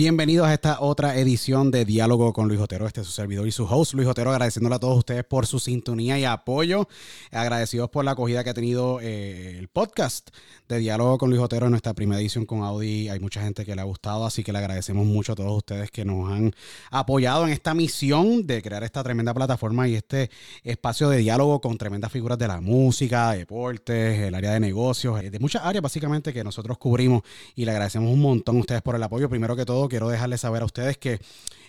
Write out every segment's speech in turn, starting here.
Bienvenidos a esta otra edición de Diálogo con Luis Otero. Este es su servidor y su host, Luis Otero, agradeciéndole a todos ustedes por su sintonía y apoyo. Agradecidos por la acogida que ha tenido eh, el podcast de Diálogo con Luis Otero en nuestra primera edición con Audi. Hay mucha gente que le ha gustado, así que le agradecemos mucho a todos ustedes que nos han apoyado en esta misión de crear esta tremenda plataforma y este espacio de diálogo con tremendas figuras de la música, deportes, el área de negocios, eh, de muchas áreas básicamente que nosotros cubrimos y le agradecemos un montón a ustedes por el apoyo. Primero que todo, quiero dejarles saber a ustedes que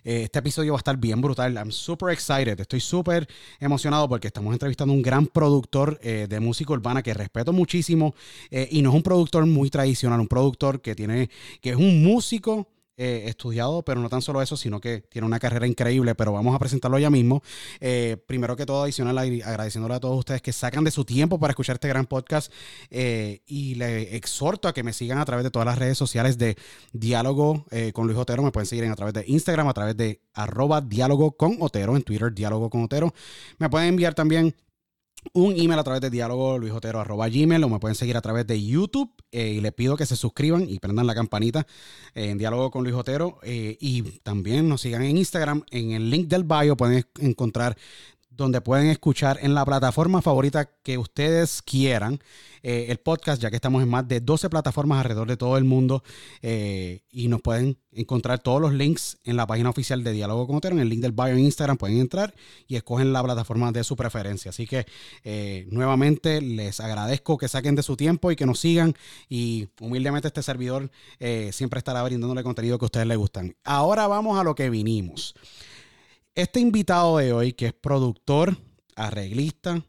eh, este episodio va a estar bien brutal. I'm super excited. Estoy súper emocionado porque estamos entrevistando a un gran productor eh, de música urbana que respeto muchísimo eh, y no es un productor muy tradicional, un productor que tiene, que es un músico eh, estudiado, pero no tan solo eso, sino que tiene una carrera increíble, pero vamos a presentarlo ya mismo. Eh, primero que todo, adicional, ag- agradeciéndole a todos ustedes que sacan de su tiempo para escuchar este gran podcast eh, y le exhorto a que me sigan a través de todas las redes sociales de Diálogo con Luis Otero. Me pueden seguir a través de Instagram, a través de arroba Diálogo con Otero, en Twitter, Diálogo con Otero. Me pueden enviar también un email a través de diálogo gmail o me pueden seguir a través de YouTube eh, y les pido que se suscriban y prendan la campanita eh, en diálogo con Luis Otero eh, y también nos sigan en Instagram en el link del bio pueden encontrar donde pueden escuchar en la plataforma favorita que ustedes quieran eh, el podcast, ya que estamos en más de 12 plataformas alrededor de todo el mundo eh, y nos pueden encontrar todos los links en la página oficial de Diálogo con Otero, en el link del bio en Instagram pueden entrar y escogen la plataforma de su preferencia. Así que eh, nuevamente les agradezco que saquen de su tiempo y que nos sigan y humildemente este servidor siempre estará brindándole contenido que a ustedes les gustan. Ahora vamos a lo que vinimos. Este invitado de hoy, que es productor, arreglista,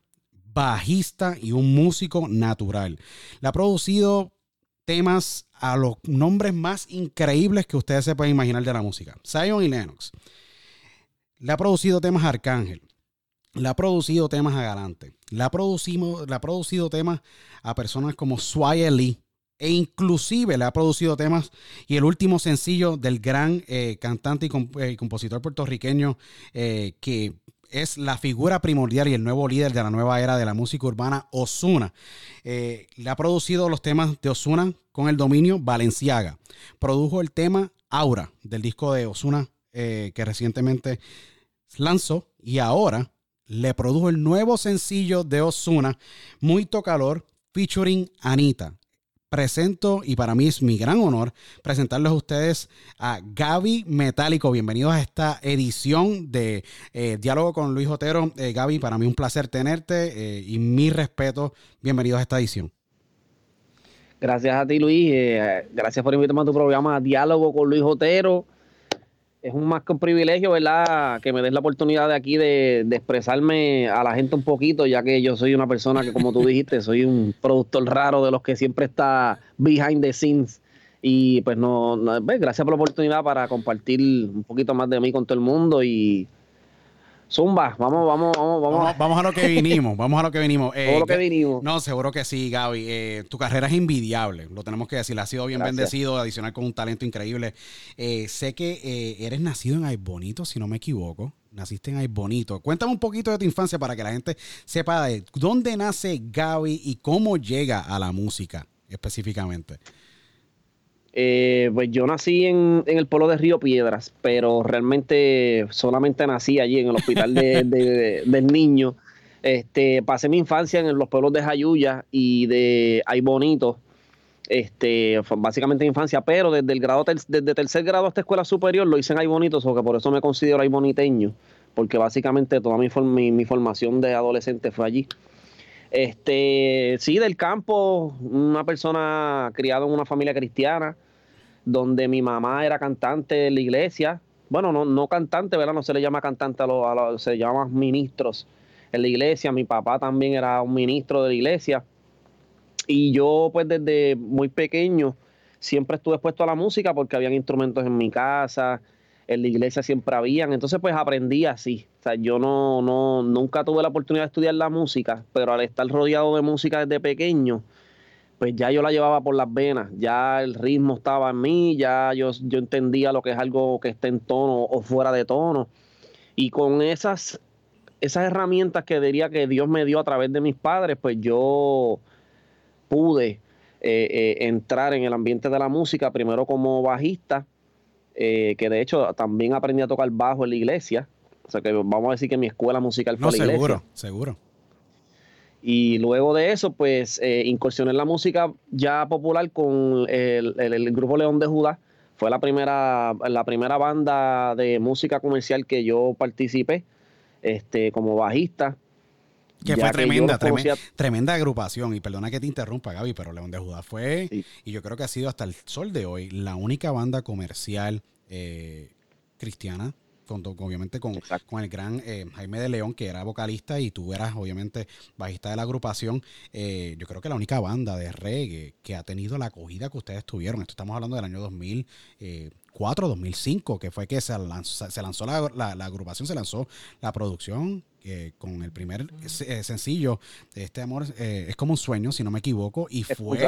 bajista y un músico natural, le ha producido temas a los nombres más increíbles que ustedes se pueden imaginar de la música. Zion y Lennox. Le ha producido temas a Arcángel. Le ha producido temas a Galante. Le ha, producido, temas a personas como Sway Lee. E inclusive le ha producido temas y el último sencillo del gran eh, cantante y, eh, compositor puertorriqueño eh, que es la figura primordial y el nuevo líder de la nueva era de la música urbana, Osuna. Le ha producido los temas de Osuna con el dominio Valenciaga. Produjo el tema Aura del disco de Osuna que recientemente lanzó y ahora le produjo el nuevo sencillo de Osuna, Muy Calor, featuring Anita. Presento y para mí es mi gran honor presentarles a ustedes a Gaby Metálico. Bienvenidos a esta edición de eh, Diálogo con Luis Otero. Eh, Gaby, para mí un placer tenerte eh, y mi respeto. Bienvenidos a esta edición. Gracias a ti, Luis. Gracias por invitarme a tu programa Diálogo con Luis Otero. Es un más que un privilegio, ¿verdad? Que me des la oportunidad de aquí de, de, expresarme a la gente un poquito, ya que yo soy una persona que, como tú dijiste, soy un productor raro de los que siempre está behind the scenes. Y pues no, no pues, gracias por la oportunidad para compartir un poquito más de mí con todo el mundo y Zumba, vamos, vamos, vamos, vamos. Vamos, vamos a lo que vinimos, vamos a lo que vinimos. Eh, lo que vinimos. No, seguro que sí, Gaby. Eh, tu carrera es envidiable, lo tenemos que decir. Ha sido bien Gracias. bendecido, adicional con un talento increíble. Eh, sé que eh, eres nacido en Ay Bonito, si no me equivoco. Naciste en Ay Bonito. Cuéntame un poquito de tu infancia para que la gente sepa de dónde nace Gaby y cómo llega a la música específicamente. Eh, pues yo nací en, en, el pueblo de Río Piedras, pero realmente solamente nací allí en el hospital de, de, de, del niño. Este, pasé mi infancia en los pueblos de Jayuya y de Ay Bonito. Este, básicamente infancia, pero desde el grado desde tercer grado hasta escuela superior lo hice en Ay Bonito, so que por eso me considero ay boniteño, porque básicamente toda mi, mi, mi formación de adolescente fue allí. Este, sí, del campo, una persona criada en una familia cristiana, donde mi mamá era cantante en la iglesia. Bueno, no, no cantante, ¿verdad? No se le llama cantante a los, a los se llama ministros en la iglesia. Mi papá también era un ministro de la iglesia. Y yo, pues, desde muy pequeño, siempre estuve expuesto a la música porque habían instrumentos en mi casa. en la iglesia siempre habían, entonces pues aprendí así. O sea, yo no, no, nunca tuve la oportunidad de estudiar la música, pero al estar rodeado de música desde pequeño, pues ya yo la llevaba por las venas, ya el ritmo estaba en mí, ya yo, yo entendía lo que es algo que esté en tono o fuera de tono. Y con esas, esas herramientas que diría que Dios me dio a través de mis padres, pues yo pude eh, eh, entrar en el ambiente de la música, primero como bajista, eh, que de hecho también aprendí a tocar bajo en la iglesia. O sea que vamos a decir que mi escuela musical fue la iglesia. Seguro, seguro. Y luego de eso, pues eh, incursioné en la música ya popular con el, grupo León de Judá. Fue la primera, la primera banda de música comercial que yo participé este, como bajista. Que fue tremenda, tremenda, agrupación. Y perdona que te interrumpa, Gaby, pero León de Judá fue, y yo creo que ha sido hasta el sol de hoy, la única banda comercial eh, cristiana obviamente con, con el gran eh, Jaime de León, que era vocalista, y tú eras obviamente bajista de la agrupación. Eh, yo creo que la única banda de reggae que ha tenido la acogida que ustedes tuvieron, esto estamos hablando del año 2004, 2005, que fue que se lanzó, se lanzó la, la, agrupación, se lanzó la producción, con el primer eh, sencillo, Este Amor es como un sueño, si no me equivoco, y fue,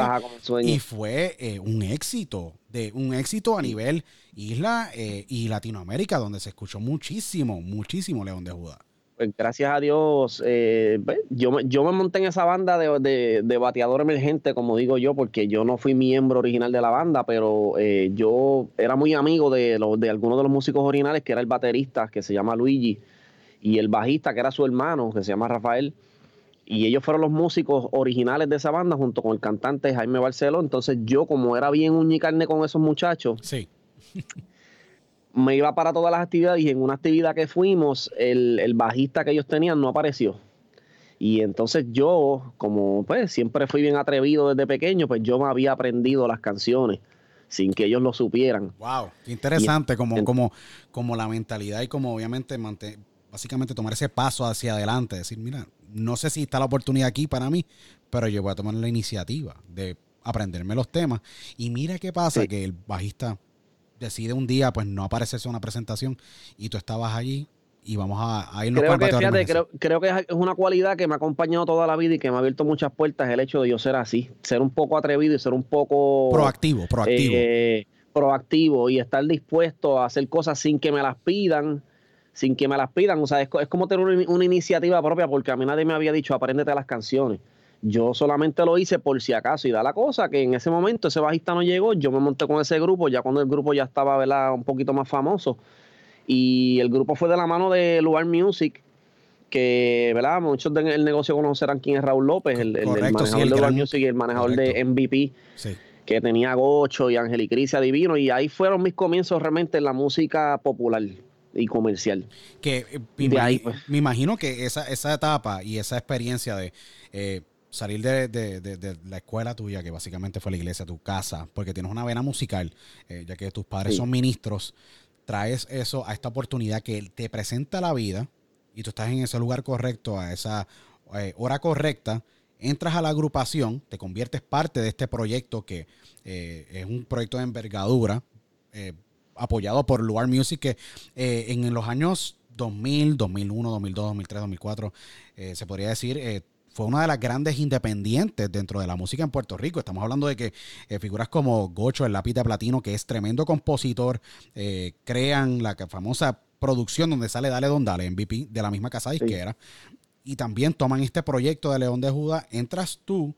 y fue un éxito, de un éxito a nivel isla eh, y Latinoamérica, donde se escuchó muchísimo, muchísimo León de Judá. Pues gracias a Dios, eh, yo, yo me monté en esa banda de, de, bateador emergente, como digo yo, porque yo no fui miembro original de la banda, pero eh, yo era muy amigo de, los, de algunos de los músicos originales, que era el baterista, que se llama Luigi, y el bajista, que era su hermano, que se llama Rafael. Y ellos fueron los músicos originales de esa banda junto con el cantante Jaime Barceló. Entonces yo, como era bien uñicarne con esos muchachos, sí me iba para todas las actividades y en una actividad que fuimos, el, bajista que ellos tenían no apareció. Y entonces yo, como pues siempre fui bien atrevido desde pequeño, pues yo me había aprendido las canciones sin que ellos lo supieran. Wow, qué interesante como, como, como la mentalidad y como obviamente básicamente tomar ese paso hacia adelante, decir, mira, no sé si está la oportunidad aquí para mí, pero yo voy a tomar la iniciativa de aprenderme los temas. Y mira qué pasa, que el bajista decide un día pues no aparecerse en una presentación y tú estabas allí y vamos a, a irnos creo que, fíjate, creo, creo, que es una cualidad que me ha acompañado toda la vida y que me ha abierto muchas puertas el hecho de yo ser así, ser un poco atrevido y ser un poco proactivo, proactivo. Eh, proactivo y estar dispuesto a hacer cosas sin que me las pidan, sin que me las pidan. O sea, es, es como tener una, una, iniciativa propia porque a mí nadie me había dicho apréndete las canciones. Yo solamente lo hice por si acaso y da la cosa que en ese momento ese bajista no llegó, yo me monté con ese grupo ya cuando el grupo ya estaba ¿verdad? un poquito más famoso y el grupo fue de la mano de Lugar Music que ¿verdad? muchos del negocio conocerán quién es Raúl López, el, manejador de Lugar Music y el manejador de MVP. que tenía Gocho y Crisia Divino, y ahí fueron mis comienzos realmente en la música popular y comercial. Que eh, pues. me, imagino que esa, esa etapa y esa experiencia de eh, salir de, la escuela tuya, que básicamente fue la iglesia, tu casa, porque tienes una vena musical, eh, ya que tus padres son ministros, traes eso a esta oportunidad que te presenta la vida y tú estás en ese lugar correcto, a esa eh, hora correcta, entras a la agrupación, te conviertes parte de este proyecto que eh, es un proyecto de envergadura, apoyado por Luar Music, que en los años 2000, 2001, 2002, 2003, 2004, se podría decir, fue una de las grandes independientes dentro de la música en Puerto Rico. Estamos hablando de que eh, figuras como Gocho, el lápiz de platino, que es tremendo compositor, eh, crean la famosa producción donde sale Dale Don Dale, MVP de la misma casa disquera. Y también toman este proyecto de León de Judas. Entras tú.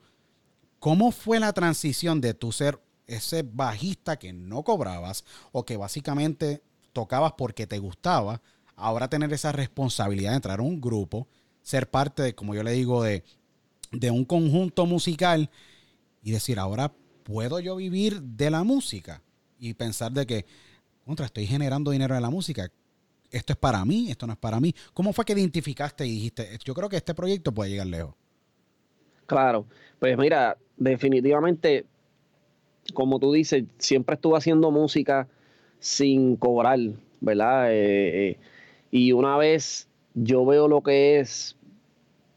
¿Cómo fue la transición de tu ser ese bajista que no cobrabas o que básicamente tocabas porque te gustaba, ahora tener esa responsabilidad de entrar a un grupo? Ser parte de, como yo le digo, de, un conjunto musical y decir, ahora puedo yo vivir de la música y pensar de que, contra, estoy generando dinero de la música. Esto es para mí, esto no es para mí. ¿Cómo fue que identificaste y dijiste, yo creo que este proyecto puede llegar lejos? Claro, pues mira, definitivamente, como tú dices, siempre estuve haciendo música sin cobrar, ¿verdad? Eh, eh, y una vez yo veo lo que es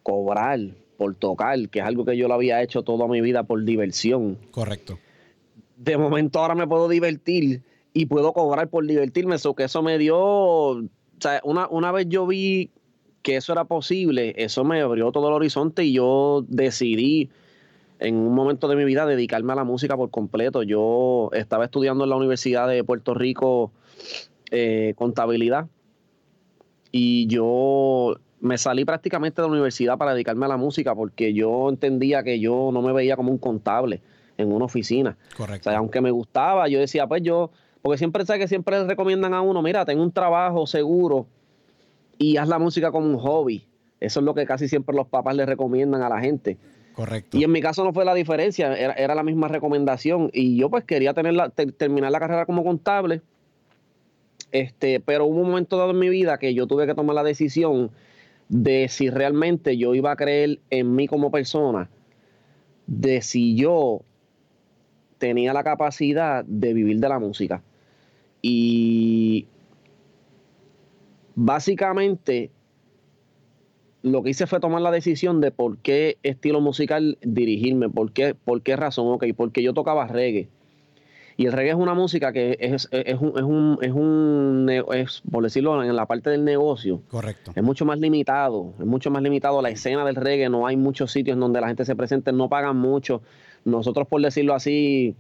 cobrar por tocar, que es algo que yo lo había hecho toda mi vida por diversión. Correcto. De momento ahora me puedo divertir y puedo cobrar por divertirme. Eso que eso me dio, o sea, una, una vez yo vi que eso era posible, eso me abrió todo el horizonte y yo decidí en un momento de mi vida dedicarme a la música por completo. Yo estaba estudiando en la Universidad de Puerto Rico eh, contabilidad y yo me salí prácticamente de la universidad para dedicarme a la música porque yo entendía que yo no me veía como un contable en una oficina. Correcto. O sea, aunque me gustaba, yo decía, pues yo, porque siempre sé que siempre recomiendan a uno, mira, ten un trabajo seguro y haz la música como un hobby. Eso es lo que casi siempre los papás le recomiendan a la gente. Correcto. Y en mi caso no fue la diferencia, era, era la misma recomendación. Y yo pues quería tener la, ter- terminar la carrera como contable. Este, pero hubo un momento dado en mi vida que yo tuve que tomar la decisión de si realmente yo iba a creer en mí como persona, de si yo tenía la capacidad de vivir de la música. Y básicamente lo que hice fue tomar la decisión de por qué estilo musical dirigirme, por qué, por qué razón, ok, porque yo tocaba reggae. Y el reggae es una música que es, es, es un, es un, es un es, por decirlo, en la parte del negocio, Correcto. es mucho más limitado, es mucho más limitado la escena del reggae, no hay muchos sitios en donde la gente se presente, no pagan mucho. Nosotros, por decirlo así,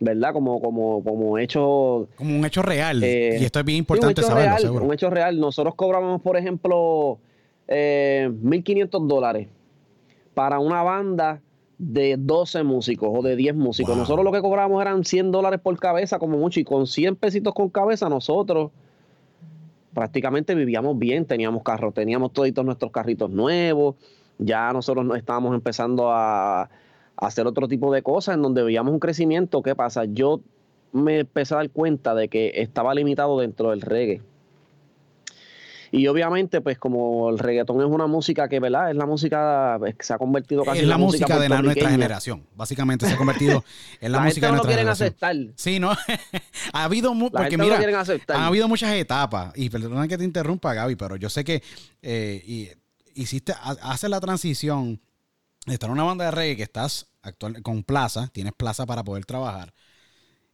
¿verdad? Como, como, como hecho Como un hecho real. Eh, y esto es bien Sí, importante un saberlo, real, seguro. Un hecho real. Nosotros cobramos, por ejemplo, eh, 1.500 dólares para una banda de 12 músicos o de 10 músicos. Wow. Nosotros lo que cobramos eran 100 dólares por cabeza, como mucho, y con 100 pesitos con cabeza nosotros prácticamente vivíamos bien, teníamos carros, teníamos toditos nuestros carritos nuevos, ya nosotros no estábamos empezando a, a hacer otro tipo de cosas en donde veíamos un crecimiento. ¿Qué pasa? Yo me empecé a dar cuenta de que estaba limitado dentro del reggae. Y obviamente, pues como el reggaetón es una música que, ¿verdad? Es la música que se ha convertido casi Es en la música de la, nuestra generación. Básicamente se ha convertido en la, La, música gente no de nuestra quieren generación. aceptar. Sí, ¿no? ha habido mu- La porque gente no mira, lo quieren aceptar. han habido muchas etapas y perdona que te interrumpa Gaby, pero yo sé que eh, y- hiciste ha- haces la transición de estar en una banda de reggae que estás actual con plaza, tienes plaza para poder trabajar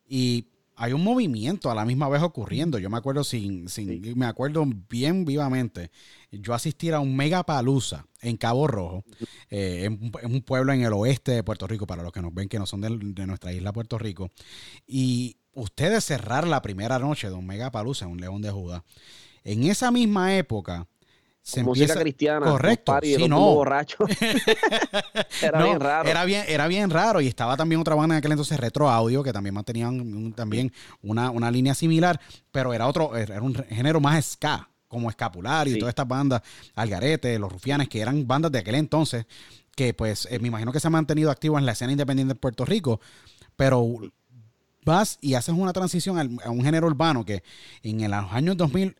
y hay un movimiento a la misma vez ocurriendo. Yo me acuerdo sin, sin me acuerdo bien vivamente. Yo asistí a un mega palusa en Cabo Rojo, eh, en, un- en un pueblo en el oeste de Puerto Rico, para los que nos ven que no son del- de, nuestra isla Puerto Rico. Y ustedes cerrar la primera noche de un mega palusa en un León de Judá. En esa misma época se música empieza cristiana. Correcto. party, Sí, no. tumbos borrachos. Era No, bien raro. Era bien, era bien raro. Y estaba también otra banda en aquel entonces, Retro Audio, que también mantenían un- también una, una línea similar, pero era otro, era un género más ska, como escapulario y Sí. todas estas bandas, Algarete, Los Rufianes, que eran bandas de aquel entonces, que pues eh, me imagino que se han mantenido activos en la escena independiente de Puerto Rico, pero vas y haces una transición a un género urbano que en los años 2000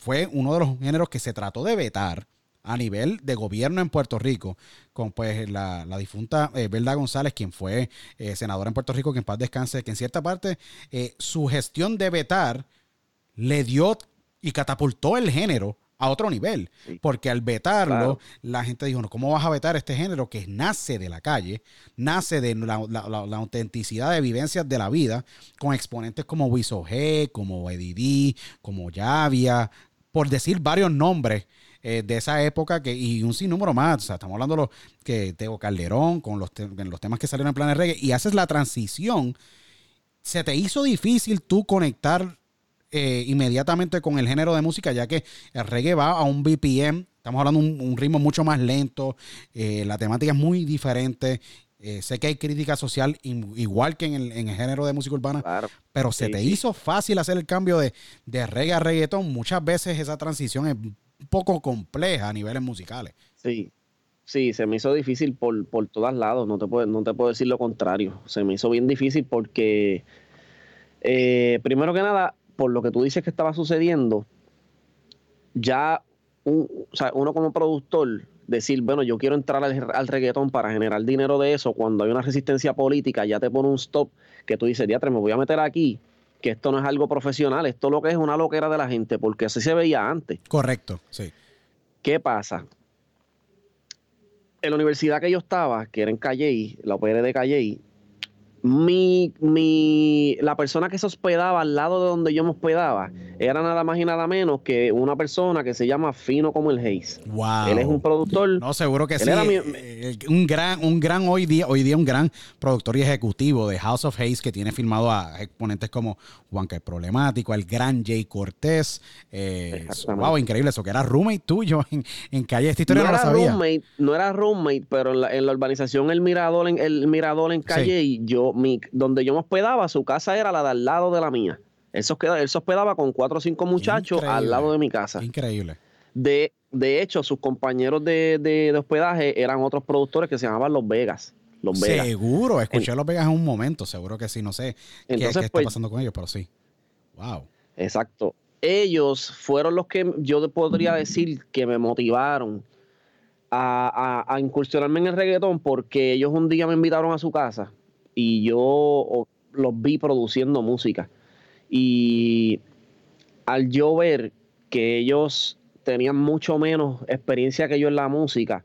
fue uno de los géneros que se trató de vetar a nivel de gobierno en Puerto Rico, con pues la, la difunta eh, Belda González, quien fue eh, senadora en Puerto Rico, que en paz descanse, que en cierta parte eh, su gestión de vetar le dio y catapultó el género a otro nivel, Sí. porque al vetarlo, Claro. la gente dijo, no, ¿cómo vas a vetar este género que nace de la calle, nace de la, la- autenticidad de vivencias de la vida, con exponentes como Wiso G, como Eddie D, como Yavia, por decir varios nombres eh, de esa época que, y un sinnúmero más. O sea, estamos hablando de los que Teo Calderón, con los, los temas que salieron en Planes Reggae, y haces la transición. ¿Se te hizo difícil tú conectar eh, inmediatamente con el género de música, ya que el reggae va a un BPM, estamos hablando de un, un ritmo mucho más lento, eh, la temática es muy diferente. Eh, sé que hay crítica social igual que en el, en el género de música urbana, Claro. pero se Sí, te sí. hizo fácil hacer el cambio de, de reggae a reggaetón. Muchas veces esa transición es un poco compleja a niveles musicales. Sí, sí, se me hizo difícil por, por todos lados, no te, puedo, no te puedo decir lo contrario. Se me hizo bien difícil porque, eh, primero que nada, por lo que tú dices que estaba sucediendo, ya un- o sea, uno como productor decir, bueno, yo quiero entrar al, al reggaetón para generar dinero de eso, cuando hay una resistencia política, ya te pone un stop que tú dices, diatre, me voy a meter aquí, que esto no es algo profesional, esto lo que es una loquera de la gente, porque así se veía antes. Correcto, sí. ¿Qué pasa? En la universidad que yo estaba, que era en Calley, la UPR de Calley, mi, mi, la persona que se hospedaba al lado de donde yo me hospedaba era nada más y nada menos que una persona que se llama Fino como el Hayes. Wow. Él es un productor. No, seguro que Él sí. era mi- Eh, un gran, un gran hoy día, hoy día un gran productor y ejecutivo de House of Hayes que tiene firmado a exponentes como Juanca el Problemático, el gran Jay Cortés. Eh, wow, increíble. Eso que era roommate tuyo en, en calle. Esta historia no, no la era sabía. roommate, no era roommate, pero en la, en la urbanización El Mirador, en, el Mirador en calle, y yo, mi, donde yo me hospedaba, su casa era la de al lado de la mía. Él se, hospedaba, él se hospedaba con cuatro o cinco muchachos Increíble. al lado de mi casa. Increíble. De, de hecho, sus compañeros de, de- de hospedaje eran otros productores que se llamaban Los Vegas. Los Vegas. Seguro. Escuché Los Vegas en un momento. Seguro que sí. No sé Entonces, qué está pues- pasando con ellos, pero sí. Wow. Exacto. Ellos fueron los que yo podría decir que me motivaron a, a- a incursionarme en el reggaetón porque ellos un día me invitaron a su casa y yo los vi produciendo música. Y al yo ver que ellos tenían mucho menos experiencia que yo en la música,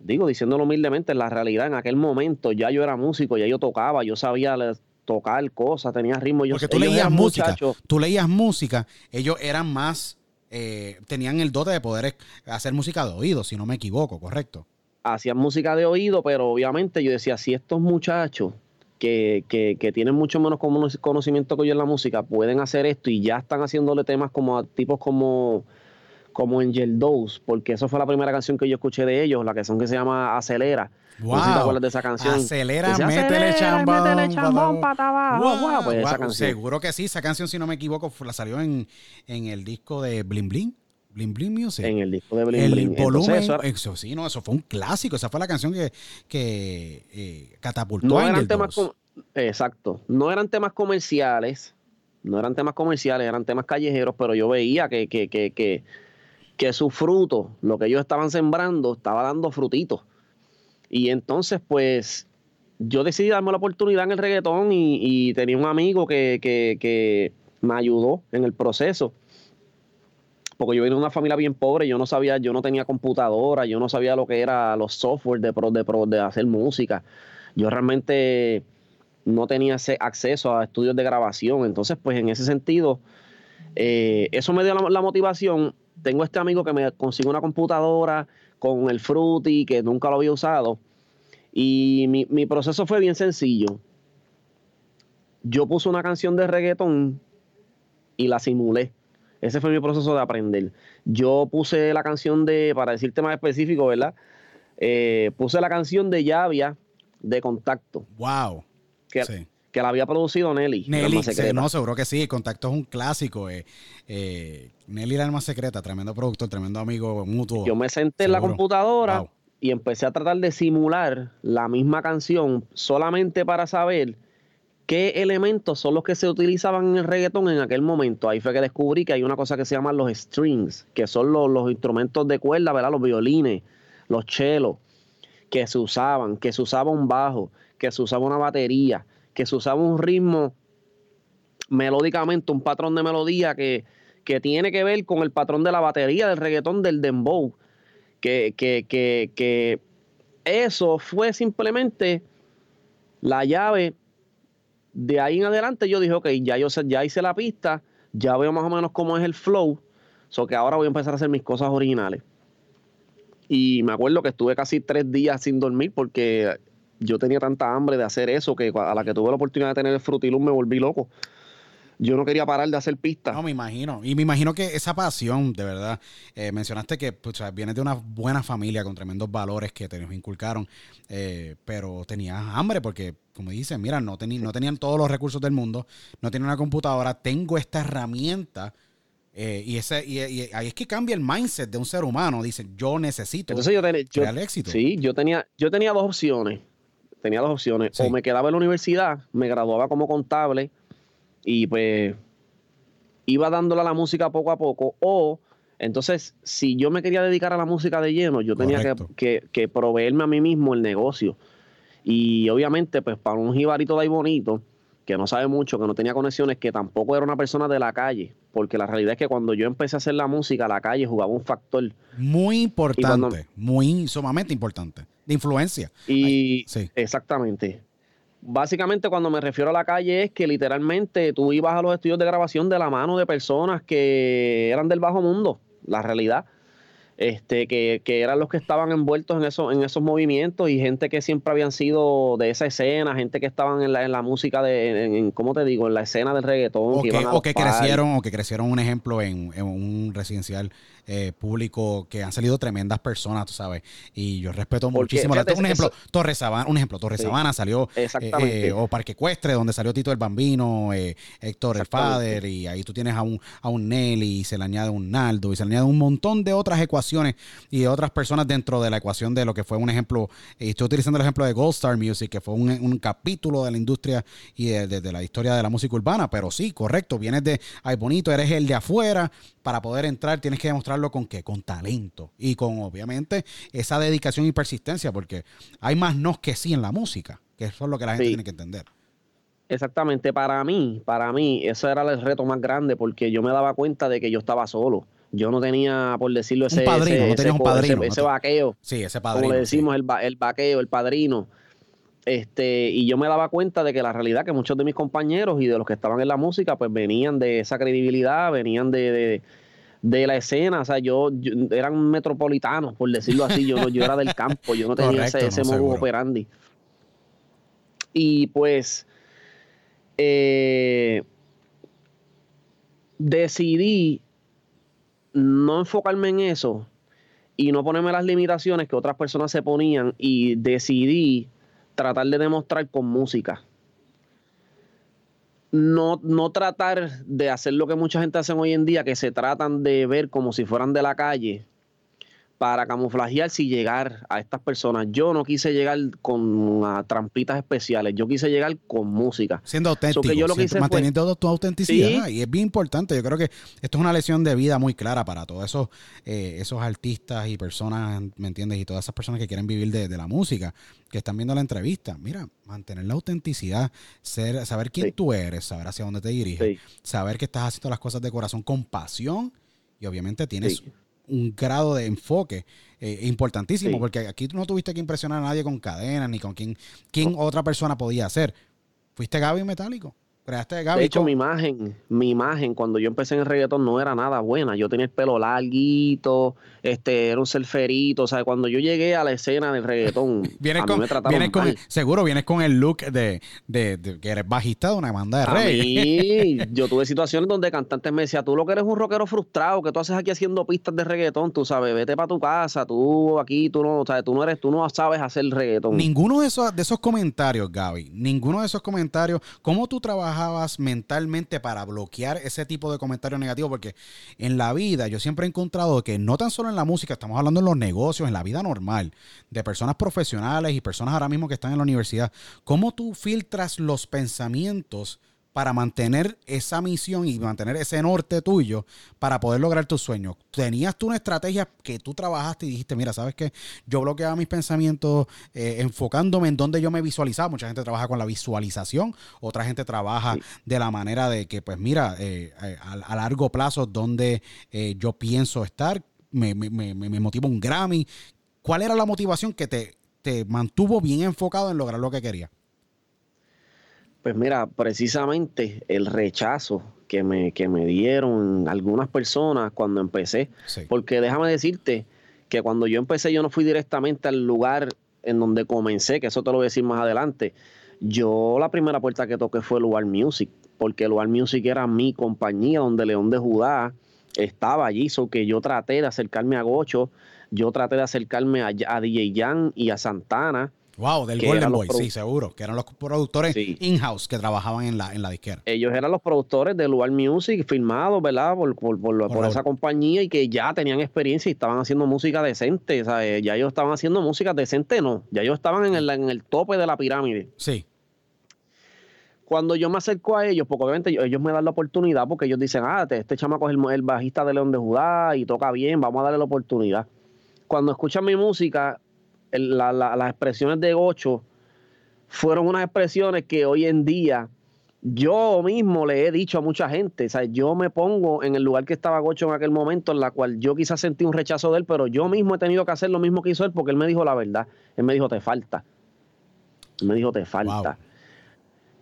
digo, diciéndolo humildemente, en la realidad, en aquel momento ya yo era músico, ya yo tocaba, yo sabía tocar cosas, tenía ritmo. Yo, Porque tú ellos leías música. muchachos- Tú leías música. Ellos eran más. eh, tenían el dote de poder hacer música de oído, si no me equivoco, correcto. Hacían música de oído, pero obviamente yo decía, si estos muchachos que, que, que tienen mucho menos cono- conocimiento que yo en la música pueden hacer esto y ya están haciéndole temas como a tipos como, como Angel Dose, porque eso fue la primera canción que yo escuché de ellos, la canción que se llama Acelera. No sé si te Wow. acuerdas de esa canción. Acelera, Dice, métele "Acelera, chambón. métele chambón pa- pata abajo". Wow, Wow, pues esa wow, canción. Seguro que sí. Esa canción, si no me equivoco, la salió en, en el disco de Bling Bling. Bling Bling Music. En el disco de Bling el Bling. Volumen, eso sí, no, eso fue un clásico. Esa fue la canción que, que eh, catapultó no a eran temas com- exacto no eran temas comerciales no eran temas comerciales eran temas callejeros pero yo veía que que, que, que, que su fruto lo que ellos estaban sembrando estaba dando frutitos y entonces pues yo decidí darme la oportunidad en el reggaetón y, y tenía un amigo que, que, que me ayudó en el proceso porque yo venía de una familia bien pobre, yo no sabía, yo no tenía computadora, yo no sabía lo que era los software de, pro- de, pro- de hacer música. Yo realmente no tenía acceso a estudios de grabación. Entonces, pues en ese sentido, eh, eso me dio la, la motivación. Tengo este amigo que me consiguió una computadora con el Fruity, que nunca lo había usado. Y mi, mi proceso fue bien sencillo. Yo puse una canción de reggaetón y la simulé. Ese fue mi proceso de aprender. Yo puse la canción de, para decirte más específico, ¿verdad? Eh, puse la canción de Llavia de Contacto, Wow. que, Sí. que la había producido Nelly. el Nelly, secreta. no, seguro que sí. Contacto es un clásico. eh. Eh, Nelly, la alma secreta, tremendo productor, tremendo amigo mutuo. Yo me senté en la computadora Wow. y empecé a tratar de simular la misma canción solamente para saber qué elementos son los que se utilizaban en el reggaetón en aquel momento. Ahí fue que descubrí que hay una cosa que se llaman los strings, que son los, instrumentos de cuerda, ¿verdad? Los violines, los chelos, que se usaban, que se usaba un bajo, que se usaba una batería, que se usaba un ritmo melódicamente, un patrón de melodía que, que tiene que ver con el patrón de la batería del reggaetón del dembow. Que, que, que, que eso fue simplemente la llave. De ahí en adelante yo dije, ok, ya yo ya hice la pista, ya veo más o menos cómo es el flow. So que ahora voy a empezar a hacer mis cosas originales. Y me acuerdo que estuve casi tres días sin dormir porque yo tenía tanta hambre de hacer eso que a la que tuve la oportunidad de tener el frutilum me volví loco. Yo no quería parar de hacer pistas. No, me imagino. Y me imagino que esa pasión, de verdad, eh, mencionaste que pues, o sea, vienes de una buena familia con tremendos valores que te nos inculcaron, eh, pero tenías hambre porque, como dicen, mira, no, no tenían todos los recursos del mundo, no tenían una computadora, tengo esta herramienta. eh, y, ese, y, y ahí es que cambia el mindset de un ser humano. Dicen, yo necesito Entonces yo, tenía yo- éxito. Sí, yo tenía, yo tenía dos opciones. Tenía dos opciones. Sí. O me quedaba en la universidad, me graduaba como contable y pues iba dándole a la música poco a poco. O entonces, si yo me quería dedicar a la música de lleno, yo tenía que, que, que proveerme a mí mismo el negocio. Y obviamente, pues para un jibarito de ahí bonito, que no sabe mucho, que no tenía conexiones, que tampoco era una persona de la calle, porque la realidad es que cuando yo empecé a hacer la música, la calle jugaba un factor. Muy importante, cuando- muy sumamente importante. De influencia. Y sí. exactamente. Básicamente cuando me refiero a la calle es que literalmente tú ibas a los estudios de grabación de la mano de personas que eran del bajo mundo, la realidad este, que, que, eran los que estaban envueltos en, eso, en esos movimientos y gente que siempre habían sido de esa escena, gente que estaban en la, en la música de, en, ¿cómo te digo? En la escena del reggaetón. O que, o que crecieron, o que crecieron un ejemplo en, en un residencial eh, público que han salido tremendas personas, tú sabes. Y yo respeto muchísimo. un ejemplo, Torre Sabana, un ejemplo, Torre Sabana salió, eh, eh, o Parque Cuestre, donde salió Tito el Bambino, Héctor el Fader, y ahí tú tienes a un, a un Nelly, y se le añade un Naldo, y se le añade un montón de otras ecuaciones y de otras personas dentro de la ecuación de lo que fue un ejemplo. Y estoy utilizando el ejemplo de Gold Star Music, que fue un, un capítulo de la industria y de, de, la historia de la música urbana, pero sí, correcto, vienes de, ay, bonito, eres el de afuera, para poder entrar tienes que demostrarlo con qué, con talento y con obviamente esa dedicación y persistencia, porque hay más nos que sí en la música, que eso es lo que la gente tiene que entender. Exactamente, para mí, para mí, eso era el reto más grande porque yo me daba cuenta de que yo estaba solo. Yo no tenía, por decirlo, ese, padrino, ese, un padrino, ese, vaqueo. Sí, ese padrino. Como le decimos, el, el vaqueo, el padrino. Este, y yo me daba cuenta de que la realidad que muchos de mis compañeros y de los que estaban en la música, pues venían de esa credibilidad, venían de, de, la escena, o sea, yo, eran metropolitanos, por decirlo así, yo, yo era del campo, yo no tenía ese, ese modo operandi. Y pues eh, decidí no enfocarme en eso y no ponerme las limitaciones que otras personas se ponían y decidí tratar de demostrar con música. No, no tratar de hacer lo que mucha gente hace hoy en día, que se tratan de ver como si fueran de la calle, para camuflajearse y llegar a estas personas. Yo no quise llegar con trampitas especiales, yo quise llegar con música. Siendo auténtico, manteniendo tu autenticidad. Y es bien importante, yo creo que esto es una lección de vida muy clara para todos esos, eh, esos artistas y personas, ¿me entiendes? Y todas esas personas que quieren vivir de, la música, que están viendo la entrevista. Mira, mantener la autenticidad, ser, saber quién tú eres, saber hacia dónde te diriges, saber que estás haciendo las cosas de corazón con pasión y obviamente tienes un grado de enfoque eh, importantísimo, porque aquí no tuviste que impresionar a nadie con cadenas ni con quién, quién otra persona podía hacer. Fuiste Gaby Metálico. De hecho, mi imagen, mi imagen cuando yo empecé en el reggaetón no era nada buena. Yo tenía el pelo larguito, este, era un surferito. O sea, cuando yo llegué a la escena del reggaetón, vienes con, seguro vienes con el look de, de, que eres bajista de una banda de reggae. yo tuve situaciones donde cantantes me decían, tú lo que eres un rockero frustrado, que tú haces aquí haciendo pistas de reggaetón, tú sabes, vete para tu casa, tú aquí, tú no, o sea, tú no eres, tú no sabes hacer reggaetón. Ninguno de esos, de esos comentarios, Gaby, ninguno de esos comentarios, ¿cómo tú trabajas mentalmente para bloquear ese tipo de comentarios negativos? Porque en la vida yo siempre he encontrado que no tan solo en la música, estamos hablando en los negocios, en la vida normal, de personas profesionales y personas ahora mismo que están en la universidad, ¿cómo tú filtras los pensamientos? para mantener esa misión y mantener ese norte tuyo para poder lograr tus sueños? ¿Tenías tú una estrategia que tú trabajaste y dijiste, mira, ¿sabes qué? Yo bloqueaba mis pensamientos eh, enfocándome en donde yo me visualizaba. Mucha gente trabaja con la visualización, otra gente trabaja de la manera de que, pues mira, eh, eh, a, largo plazo, donde yo pienso estar, me, me, me, me motiva un Grammy. ¿Cuál era la motivación que te, te mantuvo bien enfocado en lograr lo que querías? Pues mira, precisamente el rechazo que me, que me dieron algunas personas cuando empecé, porque déjame decirte que cuando yo empecé yo no fui directamente al lugar en donde comencé, que eso te lo voy a decir más adelante. Yo la primera puerta que toqué fue Lugar Music, porque Lugar Music era mi compañía donde León de Judá estaba allí, so que yo traté de acercarme a Gocho, yo traté de acercarme a, a DJ Jan y a Santana, Wow, del Golden Boy, sí, seguro. Que eran los productores in-house que trabajaban en la, en la disquera. Ellos eran los productores de Lugar Music, firmados, ¿verdad? Por, por, esa compañía y que ya tenían experiencia y estaban haciendo música decente. ¿sabes? Ya ellos estaban haciendo música decente, no. Ya ellos estaban en el, en el tope de la pirámide. Sí. Cuando yo me acerco a ellos, porque obviamente ellos me dan la oportunidad, porque ellos dicen, ah, este chamaco es el, el bajista de León de Judá y toca bien, vamos a darle la oportunidad. Cuando escuchan mi música, las expresiones de Gocho fueron unas expresiones que hoy en día yo mismo le he dicho a mucha gente, o sea, yo me pongo en el lugar que estaba Gocho en aquel momento, en la cual yo quizás sentí un rechazo de él, pero yo mismo he tenido que hacer lo mismo que hizo él porque él me dijo la verdad. Él me dijo, te falta. Él me dijo, te falta.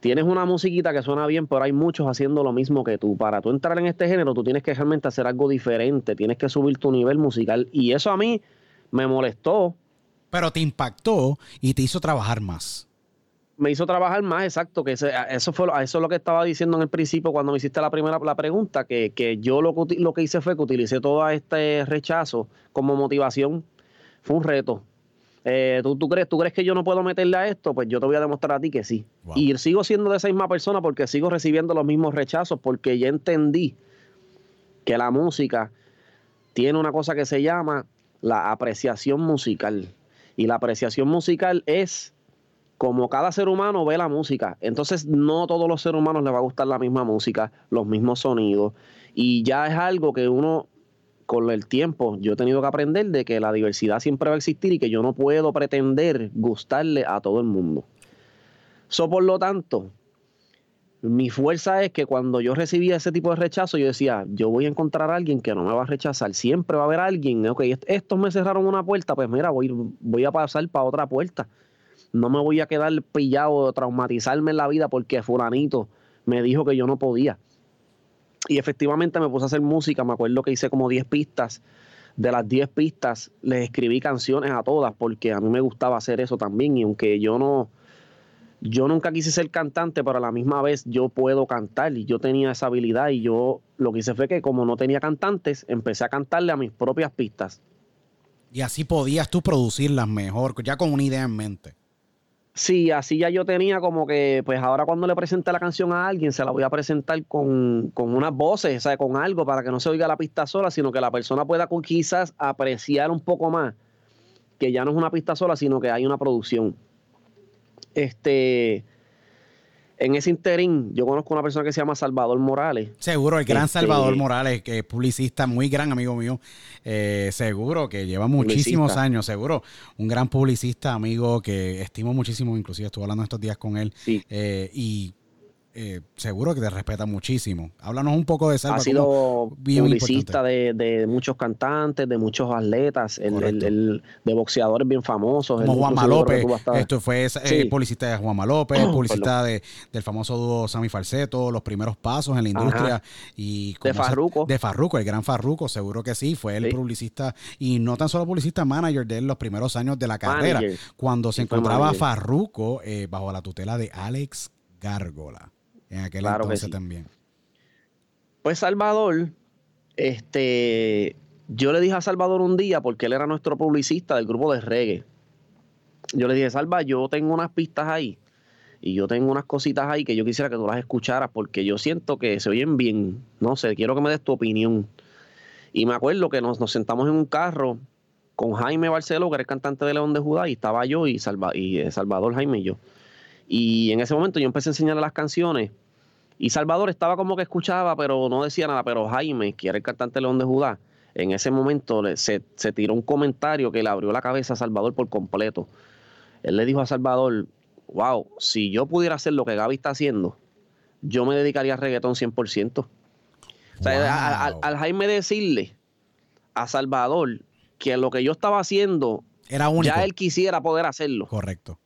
Tienes una musiquita que suena bien, pero hay muchos haciendo lo mismo que tú. Para tú entrar en este género, tú tienes que realmente hacer algo diferente, tienes que subir tu nivel musical. Y eso a mí me molestó. Pero te impactó y te hizo trabajar más. Me hizo trabajar más, exacto, que eso fue eso es lo que estaba diciendo en el principio cuando me hiciste la primera la pregunta, que, que yo lo, lo que hice fue que utilicé todo este rechazo como motivación. Fue un reto, eh, ¿tú, ¿tú, crees, ¿Tú crees que yo no puedo meterle a esto? Pues yo te voy a demostrar a ti que sí. Y sigo siendo de esa misma persona porque sigo recibiendo los mismos rechazos porque ya entendí que la música tiene una cosa que se llama la apreciación musical. Y la apreciación musical es como cada ser humano ve la música. Entonces no todos los seres humanos les va a gustar la misma música, los mismos sonidos. Y ya es algo que uno con el tiempo yo he tenido que aprender de que la diversidad siempre va a existir y que yo no puedo pretender gustarle a todo el mundo. So, por lo tanto, mi fuerza es que cuando yo recibía ese tipo de rechazo, yo decía, yo voy a encontrar a alguien que no me va a rechazar. Siempre va a haber alguien, ok, estos me cerraron una puerta, pues mira, voy, voy a pasar para otra puerta. No me voy a quedar pillado traumatizarme en la vida porque fulanito me dijo que yo no podía. Y efectivamente me puse a hacer música, me acuerdo que hice como 10 pistas. De las 10 pistas les escribí canciones a todas porque a mí me gustaba hacer eso también y aunque yo no, yo nunca quise ser cantante, pero a la misma vez yo puedo cantar y yo tenía esa habilidad y yo lo que hice fue que como no tenía cantantes, empecé a cantarle a mis propias pistas. Y así podías tú producirlas mejor, ya con una idea en mente. Sí, así ya yo tenía como que, pues ahora cuando le presente la canción a alguien, se la voy a presentar con, con unas voces, o sea, con algo para que no se oiga la pista sola, sino que la persona pueda quizás apreciar un poco más que ya no es una pista sola, sino que hay una producción. Este, en ese interín, yo conozco una persona que se llama Salvador Morales. Seguro, el gran este, Salvador Morales, que es publicista, muy gran amigo mío. Eh, seguro que lleva muchísimos años, seguro. Un gran publicista, amigo que estimo muchísimo, inclusive estuve hablando estos días con él. Eh, y eh, seguro que te respeta muchísimo. Háblanos un poco de Salva. Ha sido publicista de, muchos cantantes, de muchos atletas, el, de boxeadores bien famosos. Como Juanma López. Esto fue eh, publicista de Juanma López, publicista de, del famoso dúo Sammy Falseto, los primeros pasos en la industria. y De Farruco. De Farruco, el gran Farruco, seguro que sí. Fue el publicista y no tan solo publicista, manager de él los primeros años de la carrera. Cuando se encontraba Farruco eh, bajo la tutela de Alex Gárgola en aquel entonces también. Pues Salvador, este, yo le dije a Salvador un día, porque él era nuestro publicista del grupo de reggae. Yo le dije, Salva, yo tengo unas pistas ahí y yo tengo unas cositas ahí que yo quisiera que tú las escucharas porque yo siento que se oyen bien. No sé, quiero que me des tu opinión. Y me acuerdo que nos, sentamos en un carro con Jaime Barceló, que era el cantante de León de Judá, y estaba yo y, Salva, y eh, Salvador Jaime y yo. Y en ese momento yo empecé a enseñarle las canciones. Y Salvador estaba como que escuchaba, pero no decía nada. Pero Jaime, que era el cantante León de Judá, en ese momento se, se tiró un comentario que le abrió la cabeza a Salvador por completo. Él le dijo a Salvador, wow, si yo pudiera hacer lo que Gaby está haciendo, yo me dedicaría a reggaetón 100%. O sea, al, Jaime decirle a Salvador que lo que yo estaba haciendo, Era ya él quisiera poder hacerlo. Correcto.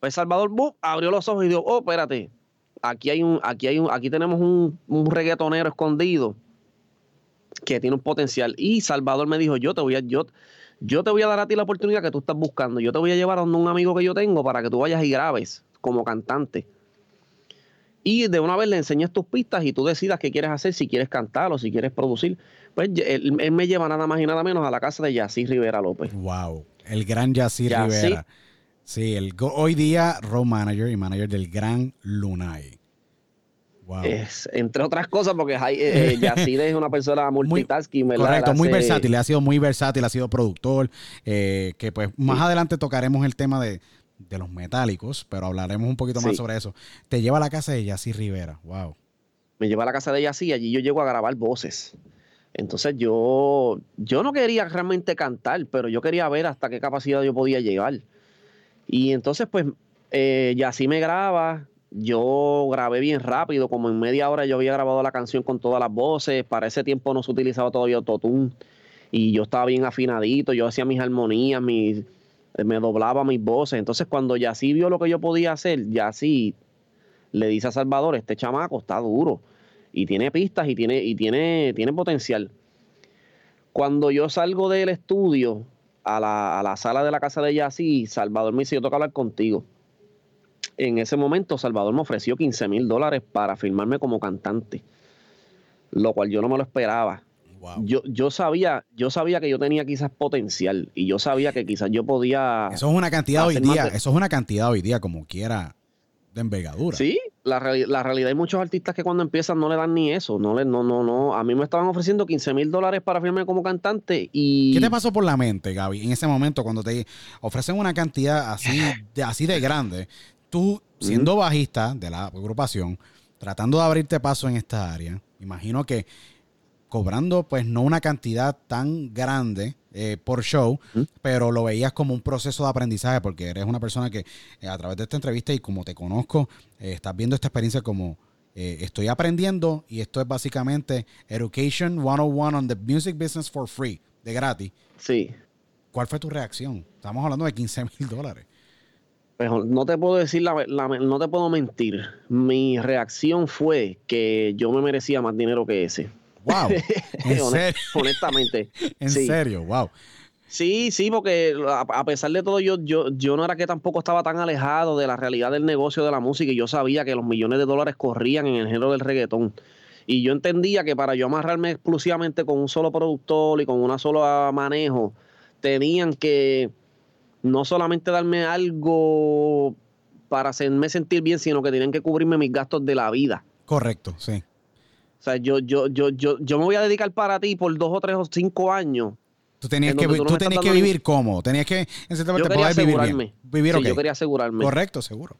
Pues Salvador abrió los ojos y dijo, oh, espérate, aquí hay un, aquí hay un, aquí tenemos un, un reggaetonero escondido que tiene un potencial. Y Salvador me dijo, yo te voy a, yo, yo te voy a dar a ti la oportunidad que tú estás buscando. Yo te voy a llevar a un amigo que yo tengo para que tú vayas y grabes como cantante. Y de una vez le enseñes tus pistas y tú decidas qué quieres hacer, si quieres cantar o si quieres producir. Pues él, me lleva nada más y nada menos a la casa de Yací Rivera López. Wow, el gran Yací Rivera. Sí, el hoy día road manager y manager del gran Lunay. Wow. Es, entre otras cosas, porque eh, es una persona multitasking. Muy, correcto, muy versátil, ha sido muy versátil, ha sido productor. Eh, que pues más adelante tocaremos el tema de, los metálicos, pero hablaremos un poquito más sobre eso. Te lleva a la casa de Yací Rivera, wow. Me lleva a la casa de Yací, allí yo llego a grabar voces. Entonces yo, yo no quería realmente cantar, pero yo quería ver hasta qué capacidad yo podía llegar. Y entonces, pues, eh, así me graba. Yo grabé bien rápido, como en media hora yo había grabado la canción con todas las voces. Para ese tiempo no se utilizaba todavía autotune. Y yo estaba bien afinadito, yo hacía mis armonías, me doblaba mis voces. Entonces, cuando Yací vio lo que yo podía hacer, Yací le dice a Salvador, este chamaco está duro y tiene pistas y tiene, y tiene, tiene potencial. Cuando yo salgo del estudio a la, sala de la casa de Yassi, Salvador me dice, yo tengo que hablar contigo. En ese momento, Salvador me ofreció 15 mil dólares para firmarme como cantante, lo cual yo no me lo esperaba. Yo, yo, sabía, yo sabía que yo tenía quizás potencial y yo sabía que quizás yo podía. Eso es una cantidad hoy día, eso es una cantidad hoy día como quiera de envergadura. Sí, la, la, realidad hay muchos artistas que cuando empiezan no le dan ni eso. No, le, no, no, no. A mí me estaban ofreciendo 15 mil dólares para firmarme como cantante y... ¿Qué te pasó por la mente, Gaby, en ese momento cuando te ofrecen una cantidad así de, así de grande? Tú, siendo bajista de la agrupación, tratando de abrirte paso en esta área, imagino que cobrando pues no una cantidad tan grande eh, por show, pero lo veías como un proceso de aprendizaje porque eres una persona que eh, a través de esta entrevista y como te conozco, eh, estás viendo esta experiencia como estoy aprendiendo y esto es básicamente Education 101 on the Music Business for Free, de gratis. Sí. ¿Cuál fue tu reacción? Estamos hablando de 15 mil dólares. Pues, no te puedo decir, la, no te puedo mentir. Mi reacción fue que yo me merecía más dinero que ese. Wow. ¿En Honestamente. en serio, wow. Sí, sí, porque a, pesar de todo, yo, yo, yo no era que tampoco estaba tan alejado de la realidad del negocio de la música y yo sabía que los millones de dólares corrían en el género del reggaetón. Y yo entendía que para yo amarrarme exclusivamente con un solo productor y con una sola manejo, tenían que no solamente darme algo para hacerme sentir bien, sino que tenían que cubrirme mis gastos de la vida. Correcto, sí. O sea, yo, yo, yo, yo, yo me voy a dedicar para ti por dos o tres o cinco años. Tú tenías que, tú, tenías que vivir cómodo, tenías que en yo quería asegurarme. Vivir, Yo quería asegurarme. Correcto, seguro.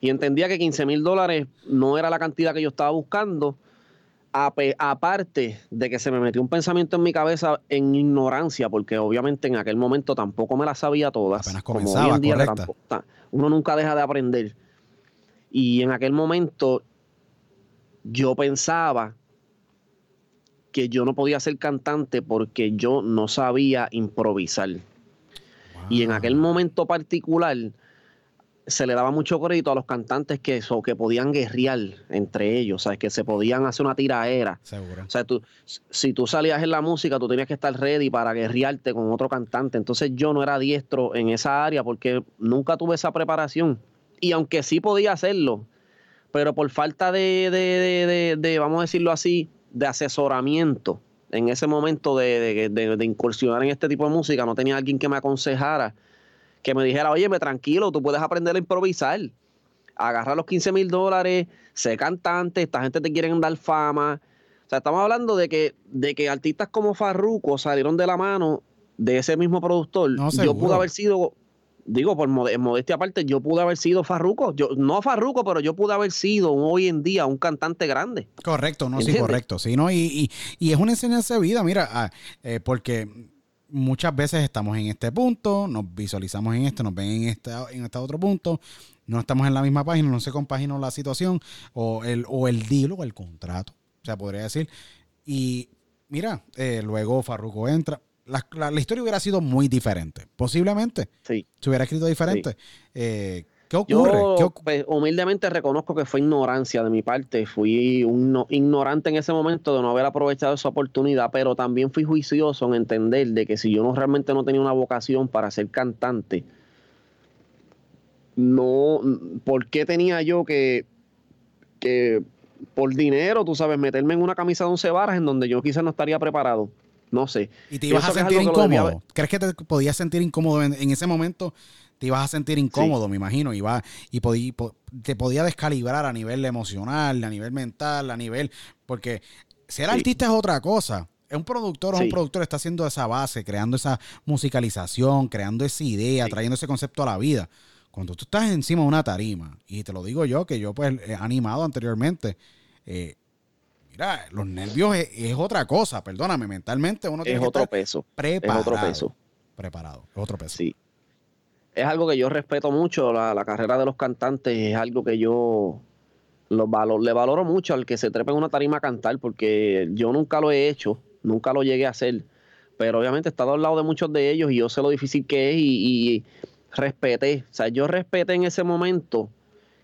Y entendía que 15 mil dólares no era la cantidad que yo estaba buscando. Aparte de que se me metió un pensamiento en mi cabeza en ignorancia, porque obviamente en aquel momento tampoco me la sabía todas. Apenas comenzaba, como hoy en día tampoco, uno nunca deja de aprender. Y en aquel momento yo pensaba que yo no podía ser cantante porque yo no sabía improvisar. Y en aquel momento particular se le daba mucho crédito a los cantantes que, eso, que podían guerrear entre ellos, ¿sabes? que se podían hacer una tiraera. Seguro. O sea, tú, si tú salías en la música, tú tenías que estar ready para guerrearte con otro cantante. Entonces yo no era diestro en esa área porque nunca tuve esa preparación. Y aunque sí podía hacerlo, pero por falta de, vamos a decirlo así, de asesoramiento en ese momento de, incursionar en este tipo de música, no tenía alguien que me aconsejara, que me dijera, oye, me tranquilo, tú puedes aprender a improvisar, agarra los 15 mil dólares, sé cantante, esta gente te quiere dar fama. O sea, estamos hablando de que, de que artistas como Farruko salieron de la mano de ese mismo productor. Yo pude haber sido digo, por modestia aparte, yo pude haber sido Farruco. Yo, no Farruco, pero yo pude haber sido hoy en día un cantante grande. Correcto, no, sí, correcto. Sí, ¿no? Y, es una enseñanza de vida, mira, ah, eh, porque muchas veces estamos en este punto, nos visualizamos en este, nos ven en este, en este otro punto, no estamos en la misma página, no se compagina la situación, o el, o el deal o el contrato, o sea, podría decir. Y mira, eh, luego Farruco entra, la, historia hubiera sido muy diferente. Posiblemente. Sí. Se hubiera escrito diferente. Eh, ¿Qué ocurre? Yo, pues, humildemente reconozco que fue ignorancia de mi parte. Fui un ignorante en ese momento de no haber aprovechado esa oportunidad, pero también fui juicioso en entender de que si yo no realmente no tenía una vocación para ser cantante, no, ¿por qué tenía yo que, que por dinero, tú sabes, meterme en una camisa de once varas en donde yo quizás no estaría preparado? No sé. ¿Y te ibas a sentir incómodo? ¿Crees que te podías sentir incómodo en, ese momento? Te ibas a sentir incómodo, me imagino, y, y te podía descalibrar a nivel emocional, a nivel mental, a nivel... Porque ser artista es otra cosa. Es un productor o un productor está haciendo esa base, creando esa musicalización, creando esa idea, trayendo ese concepto a la vida. Cuando tú estás encima de una tarima, y te lo digo yo, que yo pues he animado anteriormente, eh, Mira, los nervios es, otra cosa, perdóname, mentalmente uno tiene que otro peso. Preparado. Es otro peso. Preparado, es otro peso. Sí. Es algo que yo respeto mucho, la, carrera de los cantantes es algo que yo lo le valoro mucho al que se trepe en una tarima a cantar, porque yo nunca lo he hecho, nunca lo llegué a hacer, pero obviamente he estado al lado de muchos de ellos y yo sé lo difícil que es y, y respeté, o sea, yo respeté en ese momento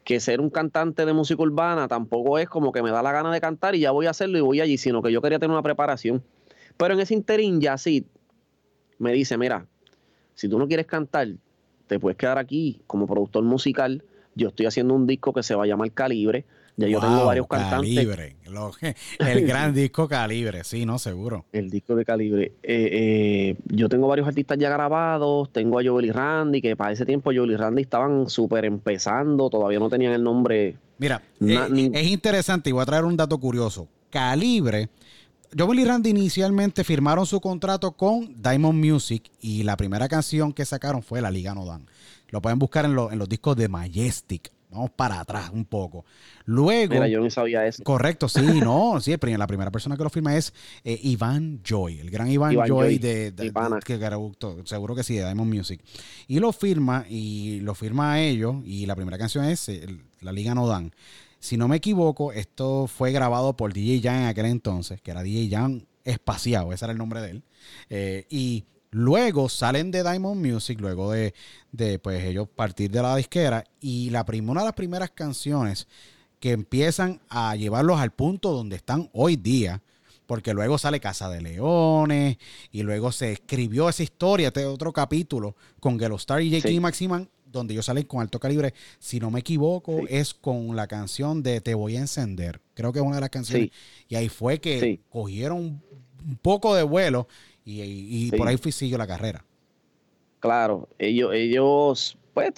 que ser un cantante de música urbana tampoco es como que me da la gana de cantar y ya voy a hacerlo y voy allí, sino que yo quería tener una preparación. Pero en ese interín ya me dice, mira, si tú no quieres cantar, te puedes quedar aquí como productor musical. Yo estoy haciendo un disco que se va a llamar Calibre. Ya yo tengo varios cantantes. Calibre, el gran disco Calibre, sí, no, seguro. El disco de Calibre. Eh, eh, yo tengo varios artistas ya grabados. Tengo a Joel y Randy, que para ese tiempo Joel y Randy estaban súper empezando. Todavía no tenían el nombre. Mira, eh, es interesante y voy a traer un dato curioso. Calibre Joel y Randy inicialmente firmaron su contrato con Diamond Music y la primera canción que sacaron fue La Liga No Dan. Lo pueden buscar en, los discos de Majestic. Vamos para atrás un poco. Luego. Mira, yo no sabía eso. Correcto, sí, no. sí, la primera persona que lo firma es eh, Iván Joy, el gran Iván, Joy, de, que, seguro que sí, de Diamond Music. Y lo firma, y lo firma a ellos, y la primera canción es eh, La Liga No Dan. Si no me equivoco, esto fue grabado por DJ Jan en aquel entonces, que era DJ Jan Espaciado, ese era el nombre de él. Eh, y luego salen de Diamond Music, luego de, pues ellos partir de la disquera, y la una de las primeras canciones que empiezan a llevarlos al punto donde están hoy día, porque luego sale Casa de Leones y luego se escribió esa historia, este otro capítulo con Gelo Star y J.K. Maximan donde ellos salen con alto calibre, si no me equivoco, es con la canción de Te voy a encender. Creo que es una de las canciones. Y ahí fue que cogieron un poco de vuelo y, por ahí fui siguió la carrera. Claro, ellos, ellos pues,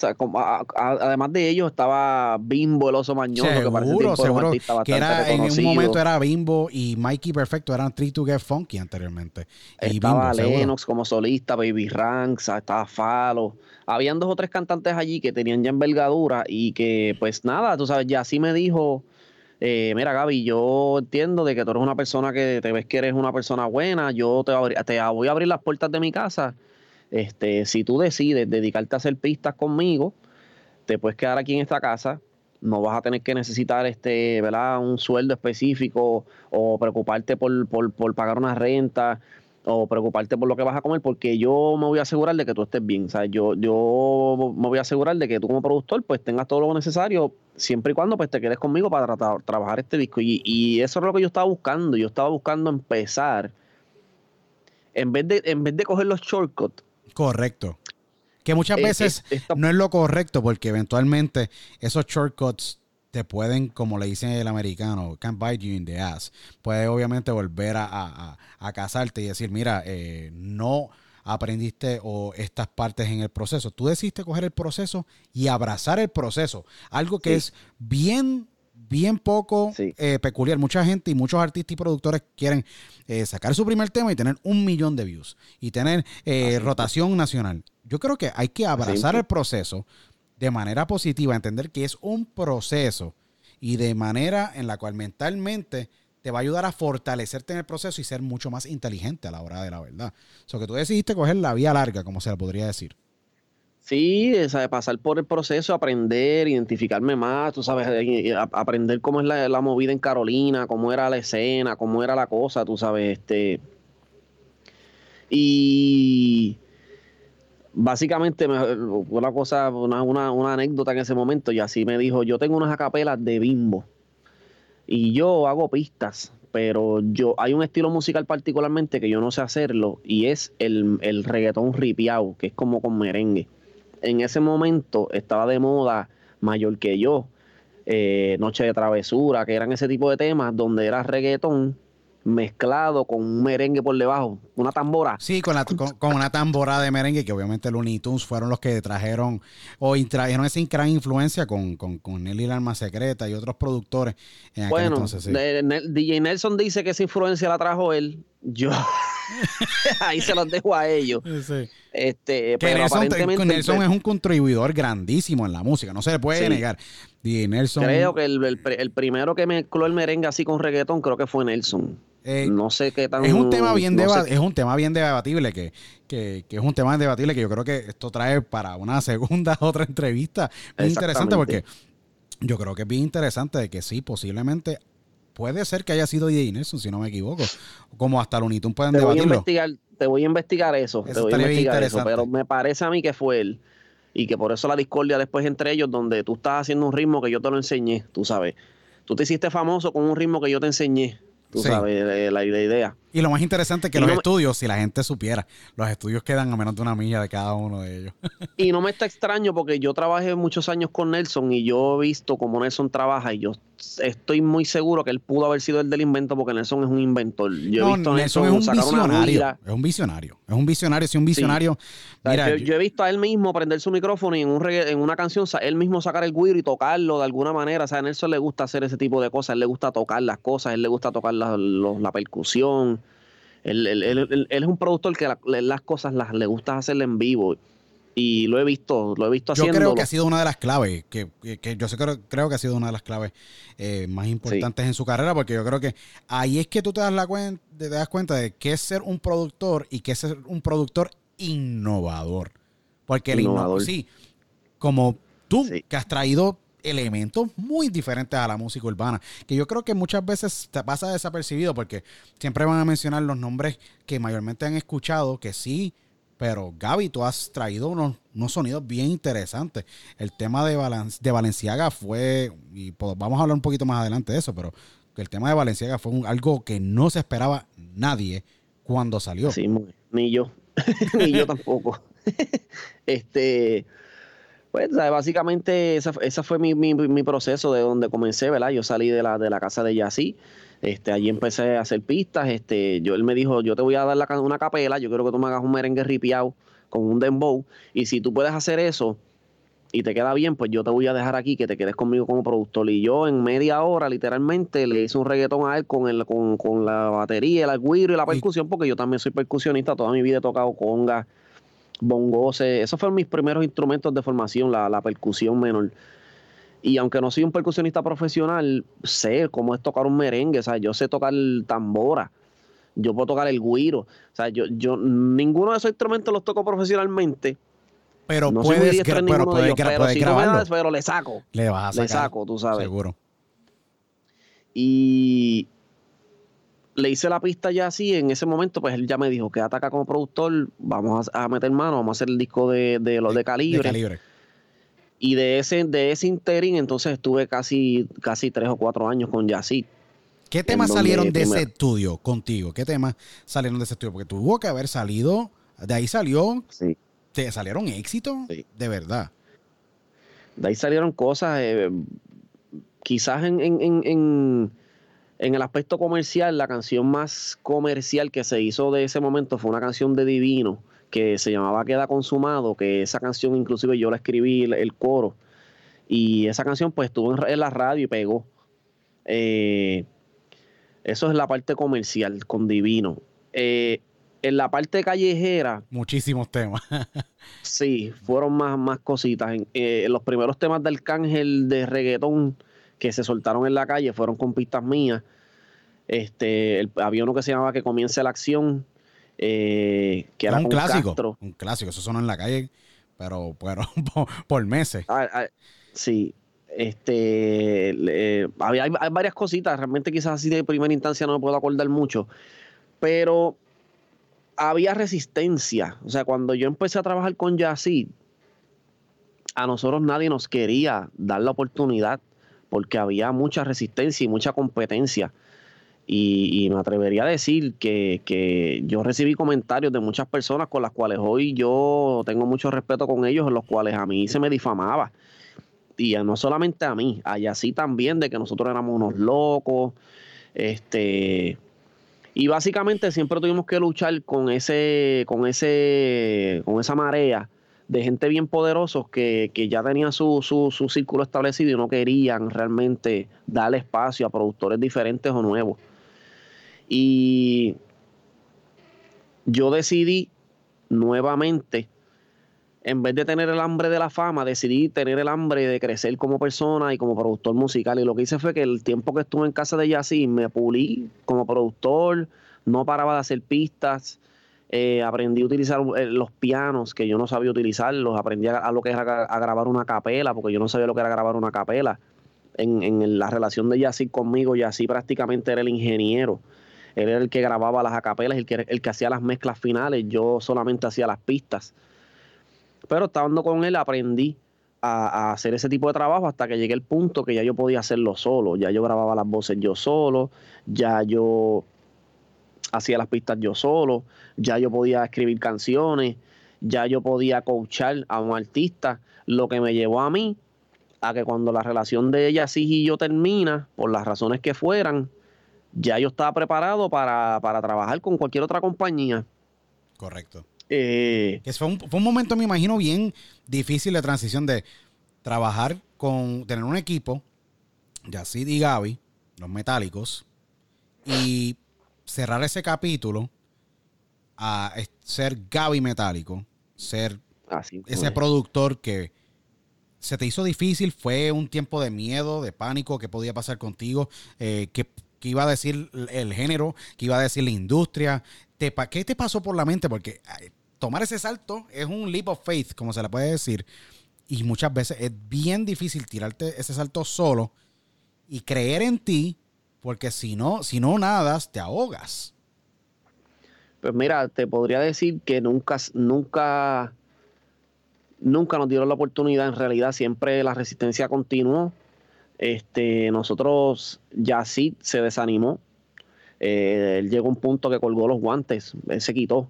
además de ellos estaba Bimbo, el oso mañoso, que parece seguro, que era, en un momento era Bimbo y Mikey Perfecto, eran Three to Get Funky anteriormente. estaba Lennox como solista, Baby Ranks, estaba Falo. Habían dos o tres cantantes allí que tenían ya envergadura y que, pues nada, tú sabes, ya así me dijo, eh, mira Gaby, yo entiendo de que tú eres una persona que te ves que eres una persona buena, yo te voy a abrir las puertas de mi casa este, si tú decides dedicarte a hacer pistas conmigo, te puedes quedar aquí en esta casa. No vas a tener que necesitar este, ¿verdad? un sueldo específico o preocuparte por, pagar una renta o preocuparte por lo que vas a comer, porque yo me voy a asegurar de que tú estés bien. O sea, yo, yo me voy a asegurar de que tú como productor pues tengas todo lo necesario, siempre y cuando pues te quedes conmigo para trabajar este disco. Y, y, eso es lo que yo estaba buscando. Yo estaba buscando empezar, en vez de, en vez de coger los shortcuts, Correcto. Que muchas veces no es lo correcto porque eventualmente esos shortcuts te pueden, como le dicen el americano, can bite you in the ass. Puedes obviamente volver a, casarte y decir, mira, eh, no aprendiste o estas partes en el proceso. Tú decidiste coger el proceso y abrazar el proceso. Algo que es bien bien poco eh, peculiar. Mucha gente y muchos artistas y productores quieren eh, sacar su primer tema y tener un millón de views y tener eh, rotación nacional. Yo creo que hay que abrazar el proceso de manera positiva, entender que es un proceso y de manera en la cual mentalmente te va a ayudar a fortalecerte en el proceso y ser mucho más inteligente a la hora de la verdad. O sea, que tú decidiste coger la vía larga, como se le podría decir. Sí, pasar por el proceso, aprender, identificarme más, tú sabes, aprender cómo es la, movida en Carolina, cómo era la escena, cómo era la cosa, tú sabes, este. Y básicamente una cosa, una, una, anécdota en ese momento, y así me dijo, yo tengo unas acapelas de bimbo y yo hago pistas, pero yo hay un estilo musical particularmente que yo no sé hacerlo y es el, el reggaetón ripiao, que es como con merengue en ese momento estaba de moda mayor que yo, eh, Noche de Travesura, que eran ese tipo de temas donde era reggaetón mezclado con un merengue por debajo, una tambora. Sí, con, una tambora de merengue que obviamente los Looney Tunes fueron los que trajeron o trajeron esa gran influencia con, con, con Nelly la Alma Secreta y otros productores. En bueno, entonces, DJ Nelson dice que esa influencia la trajo él. Yo ahí se los dejo a ellos. Este, pero Nelson, aparentemente, Nelson es un contribuidor grandísimo en la música, no se le puede negar. DJ Nelson. Creo que el, primero que mezcló el merengue así con reggaetón, creo que fue Nelson. Eh, no sé qué tan. Es un tema bien, es un tema bien debatible, que, que, que, es un tema debatible que yo creo que esto trae para una segunda otra entrevista. Muy interesante porque yo creo que es bien interesante de que sí, posiblemente puede ser que haya sido DJ Nelson, si no me equivoco. Como hasta Lunitun pueden te debatirlo. Voy a investigar, te voy a investigar eso, te voy a investigar eso, pero me parece a mí que fue él. y que por eso la discordia después entre ellos, donde tú estás haciendo un ritmo que yo te lo enseñé, tú sabes. Tú te hiciste famoso con un ritmo que yo te enseñé, tú Sí. sabes, la, la idea. Y lo más interesante es que Y los no me- estudios, si la gente supiera, los estudios quedan a menos de una milla de cada uno de ellos. Y no me está extraño porque yo trabajé muchos años con Nelson y yo he visto cómo Nelson trabaja y yo estoy muy seguro que él pudo haber sido el del invento porque Nelson es un inventor. Yo he No, visto a Nelson Nelson, es un sacar una visionario. Es un visionario. Es un visionario. Si un visionario. Mira, yo, yo he visto a él mismo prender su micrófono y en, un regga- en una canción él mismo sacar el guiro y tocarlo de alguna manera. O sea, a Nelson le gusta hacer ese tipo de cosas. A él le gusta tocar las cosas, a él le gusta tocar la, los- la percusión. Él, él- él- él- él es un productor que la- las cosas las, le gusta hacerle en vivo. Y lo he visto, lo he visto yo haciendo. creo que ha sido una de las claves, que, que- que yo sé, creo, creo que ha sido una de las claves eh, más importantes en su carrera, porque yo creo que ahí es que tú te das, la cuen- te das cuenta de qué es ser un productor y qué es ser un productor innovador. Porque el innovador, sí, como tú, Sí. que has traído elementos muy diferentes a la música urbana, que yo creo que muchas veces te pasa desapercibido porque siempre van a mencionar los nombres que mayormente han escuchado, que sí, pero Gaby, tú has traído unos, unos sonidos bien interesantes. El tema de, de Valenciaga fue, y vamos a hablar un poquito más adelante de eso, pero el tema de Valenciaga fue algo que no se esperaba nadie cuando salió. Sí, ni yo, ni yo tampoco. este, pues, básicamente ese esa fue mi, mi- mi proceso de donde comencé, ¿verdad? Yo salí de la, de la casa de Yací, este, allí empecé a hacer pistas, este, yo, él me dijo, yo te voy a dar la una capela, yo quiero que tú me hagas un merengue ripiado con un dembow, y si tú puedes hacer eso y te queda bien, pues yo te voy a dejar aquí que te quedes conmigo como productor. Y yo en media hora, literalmente, le hice un reggaetón a él con, el, con, con la batería, el agüiro y la percusión, porque yo también soy percusionista, toda mi vida he tocado conga, bongose, esos fueron mis primeros instrumentos de formación, la, la percusión menor. Y aunque no soy un percusionista profesional, sé cómo es tocar un merengue, o sea, yo sé tocar tambora, yo puedo tocar el guiro, o sea, yo, yo ninguno de esos instrumentos los toco profesionalmente, Pero no soy puedes, en pero puedes, ellos, pero puedes si tú me das, pero le saco. Le vas a le sacar. saco, tú sabes. Seguro. Y le hice la pista ya así, en ese momento, pues él ya me dijo, quédate acá como productor, vamos a, a meter mano, vamos a hacer el disco de, de los de calibre. De calibre. Y de ese, de ese interín, entonces estuve casi, casi tres o cuatro años con Yacid. ¿Qué temas salieron de ese estudio contigo? ¿Qué temas salieron de ese estudio? Porque tuvo que haber salido, de ahí salió, Sí. te salieron éxitos Sí. de verdad. De ahí salieron cosas, eh, quizás en, en, en, en el aspecto comercial, la canción más comercial que se hizo de ese momento fue una canción de Divino que se llamaba Queda Consumado, que esa canción inclusive yo la escribí el, el coro y esa canción pues estuvo en, la radio y pegó. Eh, eso es la parte comercial con Divino. Eh, en la parte callejera, Muchísimos temas. Sí, fueron más, más cositas. En, eh, los primeros temas del cángel de reggaetón que se soltaron en la calle fueron con pistas mías. Este, el- había uno que se llamaba Que comience la acción, eh, que era un clásico. Castro. Un clásico. Eso sonó en la calle, pero, pero por, por meses. Ah, ah, sí, este, había, hay, hay varias cositas. Realmente quizás así de primera instancia no me puedo acordar mucho, pero había resistencia. O sea, cuando yo empecé a trabajar con Yacid, a nosotros nadie nos quería dar la oportunidad porque había mucha resistencia y mucha competencia. Y, me atrevería a decir que, que yo recibí comentarios de muchas personas con las cuales hoy yo tengo mucho respeto con ellos, en los cuales a mí se me difamaba. Y no solamente a mí, a Yacid también, de que nosotros éramos unos locos. Este. Y básicamente siempre tuvimos que luchar con ese, con ese, con esa marea de gente bien poderosos que, que ya tenían su, su, su círculo establecido y no querían realmente darle espacio a productores diferentes o nuevos. Y yo decidí nuevamente, en vez de tener el hambre de la fama, decidí tener el hambre de crecer como persona y como productor musical. Y lo que hice fue que el tiempo que estuve en casa de Yacine me pulí como productor, no paraba de hacer pistas. eh, aprendí a utilizar eh, los pianos que yo no sabía utilizarlos, aprendí a, lo que era a grabar una capela, porque yo no sabía lo que era grabar una capela. En, en la relación de Yacine conmigo, Yacine prácticamente era el ingeniero. Él era el que grababa las acapelas, el que, el que hacía las mezclas finales, yo solamente hacía las pistas. Pero estando con él aprendí a, hacer ese tipo de trabajo hasta que llegué al punto que ya yo podía hacerlo solo. Ya yo grababa las voces yo solo, ya yo hacía las pistas yo solo, ya yo podía escribir canciones, ya yo podía coachar a un artista, lo que me llevó a mí a que cuando la relación de ella sí y yo termina, por las razones que fueran, ya yo estaba preparado para, para trabajar con cualquier otra compañía. Correcto. Eh, que fue un, fue un momento, me imagino, bien difícil de transición de trabajar con, tener un equipo, Yacid y Gaby, los metálicos, y cerrar ese capítulo a ser Gaby metálico, ser así ese productor que se te hizo difícil, fue un tiempo de miedo, de pánico, que podía pasar contigo, eh, que, que, iba a decir el género, que iba a decir la industria. ¿Qué te pasó por la mente? Porque tomar ese salto es un leap of faith, como se le puede decir, y muchas veces es bien difícil tirarte ese salto solo y creer en ti, porque si no, si no nadas, te ahogas. Pues mira, te podría decir que nunca, nunca nunca nos dieron la oportunidad, en realidad siempre la resistencia continuó. Este, nosotros, ya sí se desanimó. Eh, él llegó a un punto que colgó los guantes, él se quitó.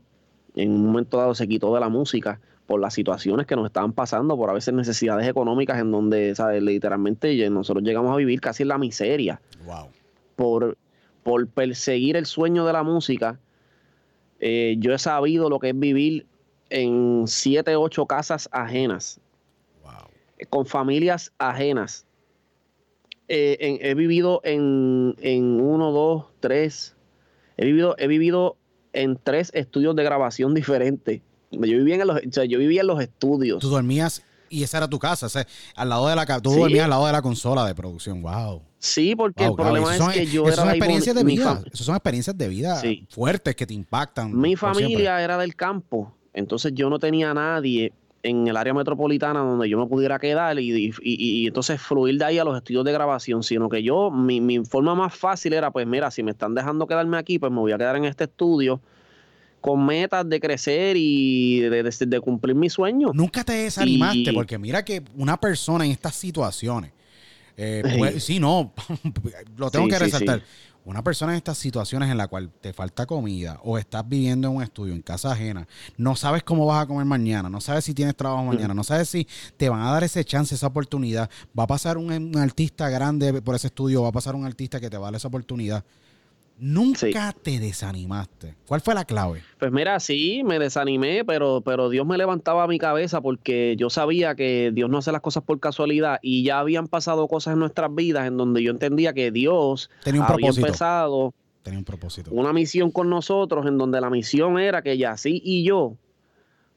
En un momento dado se quitó de la música por las situaciones que nos estaban pasando, por a veces necesidades económicas en donde, ¿sabes? literalmente nosotros llegamos a vivir casi en la miseria. Wow. Por, por perseguir el sueño de la música, eh, yo he sabido lo que es vivir en siete, ocho casas ajenas, con familias ajenas. Eh, he vivido en, en, uno, dos, tres. He vivido, he vivido en tres estudios de grabación diferentes. Yo vivía en los, yo vivía en los estudios. Tú dormías y esa era tu casa, al lado de la tú dormías al lado de la consola de producción. Wow. Sí, porque el problema es que yo era son experiencias de vida. Esas son experiencias de vida fuertes que te impactan. Mi familia era del campo entonces yo no tenía a nadie en el área metropolitana donde yo me pudiera quedar y, y, entonces fluir de ahí a los estudios de grabación, sino que yo, mi, mi, forma más fácil era, pues mira, si me están dejando quedarme aquí, pues me voy a quedar en este estudio con metas de crecer y de, de, cumplir mis sueños. Nunca te desanimaste, porque mira que una persona en estas situaciones, eh, pues, sí, no, lo tengo que resaltar una persona en estas situaciones en la cual te falta comida o estás viviendo en un estudio en casa ajena, no sabes cómo vas a comer mañana, no sabes si tienes trabajo mm. mañana, no sabes si te van a dar ese chance, esa oportunidad, va a pasar un, artista grande por ese estudio, va a pasar un artista que te va a dar esa oportunidad. Nunca te desanimaste. ¿Cuál fue la clave? Pues mira, sí, me desanimé, pero, pero Dios me levantaba mi cabeza porque yo sabía que Dios no hace las cosas por casualidad y ya habían pasado cosas en nuestras vidas en donde yo entendía que Dios Tenía un había propósito. empezado Tenía un propósito. una misión con nosotros en donde la misión era que Yací y yo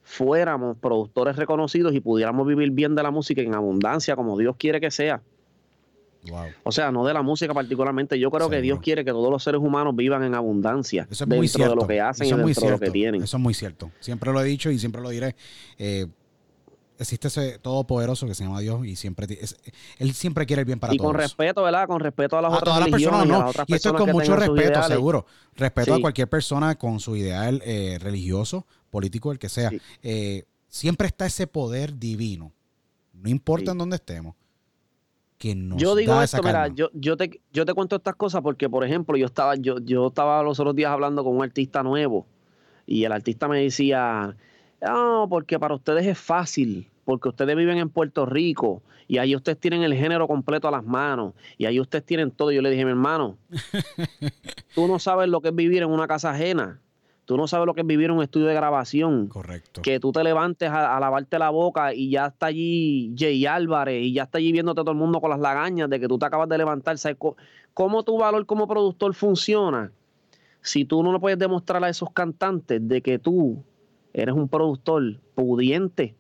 fuéramos productores reconocidos y pudiéramos vivir bien de la música en abundancia como Dios quiere que sea. O sea, no de la música particularmente. Yo creo que Dios quiere que todos los seres humanos vivan en abundancia Eso es muy cierto. de lo que hacen y dentro de lo que tienen. Eso es muy cierto. Siempre lo he dicho y siempre lo diré. Eh, existe ese todopoderoso que se llama Dios y siempre él siempre quiere el bien para todos. Y con respeto, ¿verdad? Con respeto a las otras todas las personas, no. y, esto es con mucho respeto, seguro. Respeto Sí. a cualquier persona con su ideal eh, religioso, político, el que sea. Sí. Eh, siempre está ese poder divino. No importa Sí. en dónde estemos. Que nos yo digo da esto, esa mira, yo, yo, te, yo te cuento estas cosas porque, por ejemplo, yo estaba, yo, yo estaba los otros días hablando con un artista nuevo y el artista me decía, no, porque para ustedes es fácil, porque ustedes viven en Puerto Rico y ahí ustedes tienen el género completo a las manos y ahí ustedes tienen todo. Yo le dije, mi hermano, tú no sabes lo que es vivir en una casa ajena. Tú no sabes lo que es vivir en un estudio de grabación. Correcto. Que tú te levantes a, a lavarte la boca y ya está allí Jay Álvarez y ya está allí viéndote todo el mundo con las lagañas de que tú te acabas de levantar. ¿Sabes cómo tu valor como productor funciona? Si tú no le puedes demostrar a esos cantantes de que tú eres un productor pudiente,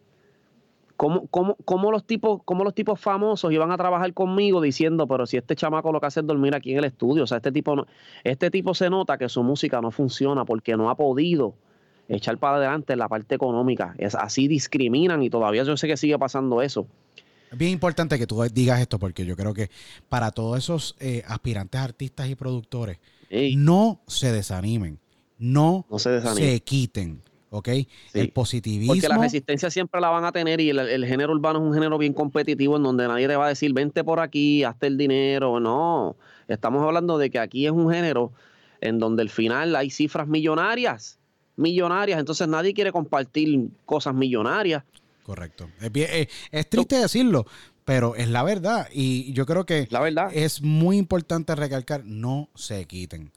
¿Cómo, cómo, cómo los tipos, cómo los tipos famosos iban a trabajar conmigo diciendo, pero si este chamaco lo que hace es dormir aquí en el estudio, o sea, este tipo no, este tipo se nota que su música no funciona porque no ha podido echar para adelante la parte económica. Es así discriminan y todavía yo sé que sigue pasando eso. Es bien importante que tú digas esto porque yo creo que para todos esos eh, aspirantes artistas y productores, Ey, no se desanimen, no, no se desanimen. se quiten. ¿Ok? El positivismo. Porque la resistencia siempre la van a tener y el, género urbano es un género bien competitivo en donde nadie te va a decir, vente por aquí, hazte el dinero. No, estamos hablando de que aquí es un género en donde al final hay cifras millonarias, millonarias, entonces nadie quiere compartir cosas millonarias. Correcto. Es, eh, es triste decirlo, pero es la verdad. Y yo creo que la verdad. es muy importante recalcar, no se quiten.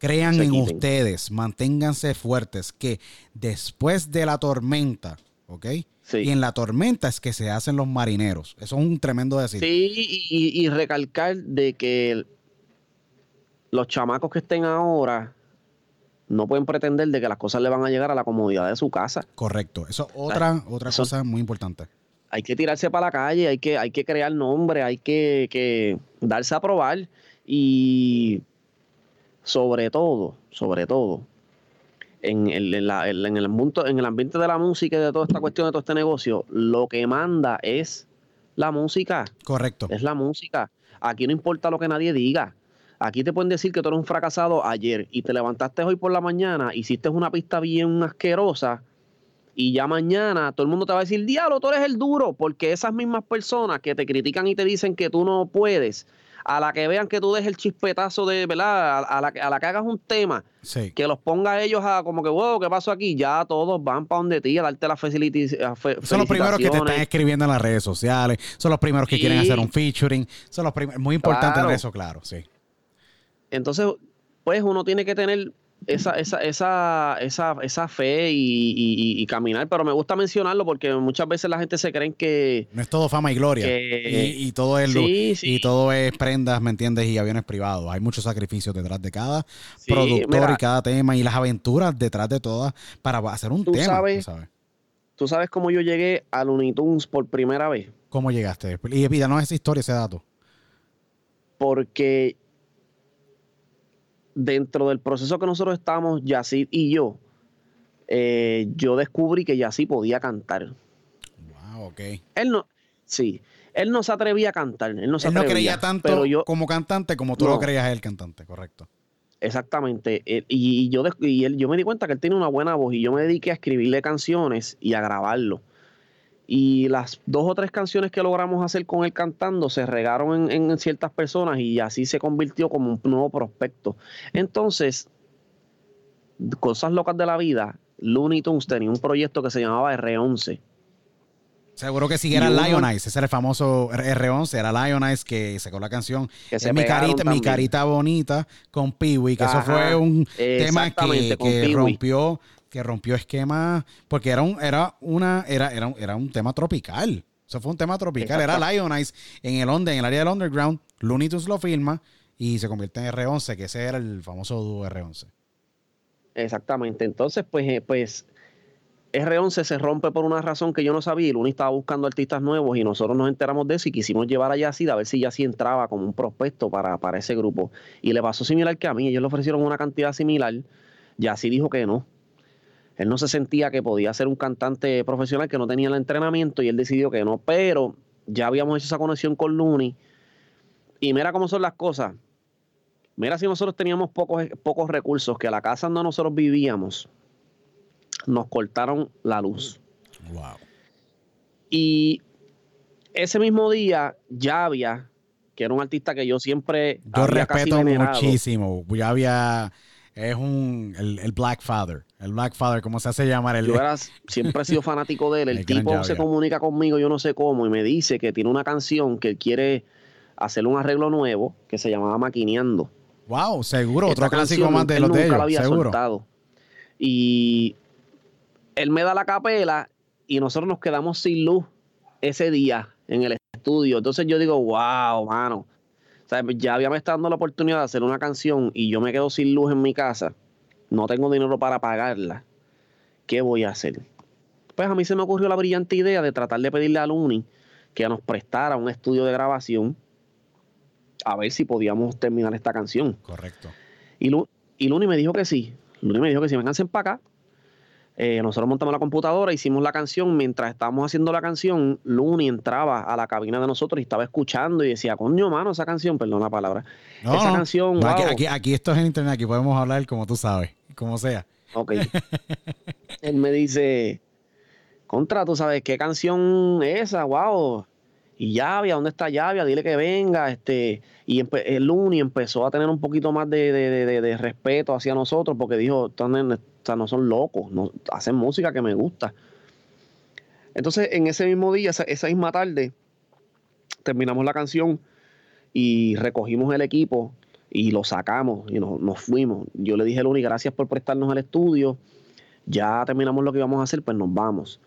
Crean en ustedes, manténganse fuertes, que después de la tormenta, ¿ok? Y en la tormenta es que se hacen los marineros. Eso es un tremendo decir. Sí, y, y recalcar de que los chamacos que estén ahora no pueden pretender de que las cosas le van a llegar a la comodidad de su casa. Correcto. Eso es otra, otra cosa muy importante. Hay que tirarse para la calle, hay que, hay que crear nombre, hay que, que darse a probar y sobre todo, sobre todo, en el, en, en, el mundo, en el ambiente de la música y de toda esta cuestión de todo este negocio, lo que manda es la música. Correcto. Es la música. Aquí no importa lo que nadie diga. Aquí te pueden decir que tú eres un fracasado ayer y te levantaste hoy por la mañana, hiciste una pista bien asquerosa y ya mañana todo el mundo te va a decir, diablo, tú eres el duro, porque esas mismas personas que te critican y te dicen que tú no puedes, a la que vean que tú des el chispetazo de, ¿verdad? A, la, a la que hagas un tema, que los ponga ellos a como que, wow, ¿qué pasó aquí? Ya todos van para donde ti a darte las facilidades. Son los primeros que te están escribiendo en las redes sociales, son los primeros que quieren hacer un featuring, son los primeros, muy importante en eso, claro, sí. Entonces, pues uno tiene que tener esa, esa, esa, esa, esa fe y, caminar, pero me gusta mencionarlo porque muchas veces la gente se cree que... No es todo fama y gloria. y, todo es y todo es prendas, ¿me entiendes? Y aviones privados. Hay muchos sacrificios detrás de cada productor y cada tema y las aventuras detrás de todas para hacer un tema. Sabes, ¿tú sabes? ¿Tú sabes cómo yo llegué a Looney Tunes por primera vez? ¿Cómo llegaste? Y no esa historia, ese dato. Porque dentro del proceso que nosotros estamos, Yacid y yo, eh, yo descubrí que Yacid podía cantar. Wow, ok. Él no, sí, él no se atrevía a cantar. Él no, se no creía tanto como cantante como tú lo creías el cantante, correcto. Exactamente. Eh, y, yo, y él, yo me di cuenta que él tiene una buena voz y yo me dediqué a escribirle canciones y a grabarlo. Y las dos o tres canciones que logramos hacer con él cantando se regaron en, ciertas personas y así se convirtió como un nuevo prospecto. Entonces, cosas locas de la vida, Looney Tunes tenía un proyecto que se llamaba R11. Seguro que sí, era Lionize, ese era el famoso R11, era Lionize que sacó la canción mi, carita, mi carita bonita con Peewee, que eso fue un tema que, que rompió que rompió esquema porque era un, era una, era, era, era un tema tropical. Eso fue un tema tropical. Era Lionize en el, en el área del underground. Looney Tunes lo filma y se convierte en R11, que ese era el famoso dúo R11. Exactamente. Entonces, pues, eh, pues R11 se rompe por una razón que yo no sabía y Looney estaba buscando artistas nuevos y nosotros nos enteramos de eso y quisimos llevar a Yacid a ver si Yacid entraba como un prospecto para, para ese grupo. Y le pasó similar que a mí. Ellos le ofrecieron una cantidad similar. Yacid dijo que no, él no se sentía que podía ser un cantante profesional que no tenía el entrenamiento y él decidió que no, pero ya habíamos hecho esa conexión con Looney. Y mira cómo son las cosas. Mira si nosotros teníamos pocos, pocos recursos, que a la casa donde nosotros vivíamos nos cortaron la luz. Wow. Y ese mismo día, Javia, que era un artista que yo siempre. Yo respeto muchísimo. Javia es un, el, Black Father. El Black Father, como se hace llamar. El, yo siempre he sido fanático de él. El, tipo se comunica conmigo, yo no sé cómo, y me dice que tiene una canción que él quiere hacer un arreglo nuevo que se llamaba Maquineando. Wow, seguro, otro clásico más de los de ellos, seguro. Y él me da la capela y nosotros nos quedamos sin luz ese día en el estudio. Entonces yo digo, wow, mano, ya había me estado dando la oportunidad de hacer una canción y yo me quedo sin luz en mi casa, no tengo dinero para pagarla, ¿qué voy a hacer? Pues a mí se me ocurrió la brillante idea de tratar de pedirle a Luni que nos prestara un estudio de grabación a ver si podíamos terminar esta canción. Correcto. Y, y Luni me dijo que sí. Luni me dijo que si vengan para acá, eh, nosotros montamos la computadora, hicimos la canción. Mientras estábamos haciendo la canción, Looney entraba a la cabina de nosotros y estaba escuchando y decía, coño, mano, esa canción, perdón la palabra. esa canción. aquí, aquí, esto es en internet, aquí podemos hablar como tú sabes, como sea. Ok. Él me dice, contra, ¿tú sabes qué canción es esa? Wow. Y Llavia, ¿dónde está Llavia? Dile que venga. Este, y el Luni empezó a tener un poquito más de, respeto hacia nosotros porque dijo, no son locos, no, hacen música que me gusta. Entonces, en ese mismo día, esa, misma tarde, terminamos la canción y recogimos el equipo y lo sacamos y nos, fuimos. Yo le dije a Luni, gracias por prestarnos el estudio. Ya terminamos lo que íbamos a hacer, pues nos vamos.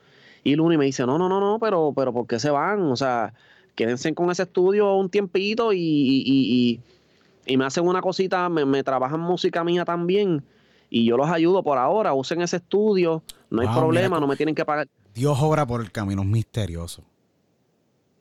Y Luni me dice, no, no, no, no, pero, pero ¿por qué se van? O sea, quédense con ese estudio un tiempito y, me hacen una cosita, me, me, trabajan música mía también y yo los ayudo por ahora, usen ese estudio, no hay problema, no me tienen que pagar. Dios obra por el camino misterioso.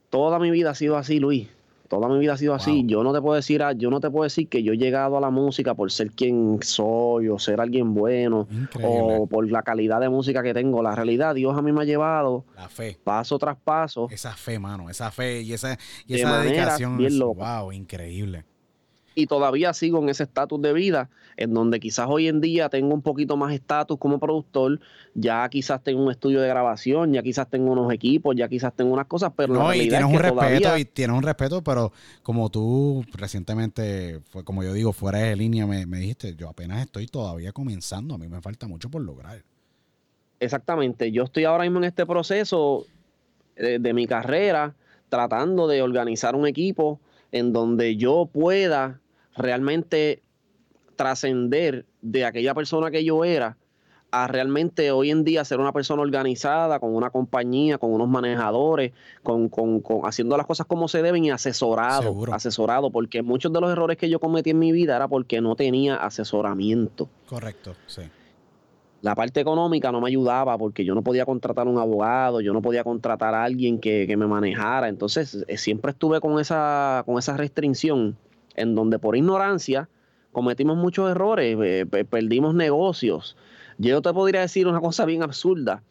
Toda mi vida ha sido así, Luis. Toda mi vida ha sido así. Yo no te puedo decir, yo no te puedo decir que yo he llegado a la música por ser quien soy o ser alguien bueno o por la calidad de música que tengo. La realidad, Dios a mí me ha llevado la fe. paso tras paso. Esa fe, mano, esa fe y esa, y esa dedicación. Bien wow, increíble y todavía sigo en ese estatus de vida, en donde quizás hoy en día tengo un poquito más estatus como productor, ya quizás tengo un estudio de grabación, ya quizás tengo unos equipos, ya quizás tengo unas cosas, pero no, y tienes un respeto, y tienes un respeto, pero como tú recientemente, fue como yo digo, fuera de línea, me, dijiste, yo apenas estoy todavía comenzando, a mí me falta mucho por lograr. Exactamente, yo estoy ahora mismo en este proceso de, de mi carrera, tratando de organizar un equipo en donde yo pueda realmente trascender de aquella persona que yo era a realmente hoy en día ser una persona organizada, con una compañía, con unos manejadores, con, haciendo las cosas como se deben y asesorado, asesorado, porque muchos de los errores que yo cometí en mi vida era porque no tenía asesoramiento. Correcto, sí. La parte económica no me ayudaba porque yo no podía contratar un abogado, yo no podía contratar a alguien que, que me manejara, entonces eh, siempre estuve con esa, con esa restricción en donde por ignorancia cometimos muchos errores, eh, perdimos negocios. Yo te podría decir una cosa bien absurda.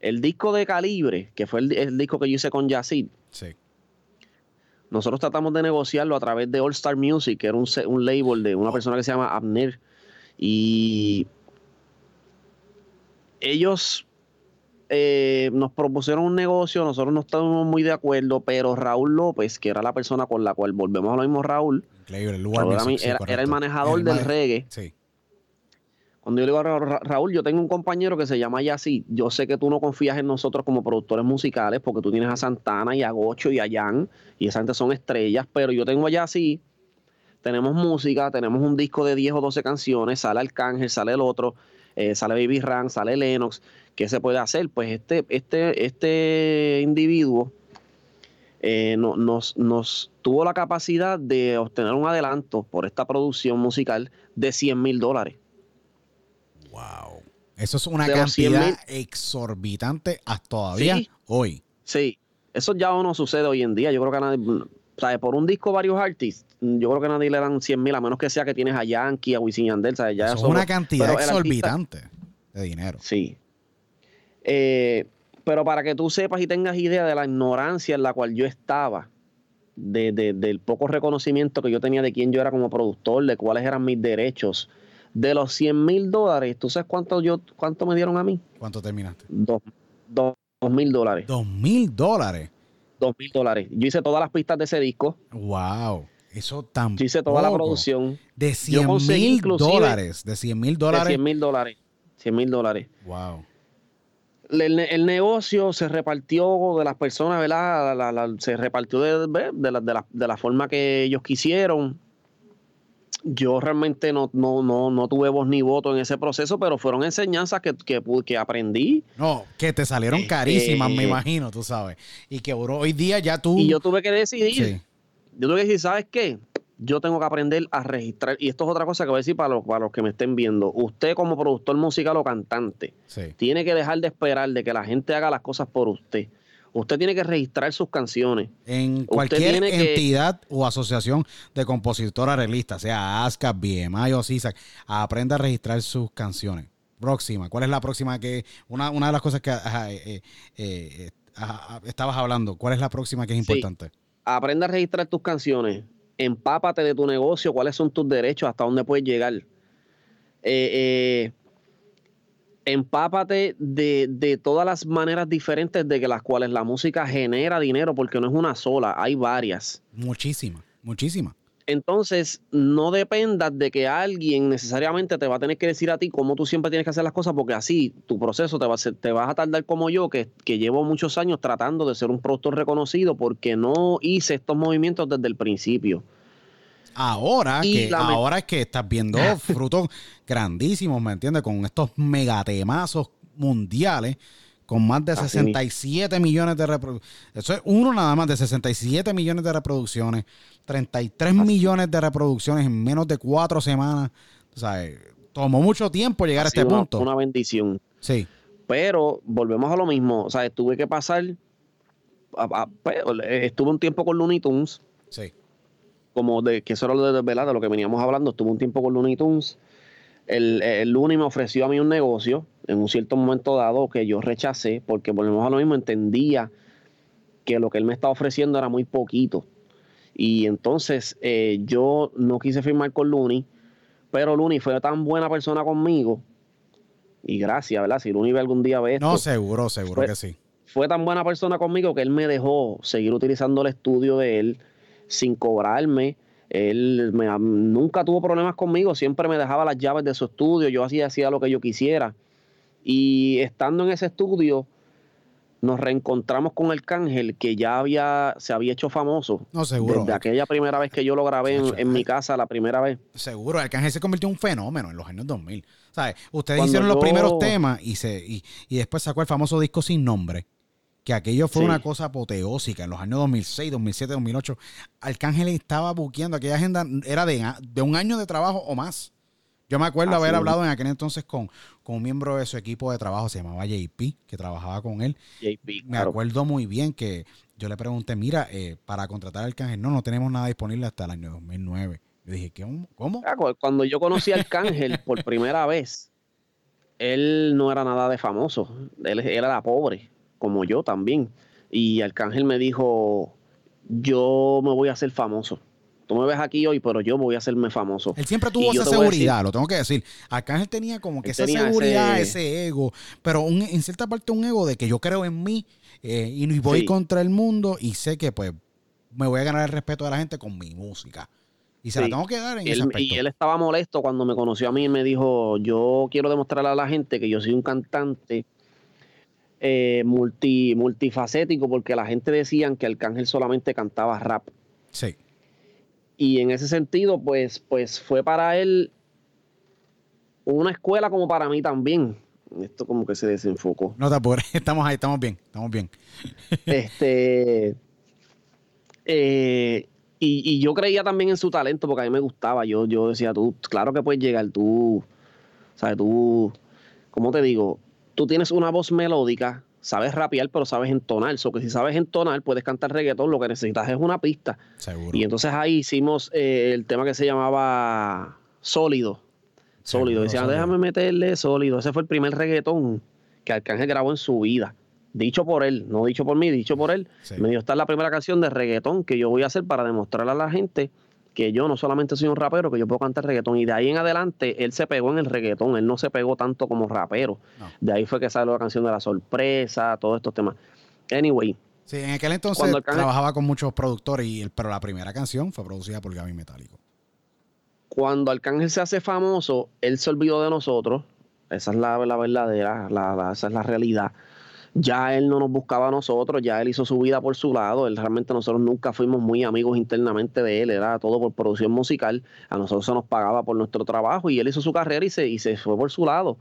El disco de Calibre, que fue el, disco que yo hice con Yacid, sí. nosotros tratamos de negociarlo a través de All Star Music, que era un, un label de una persona que se llama Abner. Y ellos eh, nos propusieron un negocio, nosotros no estábamos muy de acuerdo, pero Raúl López, que era la persona con la cual volvemos a lo mismo Raúl, era, el manejador del reggae. Cuando yo le digo a Raúl, yo tengo un compañero que se llama Yassi. Yo sé que tú no confías en nosotros como productores musicales porque tú tienes a Santana y a Gocho y a Jan y esa gente son estrellas, pero yo tengo a Yassi. Tenemos música, tenemos un disco de 10 o 12 canciones, sale Arcángel, sale el otro, eh, sale Baby Ran, sale Lennox. ¿Qué se puede hacer? Pues este, este, este individuo eh, nos, nos tuvo la capacidad de obtener un adelanto por esta producción musical de 100 mil dólares. Wow. Eso es una cantidad exorbitante hasta todavía hoy. Sí, eso ya no sucede hoy en día. Yo creo que nadie, ¿sabes? por un disco varios artistas, yo creo que nadie le dan 100 mil, a menos que sea que tienes a Yankee, a Wisin Yandel. ¿sabes? Ya eso es una cantidad exorbitante de dinero. Sí, eh, pero para que tú sepas y tengas idea de la ignorancia en la cual yo estaba, de, del poco reconocimiento que yo tenía de quién yo era como productor, de cuáles eran mis derechos, de los 100 mil dólares, ¿tú sabes cuánto, yo, cuánto me dieron a mí? ¿Cuánto terminaste? Dos, mil dólares. ¿Dos mil dólares? Dos mil dólares. Yo hice todas las pistas de ese disco. ¡Wow! Eso tampoco. Yo hice toda la producción. De 100 mil dólares. De 100 mil dólares. De 100 mil dólares. 100 mil dólares. ¡Wow! El, negocio se repartió de las personas, ¿verdad? se repartió de, de, la, forma que ellos quisieron. Yo realmente no, no, no, no tuve voz ni voto en ese proceso, pero fueron enseñanzas que, que, que aprendí. No, que te salieron este, carísimas, me imagino, tú sabes. Y que hoy día ya tú. Y yo tuve que decidir. Yo tuve que decir, ¿sabes qué? Yo tengo que aprender a registrar, y esto es otra cosa que voy a decir para los, para los que me estén viendo, usted como productor musical o cantante, tiene que dejar de esperar de que la gente haga las cosas por usted. Usted tiene que registrar sus canciones. En cualquier entidad o asociación de compositor arreglista, sea ASCAP, BMI o CISAC, aprenda a registrar sus canciones. Próxima, ¿cuál es la próxima que, una, una de las cosas que eh, eh, eh, estabas hablando, cuál es la próxima que es importante? Aprenda a registrar tus canciones empápate de tu negocio, cuáles son tus derechos, hasta dónde puedes llegar. Eh, eh, empápate de, de, todas las maneras diferentes de que las cuales la música genera dinero, porque no es una sola, hay varias. Muchísimas, muchísimas. Entonces, no dependas de que alguien necesariamente te va a tener que decir a ti cómo tú siempre tienes que hacer las cosas, porque así tu proceso te, va a ser, te vas a tardar como yo, que, que llevo muchos años tratando de ser un productor reconocido porque no hice estos movimientos desde el principio. Ahora que, ahora es que estás viendo frutos grandísimos, ¿me entiendes? Con estos megatemazos mundiales con más de 67 millones de reproducciones. Eso es uno nada más de 67 millones de reproducciones, 33 millones de reproducciones en menos de cuatro semanas. O sea, eh, tomó mucho tiempo llegar a este punto. Una bendición. Sí. Pero volvemos a lo mismo. O sea, tuve que pasar. Pues, estuve un tiempo con Looney Tunes. Sí. Como de que eso era lo de, de lo que veníamos hablando. Estuve un tiempo con Looney Tunes el, el Luni me ofreció a mí un negocio en un cierto momento dado que yo rechacé porque volvemos a lo mismo, entendía que lo que él me estaba ofreciendo era muy poquito. Y entonces eh, yo no quise firmar con Luni, pero Luni fue tan buena persona conmigo. Y gracias, ¿verdad? Si Luni ve algún día ve esto, No, seguro, seguro que sí. Fue tan buena persona conmigo que él me dejó seguir utilizando el estudio de él sin cobrarme él nunca tuvo problemas conmigo, siempre me dejaba las llaves de su estudio, yo hacía, hacía lo que yo quisiera. Y estando en ese estudio, nos reencontramos con el Cángel, que ya había, se había hecho famoso. No, seguro. Desde aquella primera vez que yo lo grabé en, mi casa, la primera vez. Seguro, el Cángel se convirtió en un fenómeno en los años 2000. ¿Sabes? Ustedes hicieron los primeros temas y, se, y, y después sacó el famoso disco sin nombre que aquello fue una cosa apoteósica en los años 2006, 2007, 2008. Arcángel estaba buqueando, aquella agenda era de, de un año de trabajo o más. Yo me acuerdo haber hablado en aquel entonces con, con un miembro de su equipo de trabajo, se llamaba JP, que trabajaba con él. JP, me acuerdo muy bien que yo le pregunté, mira, eh, para contratar al Arcángel, no, no tenemos nada disponible hasta el año 2009. Yo dije, ¿cómo? Ah, cuando yo conocí a Arcángel por primera vez, él no era nada de famoso, él, él era pobre como yo también. Y Arcángel me dijo, yo me voy a hacer famoso. Tú me ves aquí hoy, pero yo voy a hacerme famoso. Él siempre tuvo esa seguridad, lo tengo que decir. Arcángel tenía como que esa seguridad, ese... ego, pero en cierta parte un ego de que yo creo en mí eh, y voy contra el mundo y sé que pues me voy a ganar el respeto de la gente con mi música. Y se la tengo que dar en ese aspecto. Y él estaba molesto cuando me conoció a mí y me dijo, yo quiero demostrarle a la gente que yo soy un cantante eh, multi, multifacético porque la gente decían que Arcángel solamente cantaba rap. Sí. Y en ese sentido, pues, pues fue para él una escuela como para mí también. Esto como que se desenfocó. No te apures, estamos ahí, estamos bien, estamos bien. este. Eh, y, y, yo creía también en su talento porque a mí me gustaba. Yo, yo decía, tú, claro que puedes llegar, tú, ¿sabes? Tú, ¿cómo te digo? tú tienes una voz melódica, sabes rapear, pero sabes entonar. So que si sabes entonar, puedes cantar reggaetón, lo que necesitas es una pista. Seguro. Y entonces ahí hicimos eh, el tema que se llamaba Sólido. Sólido. Decían, déjame meterle sólido. Ese fue el primer reggaetón que Arcángel grabó en su vida. Dicho por él, no dicho por mí, dicho por él. Me dijo, esta es la primera canción de reggaetón que yo voy a hacer para demostrarle a la gente que yo no solamente soy un rapero, que yo puedo cantar reggaetón. Y de ahí en adelante, él se pegó en el reggaetón, él no se pegó tanto como rapero. De ahí fue que salió la canción de la sorpresa, todos estos temas. Anyway. Sí, en aquel entonces trabajaba con muchos productores, y, pero la primera canción fue producida por Gaby Metálico. Cuando Arcángel se hace famoso, él se olvidó de nosotros. Esa es la, verdadera, esa es la realidad ya él no nos buscaba a nosotros, ya él hizo su vida por su lado, él realmente nosotros nunca fuimos muy amigos internamente de él, era todo por producción musical, a nosotros se nos pagaba por nuestro trabajo y él hizo su carrera y se, y se fue por su lado.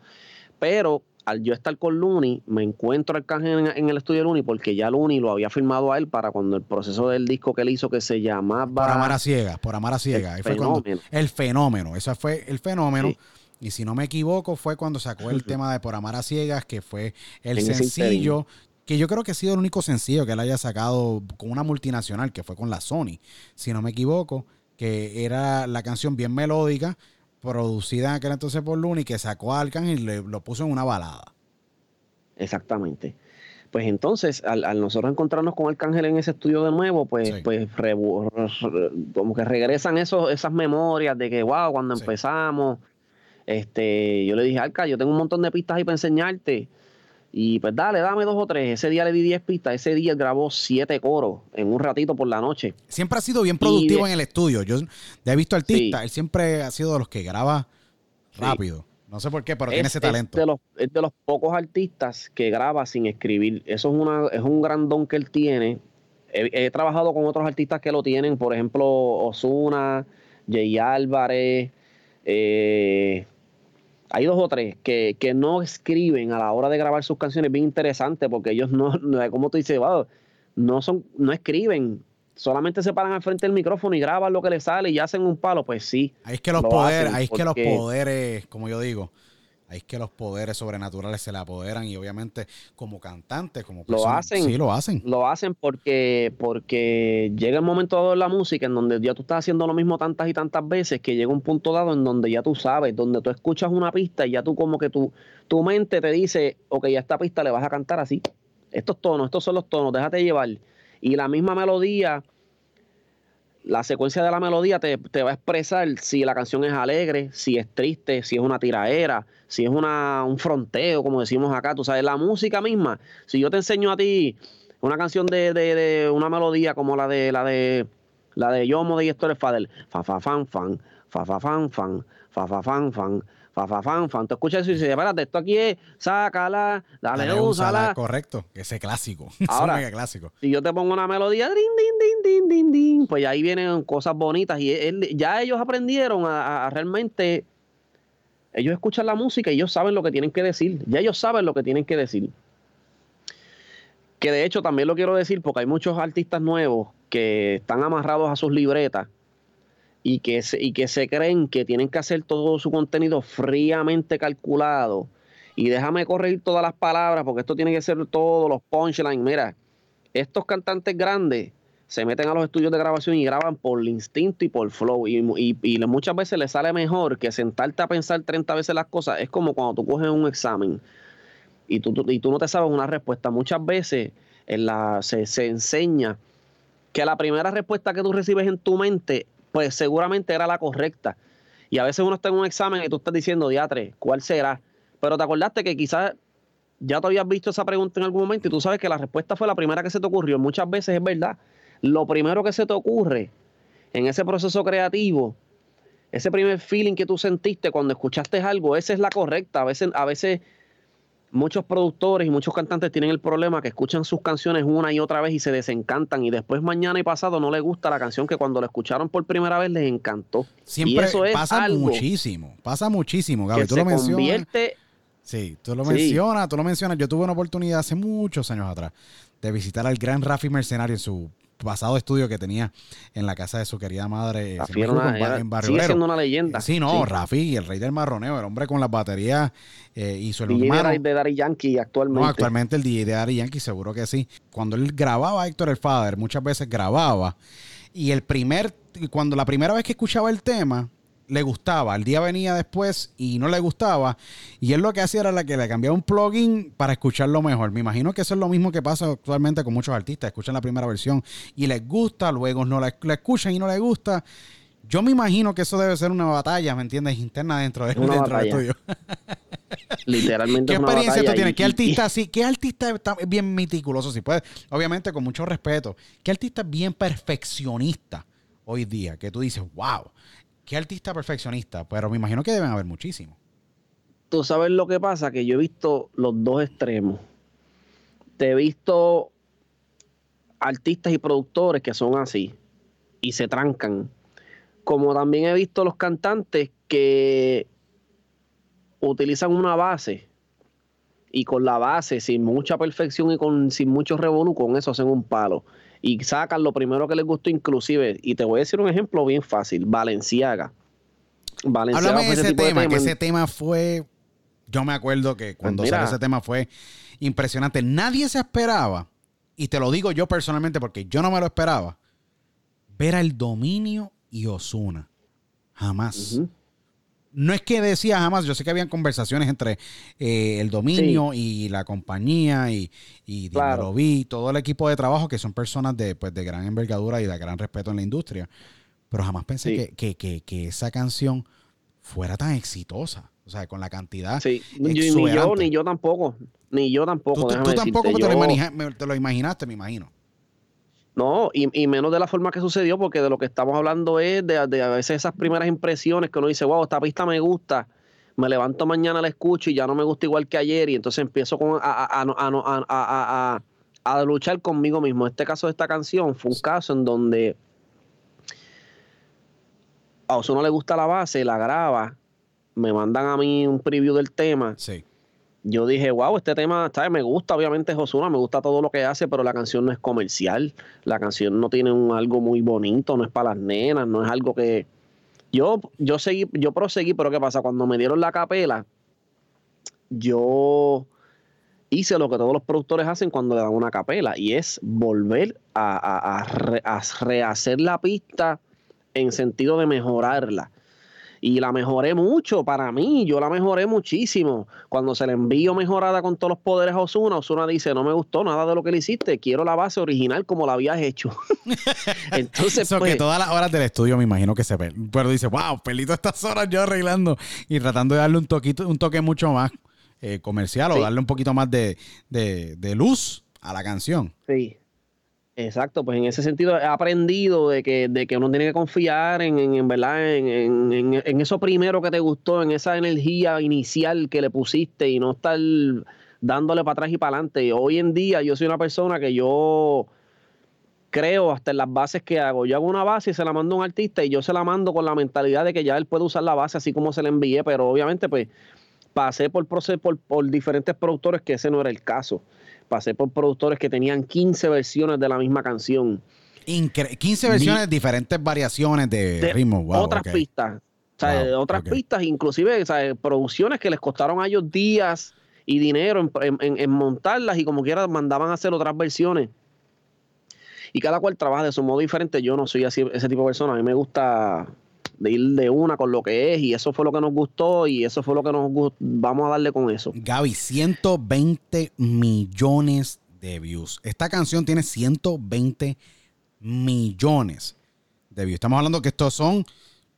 Pero al yo estar con Luni, me encuentro Arcángel en, en el estudio de Luni porque ya Luni lo había firmado a él para cuando el proceso del disco que él hizo que se llamaba... Por Amar a Ciegas, por Amar a Ciegas. El, fenómeno. el fenómeno, ese fue el fenómeno. Y si no me equivoco, fue cuando sacó el tema de Por Amar a Ciegas, que fue el sencillo, que yo creo que ha sido el único sencillo que él haya sacado con una multinacional, que fue con la Sony, si no me equivoco, que era la canción bien melódica, producida en aquel entonces por Luni, que sacó a Arcángel y lo puso en una balada. Exactamente. Pues entonces, al, nosotros encontrarnos con Arcángel en ese estudio de nuevo, pues, pues como que regresan esos, esas memorias de que, wow, cuando empezamos Este, yo le dije, Alca, yo tengo un montón de pistas ahí para enseñarte. Y pues dale, dame dos o tres. Ese día le di 10 pistas. Ese día él grabó siete coros en un ratito por la noche. Siempre ha sido bien productivo en el estudio. Yo he visto artistas, él siempre ha sido de los que graba rápido. No sé por qué, pero tiene ese talento. Es de, los, es de los pocos artistas que graba sin escribir. Eso es, una, es un gran don que él tiene. He, trabajado con otros artistas que lo tienen, por ejemplo, Osuna, Jay Álvarez, eh, hay dos o tres que, no escriben a la hora de grabar sus canciones bien interesante porque ellos no, como tú dices, no son, no escriben, solamente se paran al frente del micrófono y graban lo que les sale y hacen un palo, pues sí. Ahí es que los poderes, ahí es que los poderes, como yo digo, Ahí es que los poderes sobrenaturales se le apoderan y obviamente como cantantes, como personas, lo hacen, sí lo hacen. Lo hacen porque, porque llega el momento dado en la música en donde ya tú estás haciendo lo mismo tantas y tantas veces que llega un punto dado en donde ya tú sabes, donde tú escuchas una pista y ya tú como que tu, tu mente te dice, ok, a esta pista le vas a cantar así. Estos tonos, estos son los tonos, déjate llevar. Y la misma melodía la secuencia de la melodía te, va a expresar si la canción es alegre, si es triste, si es una tiraera, si es una, un fronteo, como decimos acá. Tú sabes, la música misma. Si yo te enseño a ti una canción de, de, una melodía como la de la de la de Yomo de Héctor Fadel, fa fa fan fan, fa fa fan fan, fa fa fan fan, fa, fa, fan, fan. Tú escuchas eso y dices, espérate, esto aquí es, sácala, dale, dale úsala. Correcto, ese clásico. Ahora, es clásico. Si yo te pongo una melodía, din, din, din, din, din, pues ahí vienen cosas bonitas y ya ellos aprendieron a, realmente, ellos escuchan la música y ellos saben lo que tienen que decir, ya ellos saben lo que tienen que decir. Que de hecho también lo quiero decir porque hay muchos artistas nuevos que están amarrados a sus libretas y que, se, y que se creen que tienen que hacer todo su contenido fríamente calculado. Y déjame corregir todas las palabras porque esto tiene que ser todos los punchlines. Mira, estos cantantes grandes se meten a los estudios de grabación y graban por instinto y por flow. Y, y, muchas veces les sale mejor que sentarte a pensar 30 veces las cosas. Es como cuando tú coges un examen y tú, y tú no te sabes una respuesta. Muchas veces se, se enseña que la primera respuesta que tú recibes en tu mente pues seguramente era la correcta. Y a veces uno está en un examen y tú estás diciendo, diatre, ¿cuál será? Pero te acordaste que quizás ya te habías visto esa pregunta en algún momento y tú sabes que la respuesta fue la primera que se te ocurrió. Muchas veces es verdad. Lo primero que se te ocurre en ese proceso creativo, ese primer feeling que tú sentiste cuando escuchaste algo, esa es la correcta. A veces, a veces muchos productores y muchos cantantes tienen el problema que escuchan sus canciones una y otra vez y se desencantan y después mañana y pasado no les gusta la canción que cuando la escucharon por primera vez les encantó. Siempre eso pasa muchísimo, pasa muchísimo, Gaby, tú lo mencionas. Sí, tú lo mencionas, tú lo mencionas. Yo tuve una oportunidad hace muchos años atrás de visitar al gran Rafi Mercenario en su pasado estudio que tenía en la casa de su querida madre Rafi en Barrio sigue siendo una leyenda. Sí, no, Rafi, el rey del marroneo, el hombre con las baterías eh, y su hermano. de Daddy Yankee actualmente. No, actualmente el DJ de Daddy Yankee, seguro que sí. Cuando él grababa a Héctor el Father, muchas veces grababa y el primer, cuando la primera vez que escuchaba el tema, le gustaba, el día venía después y no le gustaba, y él lo que hacía era la que le cambiaba un plugin para escucharlo mejor. Me imagino que eso es lo mismo que pasa actualmente con muchos artistas, escuchan la primera versión y les gusta, luego no la, escuchan y no les gusta. Yo me imagino que eso debe ser una batalla, ¿me entiendes? Interna dentro, de, dentro del estudio. Literalmente. ¿Qué experiencia tú tienes? ¿Qué artista sí? ¿Qué artista está bien meticuloso? Si puedes, obviamente con mucho respeto. ¿Qué artista es bien perfeccionista hoy día? Que tú dices, wow, ¿Qué artista perfeccionista? Pero me imagino que deben haber muchísimos. Tú sabes lo que pasa, que yo he visto los dos extremos. Te he visto artistas y productores que son así y se trancan. Como también he visto los cantantes que utilizan una base y con la base, sin mucha perfección y con, sin mucho revolú, con eso hacen un palo y sacan lo primero que les gustó inclusive. Y te voy a decir un ejemplo bien fácil, Valenciaga. Valenciaga Háblame de ese, tema, que ese tema fue, yo me acuerdo que cuando pues salió ese tema fue impresionante. Nadie se esperaba, y te lo digo yo personalmente porque yo no me lo esperaba, ver al dominio y Osuna. Jamás no es que decía jamás, yo sé que habían conversaciones entre eh, el dominio y la compañía y, y claro. todo el equipo de trabajo, que son personas de, pues, de gran envergadura y de gran respeto en la industria. Pero jamás pensé que, esa canción fuera tan exitosa. O sea, con la cantidad. Sí, ni yo, ni yo tampoco. Ni yo tampoco. Tú, tampoco te, lo te, lo imaginaste, me imagino. No, y, menos de la forma que sucedió, porque de lo que estamos hablando es de, a veces esas primeras impresiones que uno dice, wow, esta pista me gusta, me levanto mañana, la escucho y ya no me gusta igual que ayer, y entonces empiezo con, a, a, luchar conmigo mismo. Este caso de esta canción fue un caso en donde a no le gusta la base, la graba, me mandan a mí un preview del tema. Sí yo dije, wow, este tema, ¿sabes? Me gusta, obviamente, Josuna, me gusta todo lo que hace, pero la canción no es comercial. La canción no tiene un, algo muy bonito, no es para las nenas, no es algo que. Yo, yo seguí, yo proseguí, pero ¿qué pasa? Cuando me dieron la capela, yo hice lo que todos los productores hacen cuando le dan una capela, y es volver a, a rehacer la pista en sentido de mejorarla y la mejoré mucho para mí, yo la mejoré muchísimo. Cuando se le envío mejorada con todos los poderes a Osuna, Osuna dice, no me gustó nada de lo que le hiciste, quiero la base original como la habías hecho. Entonces, Eso que pues, todas las horas del estudio me imagino que se ve, pero dice, wow, pelito estas horas yo arreglando y tratando de darle un, toquito, un toque mucho más eh, comercial o darle un poquito más de, de luz a la canción. Sí. Exacto, pues en ese sentido he aprendido de que, de que uno tiene que confiar en, en, verdad, en, en, eso primero que te gustó, en esa energía inicial que le pusiste y no estar dándole para atrás y para adelante. Hoy en día yo soy una persona que yo creo hasta en las bases que hago. Yo hago una base y se la mando a un artista y yo se la mando con la mentalidad de que ya él puede usar la base así como se la envié, pero obviamente pues pasé por, por, por diferentes productores que ese no era el caso pasé por productores que tenían 15 versiones de la misma canción. 15 versiones, diferentes variaciones de, ritmo. otras pistas. O sea, otras pistas, inclusive producciones que les costaron a ellos días y dinero en, montarlas y como quiera mandaban a hacer otras versiones. Y cada cual trabaja de su modo diferente. Yo no soy así, ese tipo de persona. A mí me gusta de ir de una con lo que es y eso fue lo que nos gustó y eso fue lo que nos gustó. Vamos a darle con eso. Gaby, 120 millones de views. Esta canción tiene 120 millones de views. Estamos hablando que estos son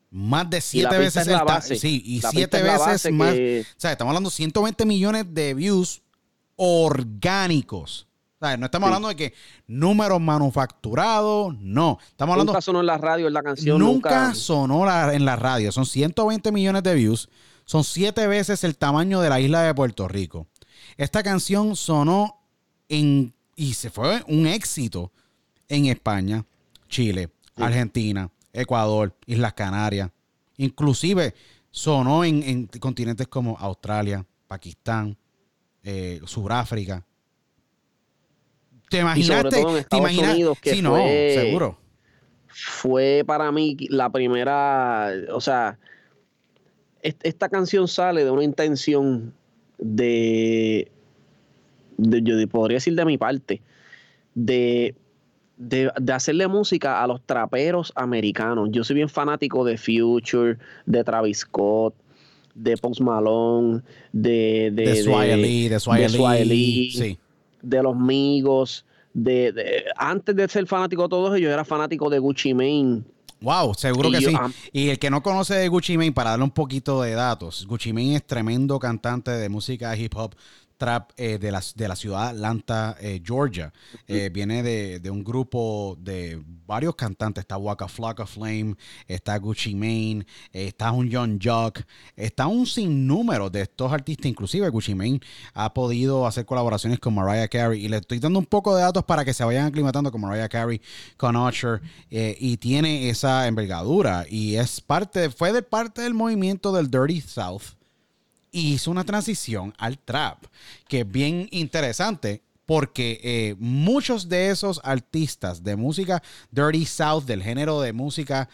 más de siete veces la base. Sí, y siete veces más. O sea, estamos hablando de 120 millones de views orgánicos. No estamos hablando de que números manufacturados, no. Estamos hablando. Nunca sonó en la radio en la canción. Nunca, sonó en la radio. Son 120 millones de views. Son siete veces el tamaño de la isla de Puerto Rico. Esta canción sonó en. y se fue un éxito en España, Chile, Argentina, Ecuador, Islas Canarias. Inclusive sonó en, continentes como Australia, Pakistán, eh, Sudáfrica. ¿Te imaginaste? ¿Te imaginas? que no, seguro. Fue para mí la primera, o sea, esta canción sale de una intención de, yo podría decir de mi parte, de, de, hacerle música a los traperos americanos. Yo soy bien fanático de Future, de Travis Scott, de Post Malone, de... De, de, de, sí de los Migos, de, antes de ser fanático de todos ellos, era fanático de Gucci Mane. Wow, seguro que sí. y el que no conoce de Gucci Mane, para darle un poquito de datos, Gucci Mane es tremendo cantante de música hip hop trap eh, de, la, de la ciudad de Atlanta, eh, Georgia. Eh, viene de, un grupo de varios cantantes. Está Waka Flocka Flame, está Gucci Mane, está un John Jock, está un sinnúmero de estos artistas. Inclusive Gucci Mane ha podido hacer colaboraciones con Mariah Carey. Y le estoy dando un poco de datos para que se vayan aclimatando con Mariah Carey, con Usher. y tiene esa envergadura. Y es parte, fue de parte del movimiento del Dirty South hizo una transición al trap, que es bien interesante porque eh, muchos de esos artistas de música Dirty South, del género de música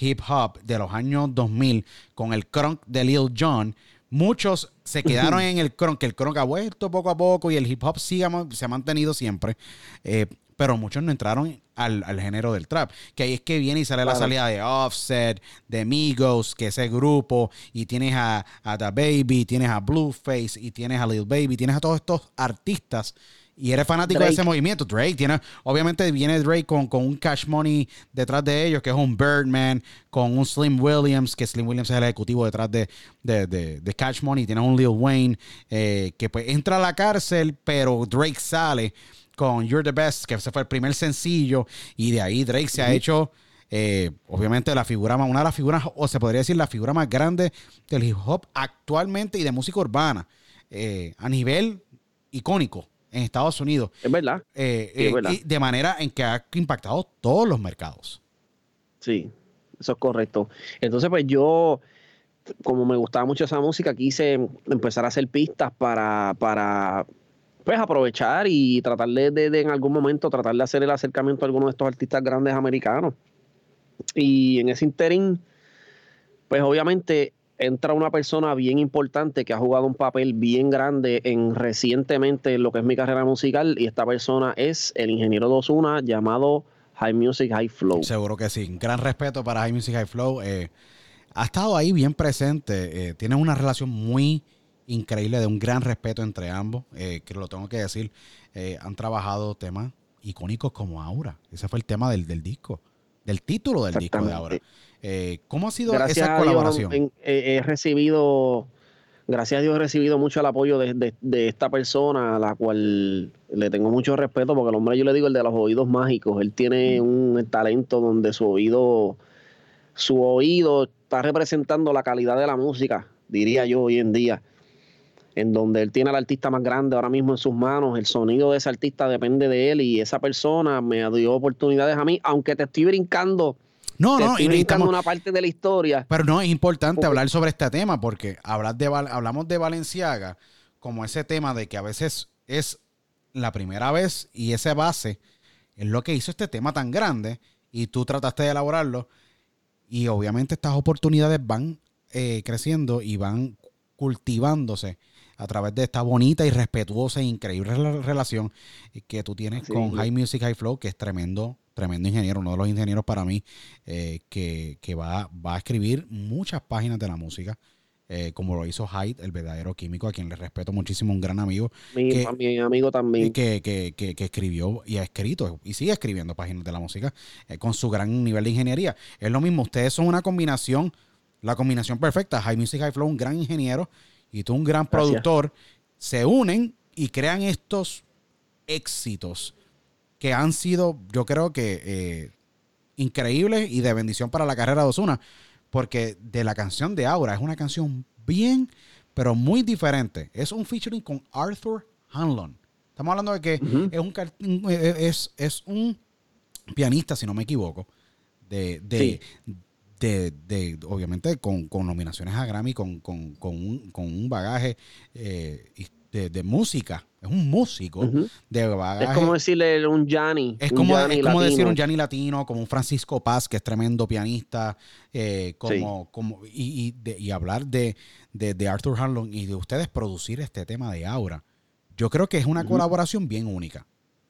hip hop de los años 2000, con el crunk de Lil Jon, muchos se quedaron en el crunk, que el crunk ha vuelto poco a poco y el hip hop sí se ha mantenido siempre. Eh, pero muchos no entraron al, género del trap. Que ahí es que viene y sale la salida de Offset, de Migos, que ese grupo, y tienes a, a The Baby, tienes a Blueface, y tienes a Lil Baby, tienes a todos estos artistas Y eres fanático de ese movimiento. Drake tiene, obviamente viene Drake con, con, un Cash Money detrás de ellos, que es un Birdman, con un Slim Williams, que Slim Williams es el ejecutivo detrás de, de, de, Cash Money. Tiene un Lil Wayne, eh, que pues entra a la cárcel, pero Drake sale con You're the Best, que ese fue el primer sencillo. Y de ahí Drake se ha hecho, eh, obviamente, la figura más, una de las figuras, o se podría decir la figura más grande del hip hop actualmente y de música urbana, eh, a nivel icónico en Estados Unidos. Es verdad. Eh, eh, de manera en que ha impactado todos los mercados. Sí, eso es correcto. Entonces, pues yo, como me gustaba mucho esa música, quise empezar a hacer pistas para, para pues aprovechar y tratar de, de, en algún momento tratar de hacer el acercamiento a algunos de estos artistas grandes americanos. Y en ese interín, pues obviamente entra una persona bien importante que ha jugado un papel bien grande en recientemente en lo que es mi carrera musical y esta persona es el ingeniero Dosuna llamado High Music High Flow. Seguro que sí. Gran respeto para High Music High Flow. Eh, ha estado ahí bien presente. Eh, tiene una relación muy increíble de un gran respeto entre ambos, eh, que lo tengo que decir. han trabajado temas icónicos como Aura. Ese fue el tema del, del disco, del título del disco de Aura. Eh, ¿Cómo ha sido esa colaboración? he recibido, gracias a Dios, he recibido mucho el apoyo de, esta persona, a la cual le tengo mucho respeto, porque el hombre yo le digo el de los oídos mágicos. Él tiene un talento donde su oído, su oído está representando la calidad de la música, diría yo hoy en día en donde él tiene al artista más grande ahora mismo en sus manos, el sonido de ese artista depende de él y esa persona me dio oportunidades a mí, aunque te estoy brincando no, no, y una parte de la historia. Pero no, es importante hablar sobre este tema porque hablar de, hablamos de Valenciaga como ese tema de que a veces es la primera vez y ese base es lo que hizo este tema tan grande y tú trataste de elaborarlo y obviamente estas oportunidades van eh, creciendo y van cultivándose a través de esta bonita y respetuosa e increíble relación que tú tienes con High Music High Flow, que es tremendo tremendo ingeniero, uno de los ingenieros para mí eh, que, va, va, a escribir muchas páginas de la música. Eh, como lo hizo Hyde, el verdadero químico, a quien le respeto muchísimo, un gran amigo. Mi, que, mi amigo también. Que, que, que, escribió y ha escrito y sigue escribiendo páginas de la música eh, con su gran nivel de ingeniería. Es lo mismo, ustedes son una combinación, la combinación perfecta. High Music, High Flow, un gran ingeniero y tú un gran productor, se unen y crean estos éxitos que han sido, yo creo que, eh, increíbles y de bendición para la carrera de Osuna, porque de la canción de Aura es una canción bien, pero muy diferente. Es un featuring con Arthur Hanlon. Estamos hablando de que es, un, es, es, un pianista, si no me equivoco, de, de, de, obviamente con, nominaciones a Grammy, con, con, un, con un, bagaje eh, de, música. Es un músico de bagaje. Es como decirle un Gianni. Es, como, decir un Gianni latino, como un Francisco Paz, que es tremendo pianista, eh, como, como, y, y, hablar de, de, Arthur Harlon y de ustedes producir este tema de Aura. Yo creo que es una colaboración bien única,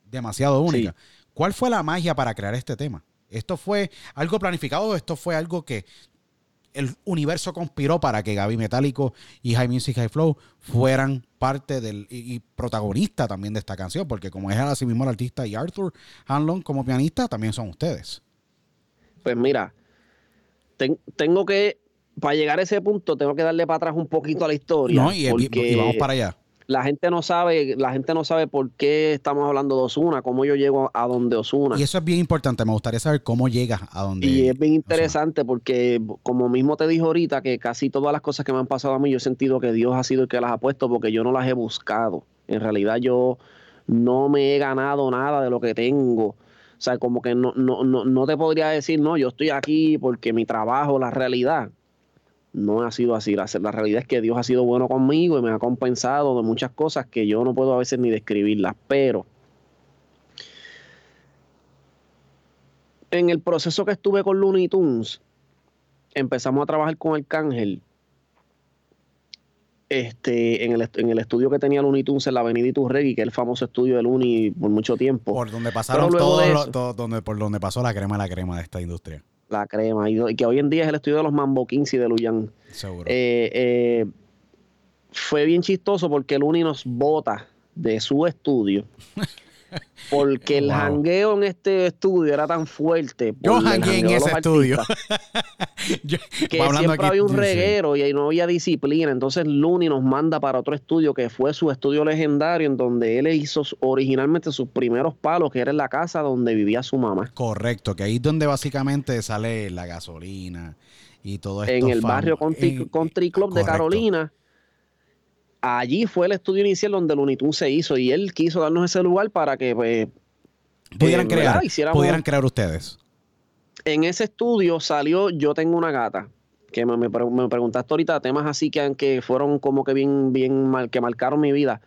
demasiado única. ¿Cuál fue la magia para crear este tema? ¿Esto fue algo planificado o esto fue algo que el universo conspiró para que Gaby Metálico y High Music High Flow fueran parte del y, protagonista también de esta canción, porque como es así mismo el artista y Arthur Hanlon como pianista, también son ustedes. Pues mira, tengo que, para llegar a ese punto, tengo que darle para atrás un poquito a la historia. No, y vamos para allá la gente no sabe, la gente no sabe por qué estamos hablando de Osuna, cómo yo llego a donde Osuna. Y eso es bien importante, me gustaría saber cómo llegas a donde Y es bien interesante porque como mismo te dijo ahorita que casi todas las cosas que me han pasado a mí yo he sentido que Dios ha sido el que las ha puesto porque yo no las he buscado. En realidad yo no me he ganado nada de lo que tengo. O sea, como que no, no, no, no te podría decir, no, yo estoy aquí porque mi trabajo, la realidad no ha sido así. La, realidad es que Dios ha sido bueno conmigo y me ha compensado de muchas cosas que yo no puedo a veces ni describirlas, pero en el proceso que estuve con Looney Tunes, empezamos a trabajar con Arcángel. Este, en, el, en el estudio que tenía Looney Tunes en la Avenida Iturregui, que es el famoso estudio de Looney por mucho tiempo. Por donde pasaron todos donde, por donde pasó la crema la crema de esta industria la crema, y, que hoy en día es el estudio de los Mambo y de Luyan. Seguro. Eh, eh, fue bien chistoso porque el Uni nos vota de su estudio. Porque el Wow. jangueo en este estudio era tan fuerte. Yo jangué en ese estudio. Yo- que siempre aquí, había un sí. reguero y ahí no había disciplina. Entonces Looney nos manda para otro estudio que fue su estudio legendario, en donde él hizo originalmente sus primeros palos, que era en la casa donde vivía su mamá. Correcto, que ahí es donde básicamente sale la gasolina y todo esto. en el fam- barrio Country, en- Country Club de. Carolina. Allí fue el estudio inicial donde Looney Tunes se hizo y él quiso darnos ese lugar para que pues, Pudieran eh, crear, pudieran crear ustedes. en ese estudio salió Yo tengo una gata, que me, me pre- me preguntaste ahorita temas así que, que fueron como que bien, bien mal, que marcaron mi vida.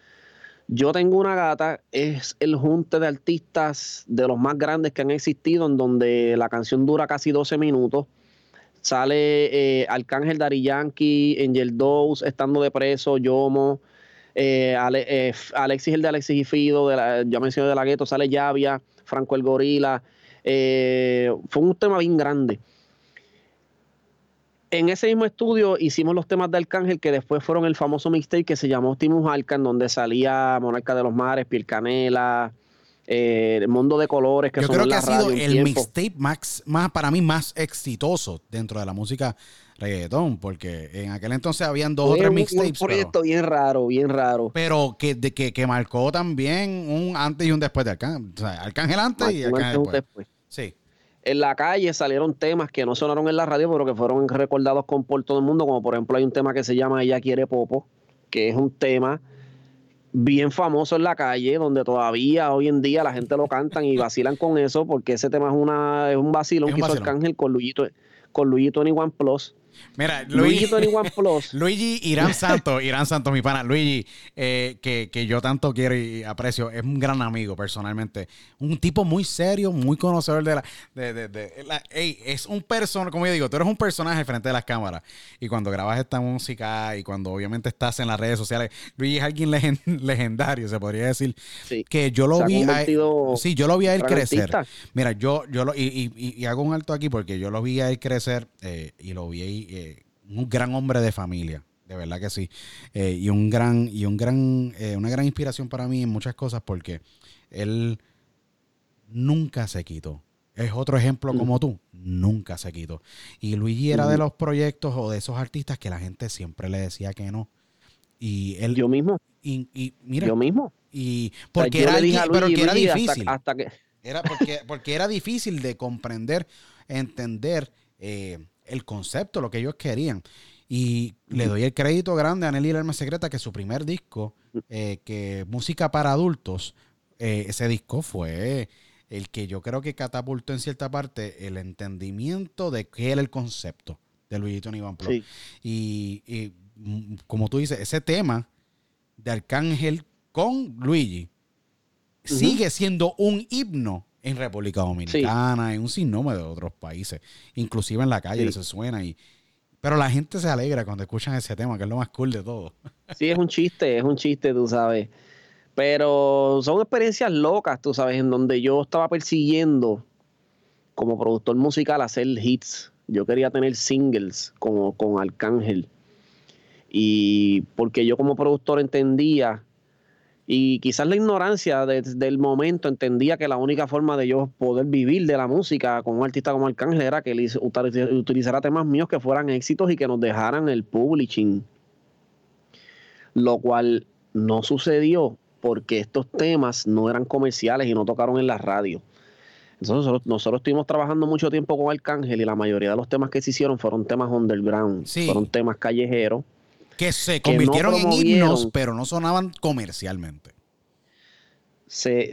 Yo tengo una gata, es el junte de artistas de los más grandes que han existido, en donde la canción dura casi 12 minutos. Sale eh, Arcángel Dari Yankee, Angel Dose, estando de preso, Yomo, eh, eh, Alexis el de Alexis y Fido, ya mencioné de la gueto, sale Llavia, Franco el Gorila. eh, fue un tema bien grande. En ese mismo estudio hicimos los temas de Arcángel que después fueron el famoso mixtape que se llamó Timus Arcan, donde salía Monarca de los Mares, Piel Canela, eh, El Mundo de Colores, que Yo creo que ha sido el mixtape más, más, para mí, más exitoso dentro de la música reggaetón, porque en aquel entonces habían dos o tres mixtapes. Un pero- proyecto bien raro, bien raro. pero que, de, que, que marcó también un antes y un después de Arcángel. O sea, Arcángel antes y Marcó Arcángel después. después. Sí. En la calle salieron temas que no sonaron en la radio, pero que fueron recordados con, por todo el mundo, como por ejemplo hay un tema que se llama Ella quiere Popo, que es un tema bien famoso en la calle, donde todavía hoy en día la gente lo cantan y vacilan con eso, porque ese tema es, una, es un vacilón Es un que hizo. Arcángel con Luigi, con Luigi 21 Plus. Mira, Luigi Luigi, 21 Plus. Luigi Irán Santos, Irán Santos, mi pana, Luigi, eh, que, que yo tanto quiero y aprecio, es un gran amigo personalmente. Un tipo muy serio, muy conocedor de la. De, de- de- la- ey, es un personaje, como yo digo, tú eres un personaje frente de las cámaras. Y cuando grabas esta música y cuando obviamente estás en las redes sociales, Luigi es alguien legen- legendario, se podría decir. Sí. Que yo lo Se vi. A, sí, yo lo vi a él crecer. artista. Mira, yo, yo lo, y, y- y- y hago un alto aquí porque yo lo vi a él crecer eh, y lo vi ahí, eh, un gran hombre de familia, de verdad que sí. Eh, y un gran, y un gran, eh, una gran inspiración para mí en muchas cosas porque él nunca se quitó. Es otro ejemplo como tú, nunca se quitó. Y Luigi era de los proyectos o de esos artistas que la gente siempre le decía que no. Y él, Yo mismo, y, y mira, yo mismo. y O sea, porque era, pero que hasta- difícil. hasta que Era porque, porque era difícil de comprender, entender eh, el concepto, lo que ellos querían. Y le doy el crédito grande a Nelly el Alma Secreta que su primer disco, eh, que música para adultos, eh, ese disco fue el que yo creo que catapultó en cierta parte el entendimiento de qué era el concepto de Luigi Tony Van Plo. Sí. Y, y, mm, como tú dices, ese tema de Arcángel con Luigi sigue siendo un himno en República Dominicana, en un sinnúmero de otros países, inclusive en la calle Sí. se suena y pero la gente se alegra cuando escuchan ese tema, que es lo más cool de todo. Sí, es un chiste, es un chiste, tú sabes. Pero son experiencias locas, tú sabes, en donde yo estaba persiguiendo como productor musical hacer hits. Yo quería tener singles como con Arcángel. Y porque yo como productor entendía, y quizás la ignorancia de- del momento entendía que la única forma de yo poder vivir de la música con un artista como Arcángel era que él utilizara temas míos que fueran éxitos y que nos dejaran el publishing lo cual no sucedió porque estos temas no eran comerciales y no tocaron en la radio. Entonces nosotros, nosotros estuvimos trabajando mucho tiempo con Arcángel y la mayoría de los temas que se hicieron fueron temas underground, Sí. fueron temas callejeros. Que se Que no convirtieron en himnos, pero no sonaban comercialmente. Se,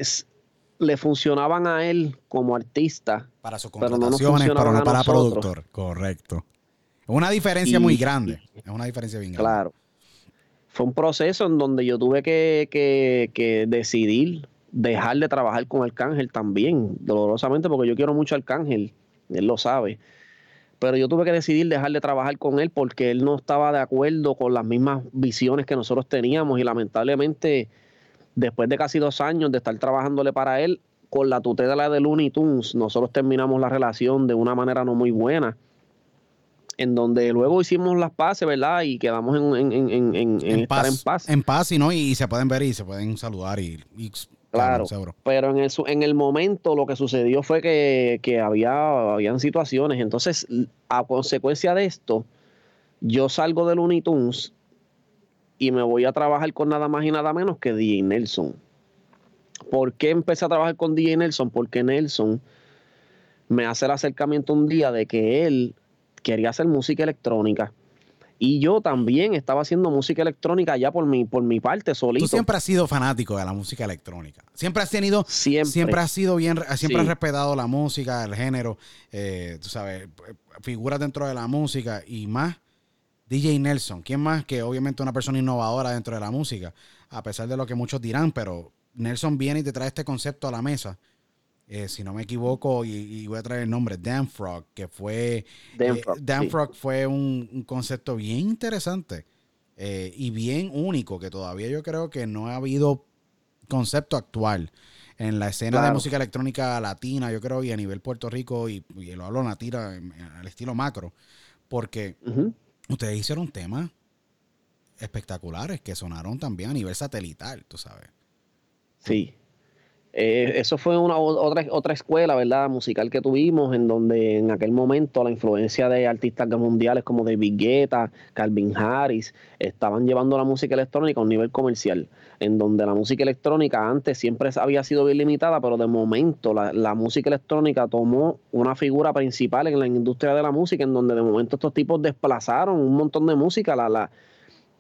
le funcionaban a él como artista. Para sus Pero no nos contrataciones, pero no para productor. Correcto. Es una diferencia Y- muy grande. Es una diferencia bien grande. Claro. Fue un proceso en donde yo tuve que, que- que decidir dejar de trabajar con Arcángel también, dolorosamente, porque yo quiero mucho a Arcángel, él lo sabe. Pero yo tuve que decidir dejar de trabajar con él porque él no estaba de acuerdo con las mismas visiones que nosotros teníamos y lamentablemente, después de casi dos años de estar trabajándole para él, con la tutela de Looney Tunes, nosotros terminamos la relación de una manera no muy buena. en donde luego hicimos las paces, ¿verdad? Y quedamos en, en, en, en, en estar en paz. En paz, y, ¿no? y se pueden ver y se pueden saludar y, Claro, pero en el, en el momento lo que sucedió fue que, que había habían situaciones. Entonces, a consecuencia de esto, yo salgo de Looney Tunes y me voy a trabajar con nada más y nada menos que DJ Nelson. ¿Por qué empecé a trabajar con DJ Nelson? Porque Nelson me hace el acercamiento un día de que él quería hacer música electrónica. Y yo también estaba haciendo música electrónica ya por mi, por mi parte, solito. Tú siempre has sido fanático de la música electrónica. Siempre has tenido, siempre, siempre has sido bien, siempre has respetado la música, el género, eh, tú sabes, figuras dentro de la música y más DJ Nelson. ¿Quién más que obviamente una persona innovadora dentro de la música? A pesar de lo que muchos dirán, pero Nelson viene y te trae este concepto a la mesa eh, si no me equivoco, y, voy a traer el nombre, Dan Frog, que fue... Dan eh, Frog, fue un, concepto bien interesante eh, y bien único, que todavía yo creo que no ha habido concepto actual en la escena de música electrónica latina, yo creo, y a nivel Puerto Rico, y, lo hablo nativa al estilo macro, porque ustedes hicieron temas espectaculares que sonaron también a nivel satelital, tú sabes. Sí, eh, eso fue una otra, otra escuela, ¿verdad? Musical que tuvimos, en donde en aquel momento la influencia de artistas mundiales como David Guetta, Calvin Harris, estaban llevando la música electrónica a un nivel comercial, en donde la música electrónica antes siempre había sido bien limitada, pero de momento la, música electrónica tomó una figura principal en la industria de la música, en donde de momento estos tipos desplazaron un montón de música, la, la,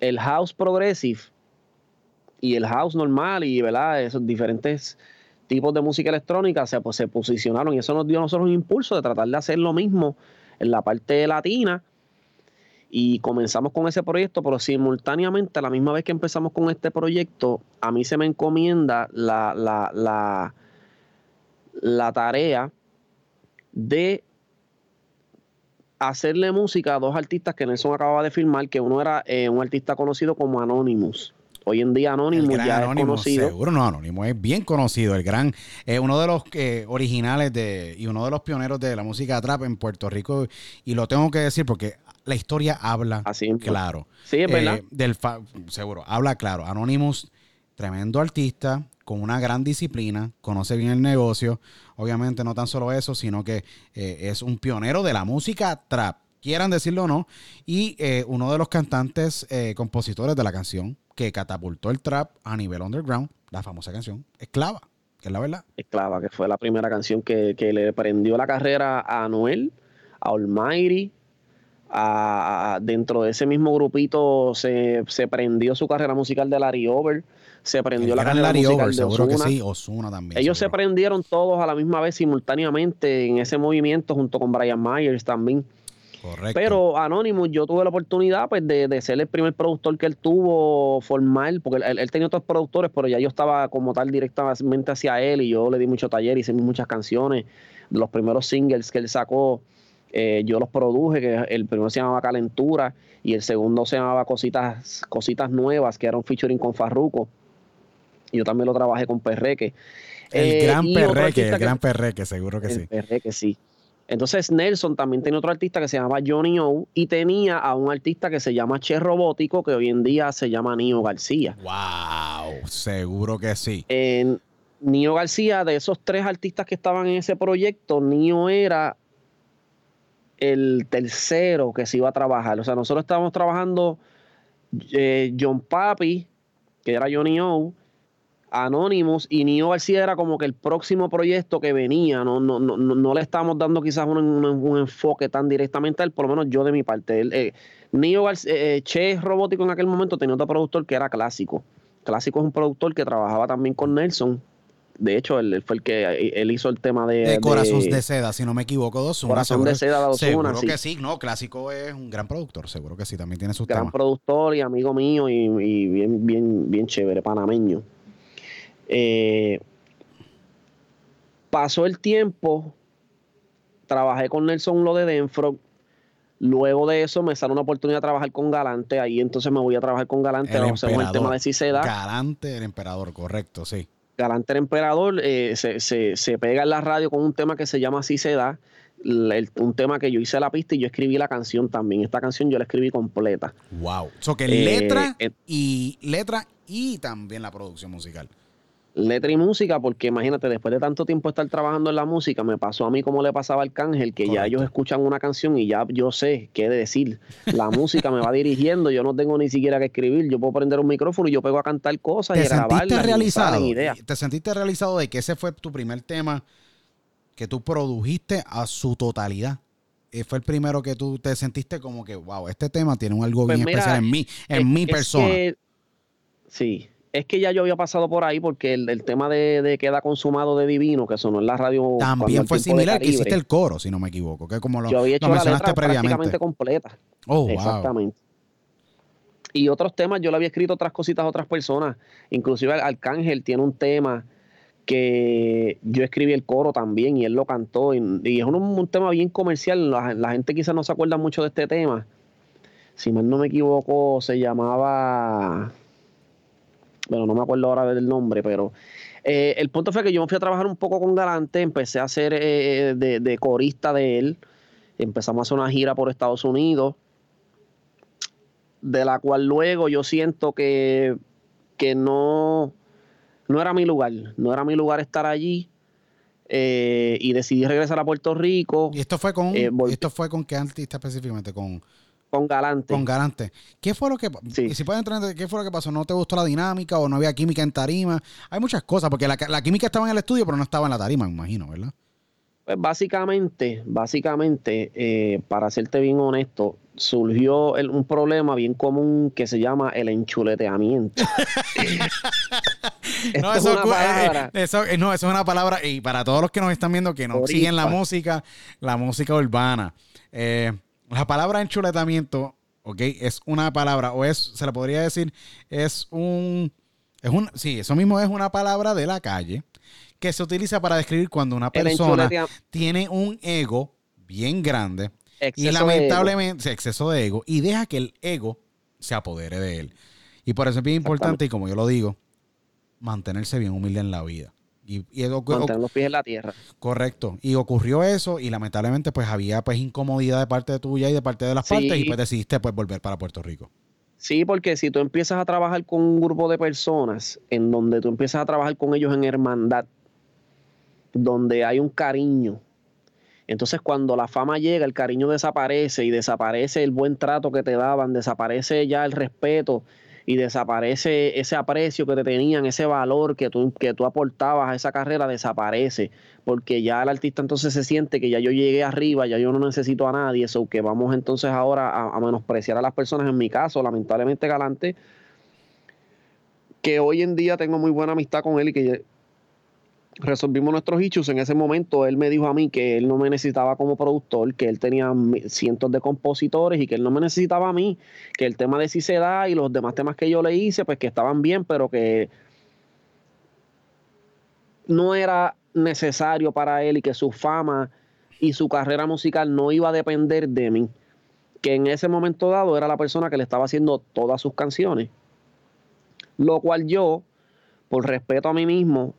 el house progressive y el house normal y, ¿verdad? Esos diferentes tipos de música electrónica se, pues, se posicionaron y eso nos dio a nosotros un impulso de tratar de hacer lo mismo en la parte latina. Y comenzamos con ese proyecto, pero simultáneamente a la misma vez que empezamos con este proyecto, a mí se me encomienda la, la, la, tarea de hacerle música a dos artistas que Nelson acababa de filmar, que uno era eh, un artista conocido como Anonymous Hoy en día Anónimo ya es conocido. Seguro no, Anónimo es bien conocido. El gran, eh, uno de los eh, originales de, y uno de los pioneros de la música trap en Puerto Rico. Y lo tengo que decir porque la historia habla claro. Sí, es verdad. Eh, del seguro, habla claro. Anonymous, tremendo artista, con una gran disciplina, conoce bien el negocio. Obviamente no tan solo eso, sino que es un pionero de la música trap quieran decirlo o no, y uno de los cantantes, compositores de la canción que catapultó el trap a nivel underground, la famosa canción Esclava, que es la verdad. Esclava, que fue la primera canción que, le prendió la carrera a Noel, a Almighty, a, dentro de ese mismo grupito se, prendió su carrera musical de Larry Over, se prendió la carrera Larry musical Over, seguro que sí, Osuna también. Ellos se prendieron todos a la misma vez simultáneamente en ese movimiento junto con Brian Myers también. Pero Anonymous, yo tuve la oportunidad pues, de, ser el primer productor que él tuvo formal, porque él, tenía otros productores, pero ya yo estaba como tal directamente hacia él y yo le di mucho taller, hice muchas canciones. Los primeros singles que él sacó, eh, yo los produje, que el primero se llamaba Calentura y el segundo se llamaba Cositas, Cositas Nuevas, que era un featuring con Farruco. Yo también lo trabajé con Perreque. El eh, gran Perreque, el gran Perreque, seguro que el sí. Perreque, sí. Entonces Nelson también tenía otro artista que se llama Johnny O y tenía a un artista que se llama Che Robótico que hoy en día se llama Nio García. ¡Wow! Seguro que sí. En Nio García, de esos tres artistas que estaban en ese proyecto, Nio era el tercero que se iba a trabajar. O sea, nosotros estábamos trabajando eh, John Papi, que era Johnny O, Anonymous y Nio García era como que el próximo proyecto que venía, no, no, no, no le estamos dando quizás un, enfoque tan directamente a él, por lo menos yo de mi parte. El, eh, Nio García, eh, eh, Che Robótico en aquel momento tenía otro productor que era Clásico. Clásico es un productor que trabajaba también con Nelson. De hecho, él, fue el que él hizo el tema de. De Corazón de, Seda, si no me equivoco, dos Corazón de Seda, dos Seguro que sí, no, Clásico es un gran productor, seguro que sí, también tiene su Gran productor y amigo mío y, y bien, bien, bien chévere, panameño. Eh, pasó el tiempo, trabajé con Nelson lo de Denfro. Luego de eso me sale una oportunidad de trabajar con Galante. Ahí entonces me voy a trabajar con Galante. El Vamos el tema de si se da. Galante el emperador, correcto, sí. Galante el emperador eh, se, se, pega en la radio con un tema que se llama Si se da. un tema que yo hice la pista y yo escribí la canción también. Esta canción yo la escribí completa. Wow. So que letra eh, y letra y también la producción musical. Letra y música, porque imagínate, después de tanto tiempo estar trabajando en la música, me pasó a mí como le pasaba al Cángel, que ya ellos escuchan una canción y ya yo sé qué decir. La música me va dirigiendo, yo no tengo ni siquiera que escribir, yo puedo prender un micrófono y yo pego a cantar cosas y grabarlas. realizado? ¿Te sentiste realizado de que ese fue tu primer tema que tú produjiste a su totalidad? Eh, fue el primero que tú te sentiste como que, wow, este tema tiene un algo pues bien especial en mí, en mi persona. sí, es que ya yo había pasado por ahí porque el, tema de, Queda Consumado de Divino, que sonó en la radio. También fue similar, que hiciste el coro, si no me equivoco, que como lo, yo había hecho la letra prácticamente completa. Oh, Exactamente. Y otros temas, yo le había escrito otras cositas a otras personas. Inclusive Arcángel tiene un tema que yo escribí el coro también y él lo cantó. Y, es un, tema bien comercial. La, la gente quizás no se acuerda mucho de este tema. Si mal no me equivoco, se llamaba bueno, no me acuerdo ahora del nombre, pero eh, el punto fue que yo me fui a trabajar un poco con Galante, empecé a ser eh, de, corista de él, empezamos a hacer una gira por Estados Unidos, de la cual luego yo siento que, que no, no era mi lugar, no era mi lugar estar allí. Eh, y decidí regresar a Puerto Rico. ¿Y esto fue con, esto fue con qué artista específicamente? ¿Con con Galante. Con Galante. ¿Qué fue lo que si pueden entrar, qué fue lo que pasó? ¿No te gustó la dinámica o no había química en tarima? Hay muchas cosas, porque la, química estaba en el estudio, pero no estaba en la tarima, me imagino, ¿verdad? Pues básicamente, básicamente, eh, para serte bien honesto, surgió un problema bien común que se llama el enchuleteamiento. no, eso, es una. Eh, eh, no, eso es una palabra, y para todos los que nos están viendo que no siguen la música, la música urbana. Eh, la palabra enchuletamiento, ¿ok? Es una palabra, o es, se la podría decir, es un, es un, sí, eso mismo es una palabra de la calle que se utiliza para describir cuando una persona tiene un ego bien grande y lamentablemente, exceso de ego, y deja que el ego se apodere de él. Y por eso es bien importante, y como yo lo digo, mantenerse bien humilde en la vida. Y, y los pies en la tierra. Correcto. Y ocurrió eso y lamentablemente pues había pues incomodidad de parte de tuya y de parte de las partes y pues decidiste pues volver para Puerto Rico. Sí, porque si tú empiezas a trabajar con un grupo de personas en donde tú empiezas a trabajar con ellos en hermandad, donde hay un cariño, entonces cuando la fama llega, el cariño desaparece y desaparece el buen trato que te daban, desaparece ya el respeto y desaparece ese aprecio que te tenían, ese valor que tú, que tú aportabas a esa carrera, desaparece, porque ya el artista entonces se siente que ya yo llegué arriba, ya yo no necesito a nadie, eso que vamos entonces ahora a, a menospreciar a las personas, en mi caso, lamentablemente Galante, que hoy en día tengo muy buena amistad con él y que resolvimos nuestros issues. En ese momento él me dijo a mí que él no me necesitaba como productor, que él tenía cientos de compositores y que él no me necesitaba a mí, que el tema de si se da y los demás temas que yo le hice, pues que estaban bien, pero que no era necesario para él y que su fama y su carrera musical no iba a depender de mí. Que en ese momento dado era la persona que le estaba haciendo todas sus canciones. Lo cual yo, por respeto a mí mismo,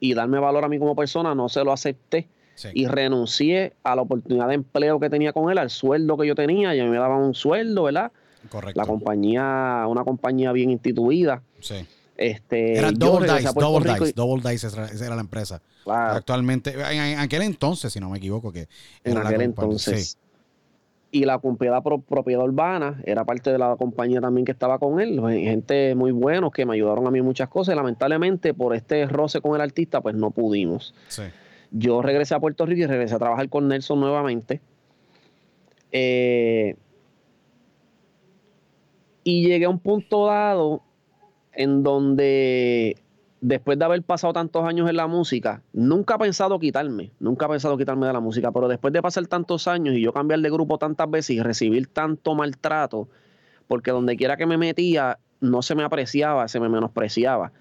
y darme valor a mí como persona, no se lo acepté. Y renuncié a la oportunidad de empleo que tenía con él, al sueldo que yo tenía, y a mí me daban un sueldo, ¿verdad? Correcto. La compañía, una compañía bien instituida. Sí. Este, era Double Dice, Double Dice, Double Dice era, la empresa. Actualmente, en, aquel entonces, si no me equivoco, que en aquel entonces y la propiedad, propiedad urbana era parte de la compañía también que estaba con él, gente muy buenos que me ayudaron a mí muchas cosas lamentablemente por este roce con el artista pues no pudimos. Yo regresé a Puerto Rico y regresé a trabajar con Nelson nuevamente. Eh, y llegué a un punto dado en donde después de haber pasado tantos años en la música, nunca he pensado quitarme, nunca he pensado quitarme de la música, pero después de pasar tantos años y yo cambiar de grupo tantas veces y recibir tanto maltrato, porque donde quiera que me metía no se me apreciaba, se me menospreciaba.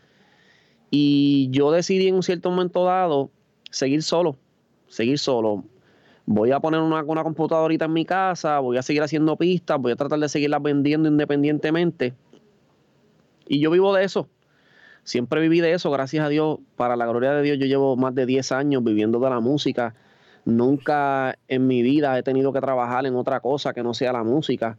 Y yo decidí en un cierto momento dado seguir solo, seguir solo. Voy a poner una, una computadorita en mi casa, voy a seguir haciendo pistas, voy a tratar de seguirlas vendiendo independientemente. Y yo vivo de eso siempre viví de eso, gracias a Dios, para la gloria de Dios, yo llevo más de 10 años viviendo de la música. Nunca en mi vida he tenido que trabajar en otra cosa que no sea la música.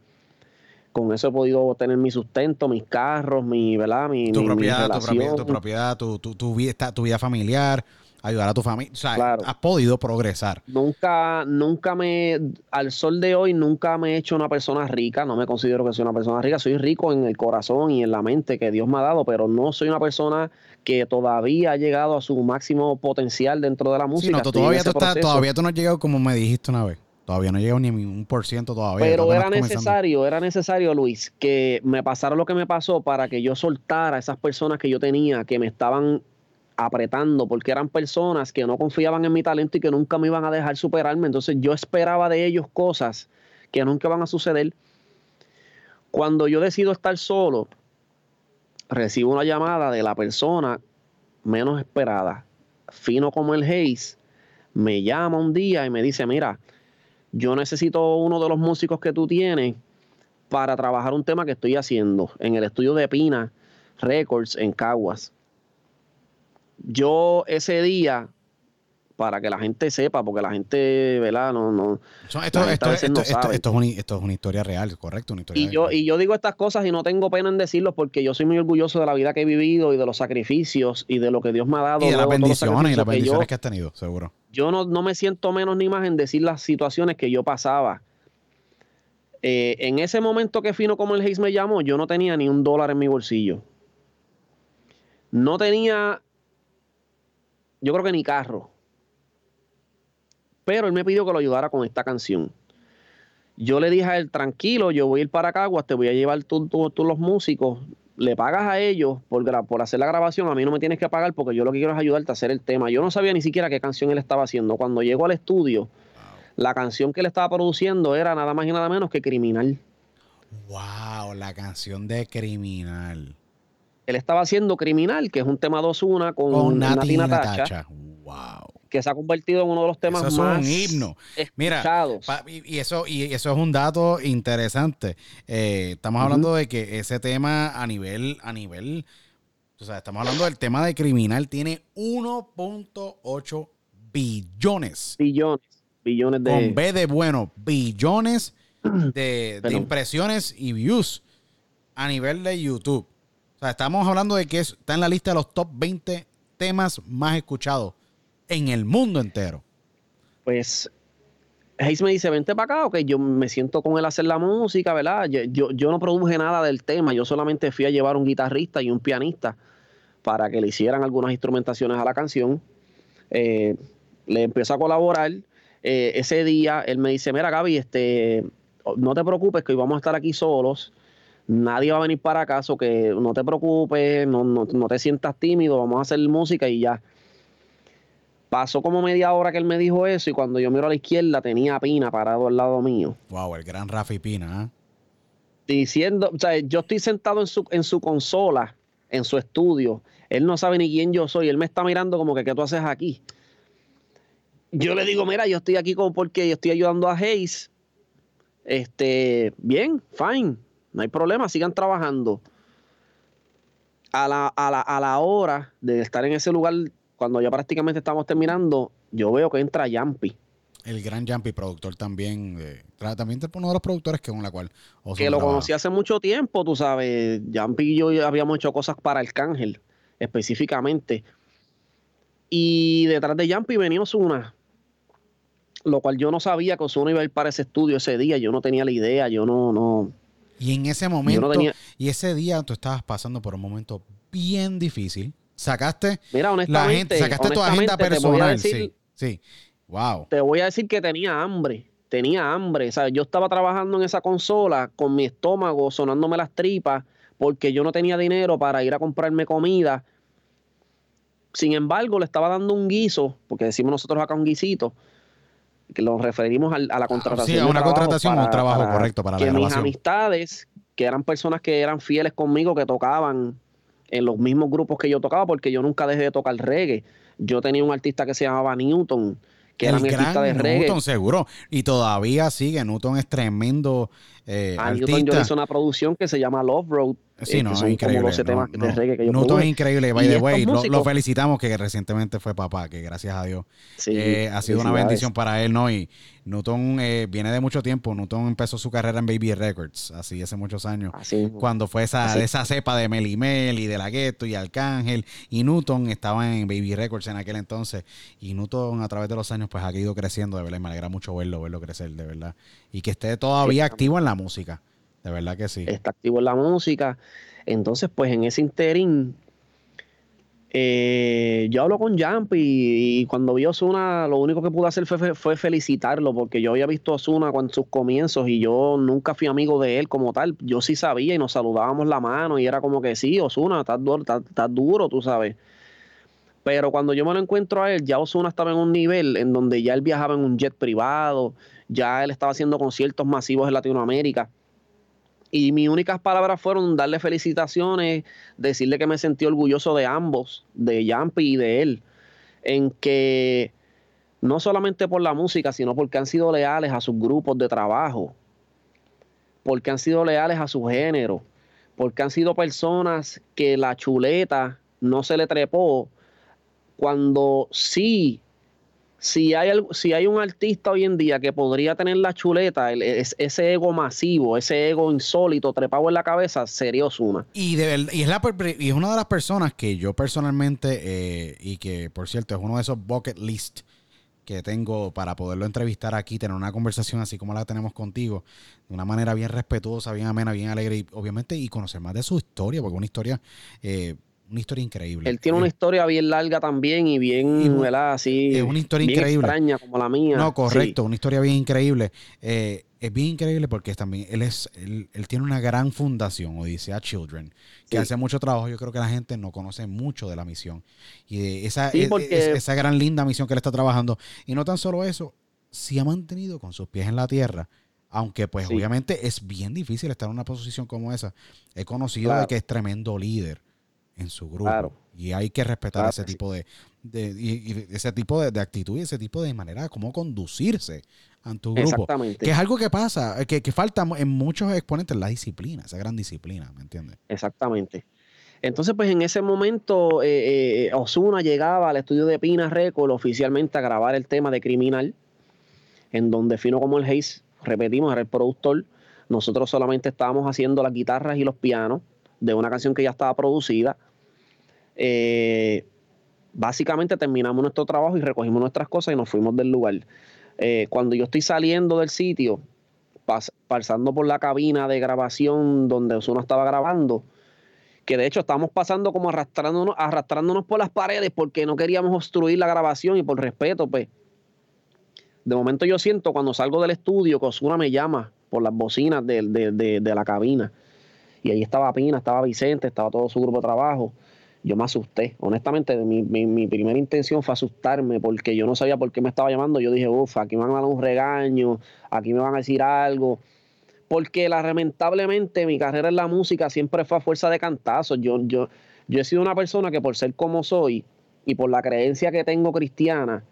Con eso he podido tener mi sustento, mis carros, mi, ¿verdad? Mi, tu, mi- mi propiedad, tu propiedad, tu propiedad, tu, tu, tu vida, tu vida familiar, ayudar a tu familia. O sea, Claro. has podido progresar. Nunca, nunca me, al sol de hoy, nunca me he hecho una persona rica. No me considero que soy una persona rica. Soy rico en el corazón y en la mente que Dios me ha dado, pero no soy una persona que todavía ha llegado a su máximo potencial dentro de la música. Sí, no, tú todavía, tú estás- todavía tú no has llegado como me dijiste una vez. Todavía no he llegado ni a un por ciento todavía. Pero era necesario, era necesario, Luis, que me pasara lo que me pasó para que yo soltara a esas personas que yo tenía que me estaban apretando, porque eran personas que no confiaban en mi talento y que nunca me iban a dejar superarme. Entonces yo esperaba de ellos cosas que nunca van a suceder. Cuando yo decido estar solo, recibo una llamada de la persona menos esperada, fino como el Hayes, me llama un día y me dice, mira, yo necesito uno de los músicos que tú tienes para trabajar un tema que estoy haciendo en el estudio de Pina Records en Caguas. Yo ese día, para que la gente sepa, porque la gente, ¿verdad? No, no. Esto, no esto- sabe. esto es una, esto es una historia real, correcto, una historia Y yo, y yo digo estas cosas y no tengo pena en decirlo porque yo soy muy orgulloso de la vida que he vivido y de los sacrificios y de lo que Dios me ha dado. Y de las bendiciones y las sacrificios que yo- bendiciones que has tenido, seguro. yo no, no me siento menos ni más en decir las situaciones que yo pasaba. Eh, en ese momento que Fino como el Hayes me llamó, yo no tenía ni un dólar en mi bolsillo. No tenía, yo creo que ni carro. Pero él me pidió que lo ayudara con esta canción. Yo le dije a él, tranquilo, yo voy a ir para Caguas, te voy a llevar tú, tú- tú los músicos, le pagas a ellos por, por hacer la grabación, a mí no me tienes que pagar porque yo lo que quiero es ayudarte a hacer el tema. Yo no sabía ni siquiera qué canción él estaba haciendo. Cuando llegó al estudio, la canción que él estaba produciendo era nada más y nada menos que Criminal. Wow, la canción de Criminal. Él estaba haciendo Criminal, que es un tema 2-1 con, Con Nati Natacha, Natacha. Wow. que se ha convertido en uno de los temas más un himno. Mira, escuchados. Y, eso, y eso es un dato interesante. Eh, estamos hablando de que ese tema a nivel, a nivel, o sea, estamos hablando del tema de criminal, tiene 1.8 billones. billones, billones de... Con B de bueno, billones de, impresiones y views a nivel de YouTube. O sea, estamos hablando de que es- está en la lista de los top 20 temas más escuchados en el mundo entero. pues Hayes me dice, vente para acá, ok, yo me siento con él a hacer la música, ¿verdad? Yo, yo, yo no produje nada del tema, yo solamente fui a llevar un guitarrista y un pianista para que le hicieran algunas instrumentaciones a la canción. Eh, le empiezo a colaborar. Eh, ese día él me dice, mira Gaby, este, no te preocupes que hoy vamos a estar aquí solos, nadie va a venir para acá, so que no te preocupes, no, no, no te sientas tímido, vamos a hacer música y ya. Pasó como media hora que él me dijo eso y cuando yo miro a la izquierda tenía a Pina parado al lado mío. Wow, el gran Rafi Pina. ¿ah? Diciendo, o sea, yo estoy sentado en su, en su consola, en su estudio. Él no sabe ni quién yo soy. Él me está mirando como que, ¿qué tú haces aquí? Yo le digo, mira, yo estoy aquí como porque yo estoy ayudando a Hayes. Este, bien, fine, no hay problema, sigan trabajando. A la, a la, a la hora de estar en ese lugar, cuando ya prácticamente estamos terminando, yo veo que entra Yampi. El gran Jumpy, productor también. eh, también uno de los productores que con la cual. Ozone que lo trabaja. conocí hace mucho tiempo, tú sabes. Yampi y yo habíamos hecho cosas para Arcángel, específicamente. Y detrás de Yampi venía Osuna, lo cual yo no sabía que Osuna iba a ir para ese estudio ese día. Yo no tenía la idea, yo no, no. Y en ese momento, tenía- y ese día tú estabas pasando por un momento bien difícil. Sacaste Mira, la gente, sacaste tu agenda personal. decir- sí, sí. Wow. te voy a decir que tenía hambre, tenía hambre. ¿sabes? Yo estaba trabajando en esa consola con mi estómago sonándome las tripas porque yo no tenía dinero para ir a comprarme comida. Sin embargo, le estaba dando un guiso, porque decimos nosotros acá un guisito, que lo referimos al- a, la contratación. sí, a una contratación o un trabajo correcto para la que mis grabación. amistades, que eran personas que eran fieles conmigo, que tocaban en los mismos grupos que yo tocaba, porque yo nunca dejé de tocar reggae. Yo tenía un artista que se llamaba Newton, que era el mi artista de reggae. Newton, seguro. Y todavía sigue. Newton es tremendo eh, a Newton yo hice una producción que se llama Love Road. Sí, no, que es increíble. como 12 temas no, de reggae que yo Newton es increíble, by the way. Lo, felicitamos que recientemente fue papá, que gracias a Dios Sí, eh, ha sido una bendición para él, ¿no? Y Newton eh, viene de mucho tiempo. Newton empezó su carrera en Baby Records, así hace muchos años. Así. Cuando fue esa, Así. esa cepa de Mel y Mel y de La Ghetto y Arcángel. Y Newton estaba en Baby Records en aquel entonces. Y Newton a través de los años pues ha ido creciendo, de verdad. y Me alegra mucho verlo, verlo crecer, de verdad. Y que esté todavía Sí. activo en la música. De verdad que sí. está activo en la música. Entonces, pues en ese interín, eh, yo hablo con Jamp y, cuando vi a Osuna, lo único que pude hacer fue, fue felicitarlo, porque yo había visto a Osuna en sus comienzos y yo nunca fui amigo de él como tal. Yo sí sabía y nos saludábamos la mano y era como que sí, Osuna, estás duro, estás- estás duro, tú sabes. Pero cuando yo me lo encuentro a él, ya Osuna estaba en un nivel en donde ya él viajaba en un jet privado, ya él estaba haciendo conciertos masivos en Latinoamérica. Y mis únicas palabras fueron darle felicitaciones, decirle que me sentí orgulloso de ambos, de Yampi y de él, en que no solamente por la música, sino porque han sido leales a sus grupos de trabajo, porque han sido leales a su género, porque han sido personas que la chuleta no se le trepó cuando sí, si hay, si hay un artista hoy en día que podría tener la chuleta, es- ese ego masivo, ese ego insólito trepado en la cabeza, sería Osuna. Y, de y, es la, y es una de las personas que yo personalmente, eh, y que por cierto es uno de esos bucket list que tengo para poderlo entrevistar aquí, tener una conversación así como la tenemos contigo, de una manera bien respetuosa, bien amena, bien alegre, y obviamente, y conocer más de su historia, porque es una historia, eh, una historia increíble. Él tiene una historia bien larga también y bien, Y. Así, es una historia bien increíble. extraña como la mía. No, Sí. correcto, una historia bien increíble. Eh, es bien increíble porque también él es, él, él tiene una gran fundación, Odisea Children, que Sí. hace mucho trabajo. Yo creo que la gente no conoce mucho de la misión. Y de esa, Sí, es- porque- es- esa gran linda misión que él está trabajando. Y no tan solo eso, sí ha mantenido con sus pies en la tierra. Aunque pues obviamente es bien difícil estar en una posición como esa. He conocido de que es tremendo líder en su grupo. Claro. Y hay que respetar Claro ese tipo de, de- y- y ese tipo de, de actitud y ese tipo de manera cómo conducirse ante tu grupo. Exactamente. Que es algo que pasa, eh, que, que falta en muchos exponentes la disciplina, esa gran disciplina, ¿me entiendes? Exactamente. Entonces, pues en ese momento, eh, eh, Osuna llegaba al estudio de Pina Record oficialmente a grabar el tema de Criminal, en donde Fino como el Hayes, repetimos, era el productor. Nosotros solamente estábamos haciendo las guitarras y los pianos de una canción que ya estaba producida. Eh, básicamente terminamos nuestro trabajo y recogimos nuestras cosas y nos fuimos del lugar. Eh, cuando yo estoy saliendo del sitio, pas- pasando por la cabina de grabación donde Osuna estaba grabando, que de hecho estábamos pasando como arrastrándonos, arrastrándonos por las paredes porque no queríamos obstruir la grabación y por respeto, pues. De momento yo siento cuando salgo del estudio que Osuna me llama por las bocinas de- de la cabina. Y ahí estaba Pina, estaba Vicente, estaba todo su grupo de trabajo. Yo me asusté. Honestamente, mi, mi- primera intención fue asustarme porque yo no sabía por qué me estaba llamando. Yo dije, uff, aquí me van a dar un regaño, aquí me van a decir algo porque lamentablemente mi carrera en la música siempre fue a fuerza de cantazos. Yo, yo, yo he sido una persona que por ser como soy y por la creencia que tengo cristiana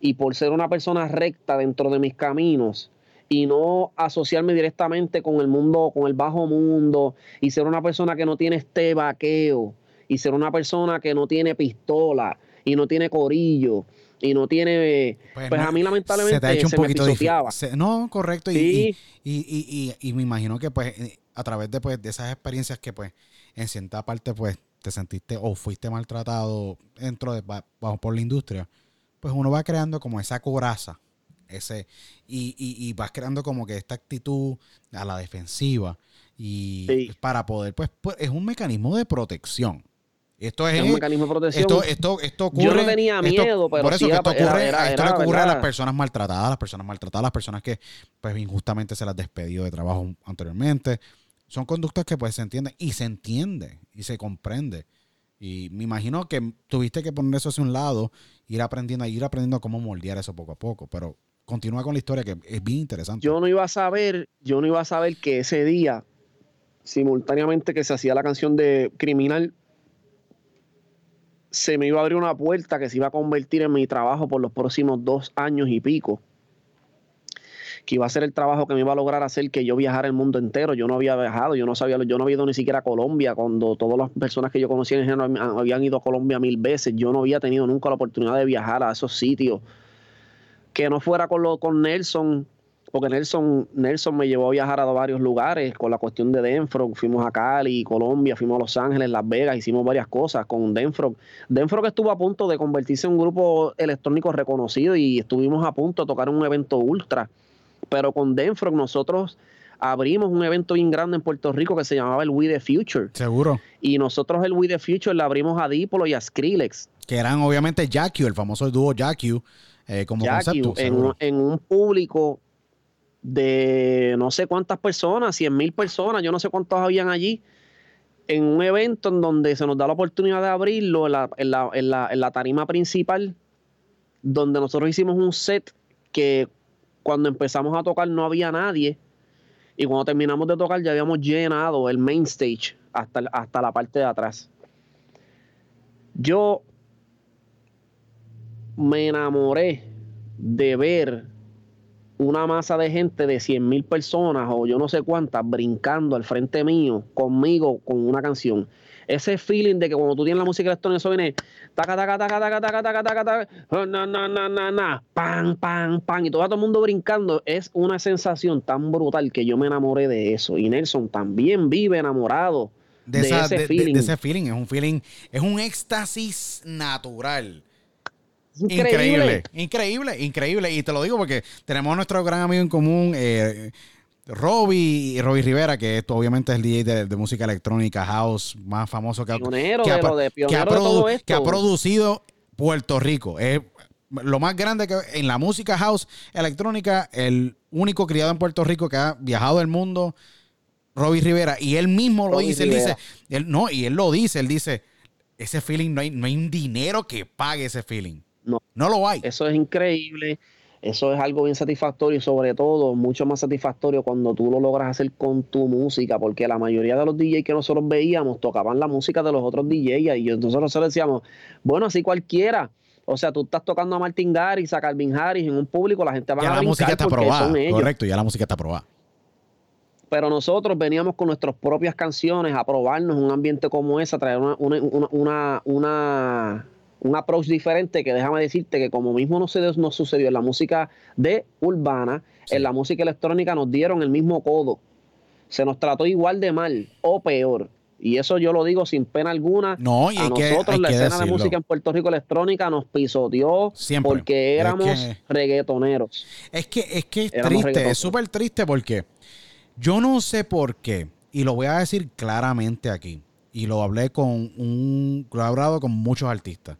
y por ser una persona recta dentro de mis caminos y no asociarme directamente con el mundo, con el bajo mundo y ser una persona que no tiene este vaqueo y ser una persona que no tiene pistola y no tiene corillo y no tiene pues, no, a mí lamentablemente se te ha hecho un se me poquito pisoteaba. Se- No, correcto. y- Sí. Y, y, y, y me imagino que pues eh, a través de, pues, de esas experiencias que pues en cierta parte pues te sentiste o fuiste maltratado dentro de ba- bajo por la industria, pues uno va creando como esa coraza, ese, y, y, y vas creando como que esta actitud a la defensiva y Sí. para poder, pues, pues, es un mecanismo de protección. Esto es, Es un mecanismo de protección. esto, esto, esto ocurre. Yo no tenía esto- miedo, pero por eso sí que era- esto ocurre, era- esto era le ocurre a las personas maltratadas, las personas maltratadas, las personas que pues injustamente se las despedido de trabajo anteriormente. Son conductas que pues se entienden y se entiende y se comprende. Y me imagino que tuviste que poner eso hacia un lado, ir aprendiendo, ir aprendiendo cómo moldear eso poco a poco. Pero continúa con la historia que es bien interesante. yo no iba a saber, yo no iba a saber que ese día, simultáneamente que se hacía la canción de Criminal, se me iba a abrir una puerta que se iba a convertir en mi trabajo por los próximos dos años y pico. que iba a ser el trabajo que me iba a lograr hacer que yo viajara el mundo entero. Yo no había viajado, yo no sabía, yo no había ido ni siquiera a Colombia cuando todas las personas que yo conocía en general habían ido a Colombia mil veces. Yo no había tenido nunca la oportunidad de viajar a esos sitios. Que no fuera con, lo, con Nelson, porque Nelson, Nelson me llevó a viajar a varios lugares con la cuestión de Denfrog. Fuimos a Cali, Colombia, fuimos a Los Ángeles, Las Vegas, hicimos varias cosas con Denfrog. Denfrog estuvo a punto de convertirse en un grupo electrónico reconocido y estuvimos a punto de tocar un evento ultra. Pero con Denfrog nosotros abrimos un evento bien grande en Puerto Rico que se llamaba el We The Future. Seguro. Y nosotros el We The Future le abrimos a Dipolo y a Skrillex. Que eran obviamente Jackie, el famoso dúo Jackie, eh, como concepto. En, en un público de no sé cuántas personas, 100 mil personas, yo no sé cuántos habían allí, en un evento en donde se nos da la oportunidad de abrirlo en la, en la, en la, en la tarima principal, donde nosotros hicimos un set que cuando empezamos a tocar no había nadie y cuando terminamos de tocar ya habíamos llenado el main stage hasta, hasta la parte de atrás. Yo me enamoré de ver una masa de gente de 100 mil personas o yo no sé cuántas brincando al frente mío conmigo con una canción. Ese feeling de que cuando tú tienes la música electrónica, eso viene taca, taca, taca, taca, taca, taca, taca, taca, na, na, na, na, na, pan, pan, pan, y todo, todo el mundo brincando, es una sensación tan brutal que yo me enamoré de eso. Y Nelson también vive enamorado de, ese feeling. de ese feeling, es un feeling, es un éxtasis natural Increíble. increíble, increíble, Y te lo digo porque tenemos nuestro gran amigo en común, eh, Robbie, Robbie Rivera, que esto obviamente es el DJ de, música electrónica house más famoso que, ha, que, ha, producido Puerto Rico. Es lo más grande que en la música house electrónica, el único criado en Puerto Rico que ha viajado el mundo, Robbie Rivera, y él mismo lo dice, él dice, él, no, y él lo dice, él dice, ese feeling, no hay, no hay un dinero que pague ese feeling. No. No lo hay. Eso es increíble. Eso es algo bien satisfactorio y sobre todo mucho más satisfactorio cuando tú lo logras hacer con tu música, porque la mayoría de los DJs que nosotros veíamos tocaban la música de los otros DJs y nosotros decíamos, bueno, así cualquiera. O sea, tú estás tocando a Martin Garrix, a Calvin Harris en un público, la gente va a la música está aprobada. Correcto, ya la música está aprobada. Pero nosotros veníamos con nuestras propias canciones a probarnos en un ambiente como ese, a traer una, una, una un approach diferente que déjame decirte que como mismo no nos sucedió en la música de urbana, en la música electrónica nos dieron el mismo codo. Se nos trató igual de mal o peor. Y eso yo lo digo sin pena alguna. No, y a nosotros la escena de música en Puerto Rico electrónica nos pisoteó porque éramos reggaetoneros. Es que es que es triste, es súper triste porque yo no sé por qué, y lo voy a decir claramente aquí, y lo hablé con un, lo he hablado con muchos artistas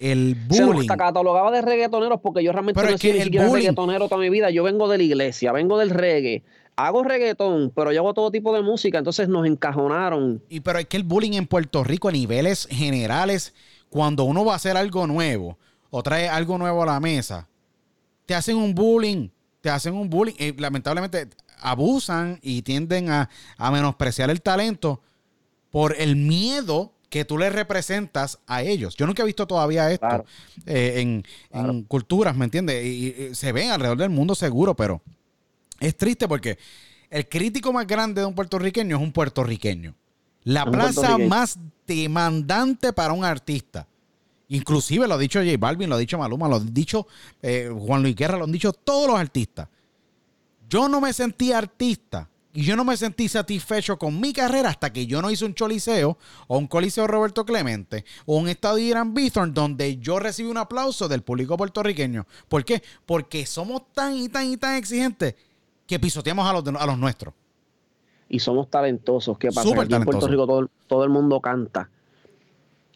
el bullying. Se catalogaba de reggaetoneros porque yo realmente no soy ni siquiera reggaetonero toda mi vida. Yo vengo de la iglesia, vengo del reggae. Hago reggaetón, pero yo hago todo tipo de música, entonces nos encajonaron. Y pero es que el bullying en Puerto Rico a niveles generales, cuando uno va a hacer algo nuevo o trae algo nuevo a la mesa, te hacen un bullying, te hacen un bullying. Y lamentablemente abusan y tienden a, a menospreciar el talento por el miedo que tú le representas a ellos. Yo nunca he visto todavía esto eh, en, culturas, ¿me entiendes? Y, se ven alrededor del mundo seguro, pero es triste porque el crítico más grande de un puertorriqueño es un puertorriqueño. La plaza más demandante para un artista. Inclusive lo ha dicho J Balvin, lo ha dicho Maluma, lo ha dicho eh, Juan Luis Guerra, lo han dicho todos los artistas. Yo no me sentí artista y yo no me sentí satisfecho con mi carrera hasta que yo no hice un choliseo o un coliseo Roberto Clemente o un estadio Irán Bithorn donde yo recibí un aplauso del público puertorriqueño. ¿Por qué? Porque somos tan y tan y tan exigentes que pisoteamos a los, a los nuestros. Y somos talentosos. ¿Qué pasa? Aquí en Puerto Rico todo, todo el mundo canta.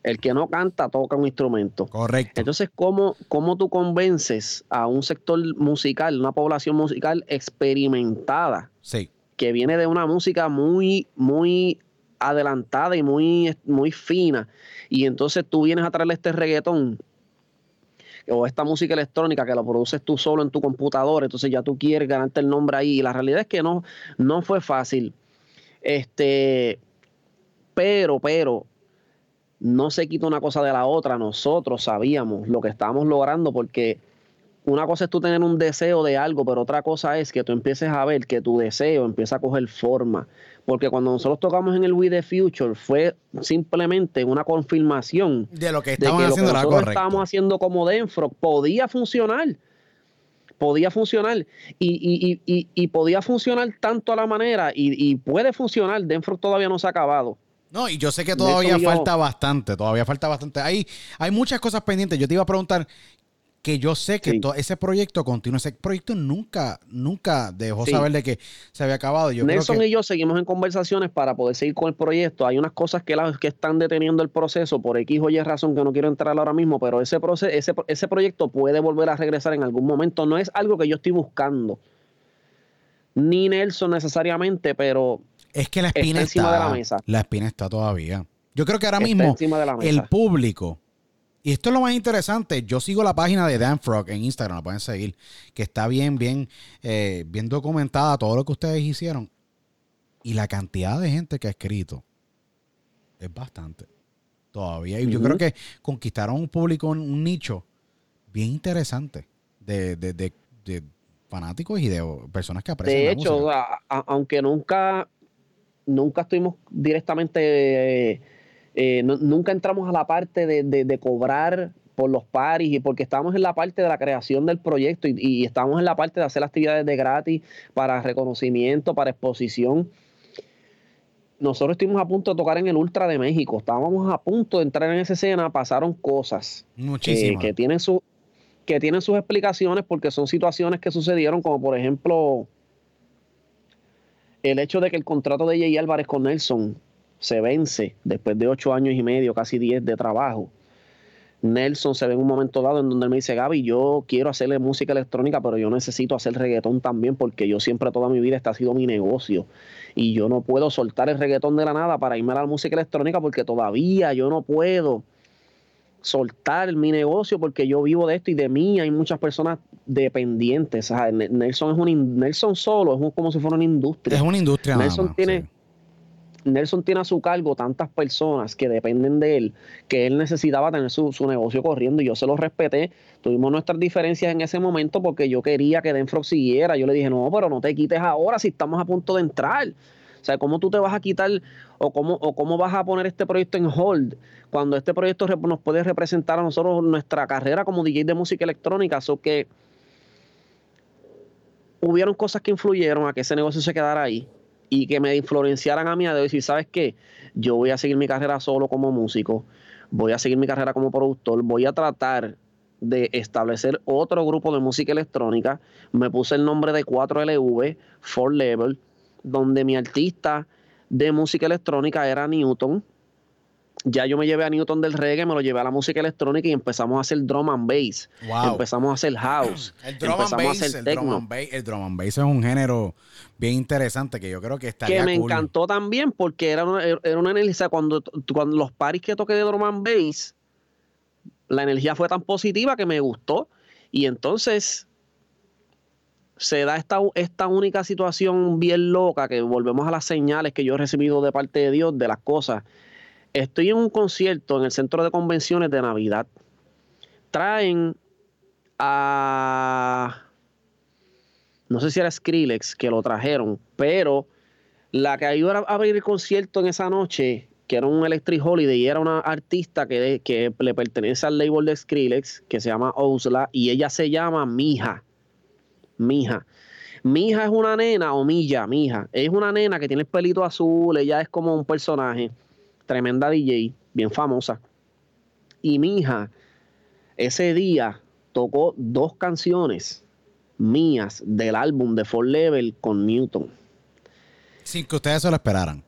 El que no canta toca un instrumento. Correcto. Entonces, ¿cómo, ¿cómo tú convences a un sector musical, una población musical experimentada? Sí que viene de una música muy, muy adelantada y muy, muy fina. Y entonces tú vienes a traerle este reggaetón o esta música electrónica que lo produces tú solo en tu computadora, entonces ya tú quieres ganarte el nombre ahí. Y la realidad es que no, no fue fácil. Este, pero, pero, no se quita una cosa de la otra. Nosotros sabíamos lo que estábamos logrando porque una cosa es tú tener un deseo de algo, pero otra cosa es que tú empieces a ver que tu deseo empieza a coger forma. Porque cuando nosotros tocamos en el We The Future fue simplemente una confirmación de lo que de que lo que haciendo nosotros correcto. estábamos haciendo como Denfro podía funcionar. Podía funcionar. Y, y- y- podía funcionar tanto a la manera y, puede funcionar. Denfro todavía no se ha acabado. No, y yo sé que todavía yo- falta bastante, todavía falta bastante. Hay, hay muchas cosas pendientes. Yo te iba a preguntar que yo sé que Sí. to- ese proyecto continúa. Ese proyecto nunca, nunca dejó Sí. saber de que se había acabado. Yo Nelson creo que, y yo seguimos en conversaciones para poder seguir con el proyecto. Hay unas cosas que, la- que están deteniendo el proceso por X o Y razón que no quiero entrar ahora mismo, pero ese, ese, ese proyecto puede volver a regresar en algún momento. No es algo que yo estoy buscando. Ni Nelson necesariamente, pero es que la está espina encima está. de la mesa. La espina está todavía. Yo creo que ahora está mismo encima el público. Y esto es lo más interesante. Yo sigo la página de Dan Frog en Instagram, la pueden seguir, que está bien, bien, eh, bien documentada todo lo que ustedes hicieron. Y la cantidad de gente que ha escrito es bastante. Todavía. Y yo creo que conquistaron un público, un, un nicho bien interesante de, de- de- de fanáticos y de personas que aprecian De la hecho, música. a- a- aunque nunca, nunca estuvimos directamente, eh, eh, nu- nunca entramos a la parte de, de- de cobrar por los paris y porque estábamos en la parte de la creación del proyecto y, y estábamos en la parte de hacer actividades de gratis para reconocimiento, para exposición. Nosotros estuvimos a punto de tocar en el Ultra de México, estábamos a punto de entrar en esa escena, pasaron cosas que, Muchísimas. que tienen su que tienen sus explicaciones porque son situaciones que sucedieron como por ejemplo el hecho de que el contrato de Jay Álvarez con Nelson se vence después de ocho años y medio, casi diez de trabajo. Nelson se ve en un momento dado en donde él me dice, Gaby, yo quiero hacerle música electrónica, pero yo necesito hacer reggaetón también porque yo siempre toda mi vida este ha sido mi negocio y yo no puedo soltar el reggaetón de la nada para irme a la música electrónica porque todavía yo no puedo soltar mi negocio porque yo vivo de esto y de mí hay muchas personas dependientes. O sea, Ne- Nelson es un Nelson solo es un- como si fuera una industria. Es una industria nada Nelson más, tiene- sí. Nelson tiene a su cargo tantas personas que dependen de él que él necesitaba tener su, su negocio corriendo y yo se lo respeté. Tuvimos nuestras diferencias en ese momento porque yo quería que Denfro siguiera. Yo le dije, no, pero no te quites ahora si estamos a punto de entrar. O sea, ¿cómo tú te vas a quitar o cómo, o cómo vas a poner este proyecto en hold cuando este proyecto nos puede representar a nosotros nuestra carrera como DJ de música electrónica? So que hubieron cosas que influyeron a que ese negocio se quedara ahí y que me influenciaran a mí a decir, ¿sabes qué? Yo voy a seguir mi carrera solo como músico, voy a seguir mi carrera como productor, voy a tratar de establecer otro grupo de música electrónica. Me puse el nombre de 4LV, 4 Level, donde mi artista de música electrónica era Newton. Ya yo me llevé a Newton del reggae, me lo llevé a la música electrónica y empezamos a hacer drum and bass. Wow. Empezamos a hacer house. El drum and empezamos a bass, hacer el drum techno. and bass, el drum and bass es un género bien interesante que yo creo que estaría que me cool. encantó también porque era una, era una energía cuando, cuando los paris que toqué de drum and bass la energía fue tan positiva que me gustó y entonces se da esta, esta única situación bien loca que volvemos a las señales que yo he recibido de parte de Dios de las cosas estoy en un concierto en el centro de convenciones de Navidad traen a no sé si era Skrillex que lo trajeron, pero la que ayudó a abrir el concierto en esa noche, que era un Electric Holiday, y era una artista que, que le pertenece al label de Skrillex, que se llama Osla, y ella se llama Mija. Mija. Mija es una nena, o Milla, Mija. Es una nena que tiene el pelito azul, ella es como un personaje, tremenda DJ, bien famosa. Y Mija, ese día tocó dos canciones mías del álbum de Four Level con Newton. Sin que ustedes se lo esperaran.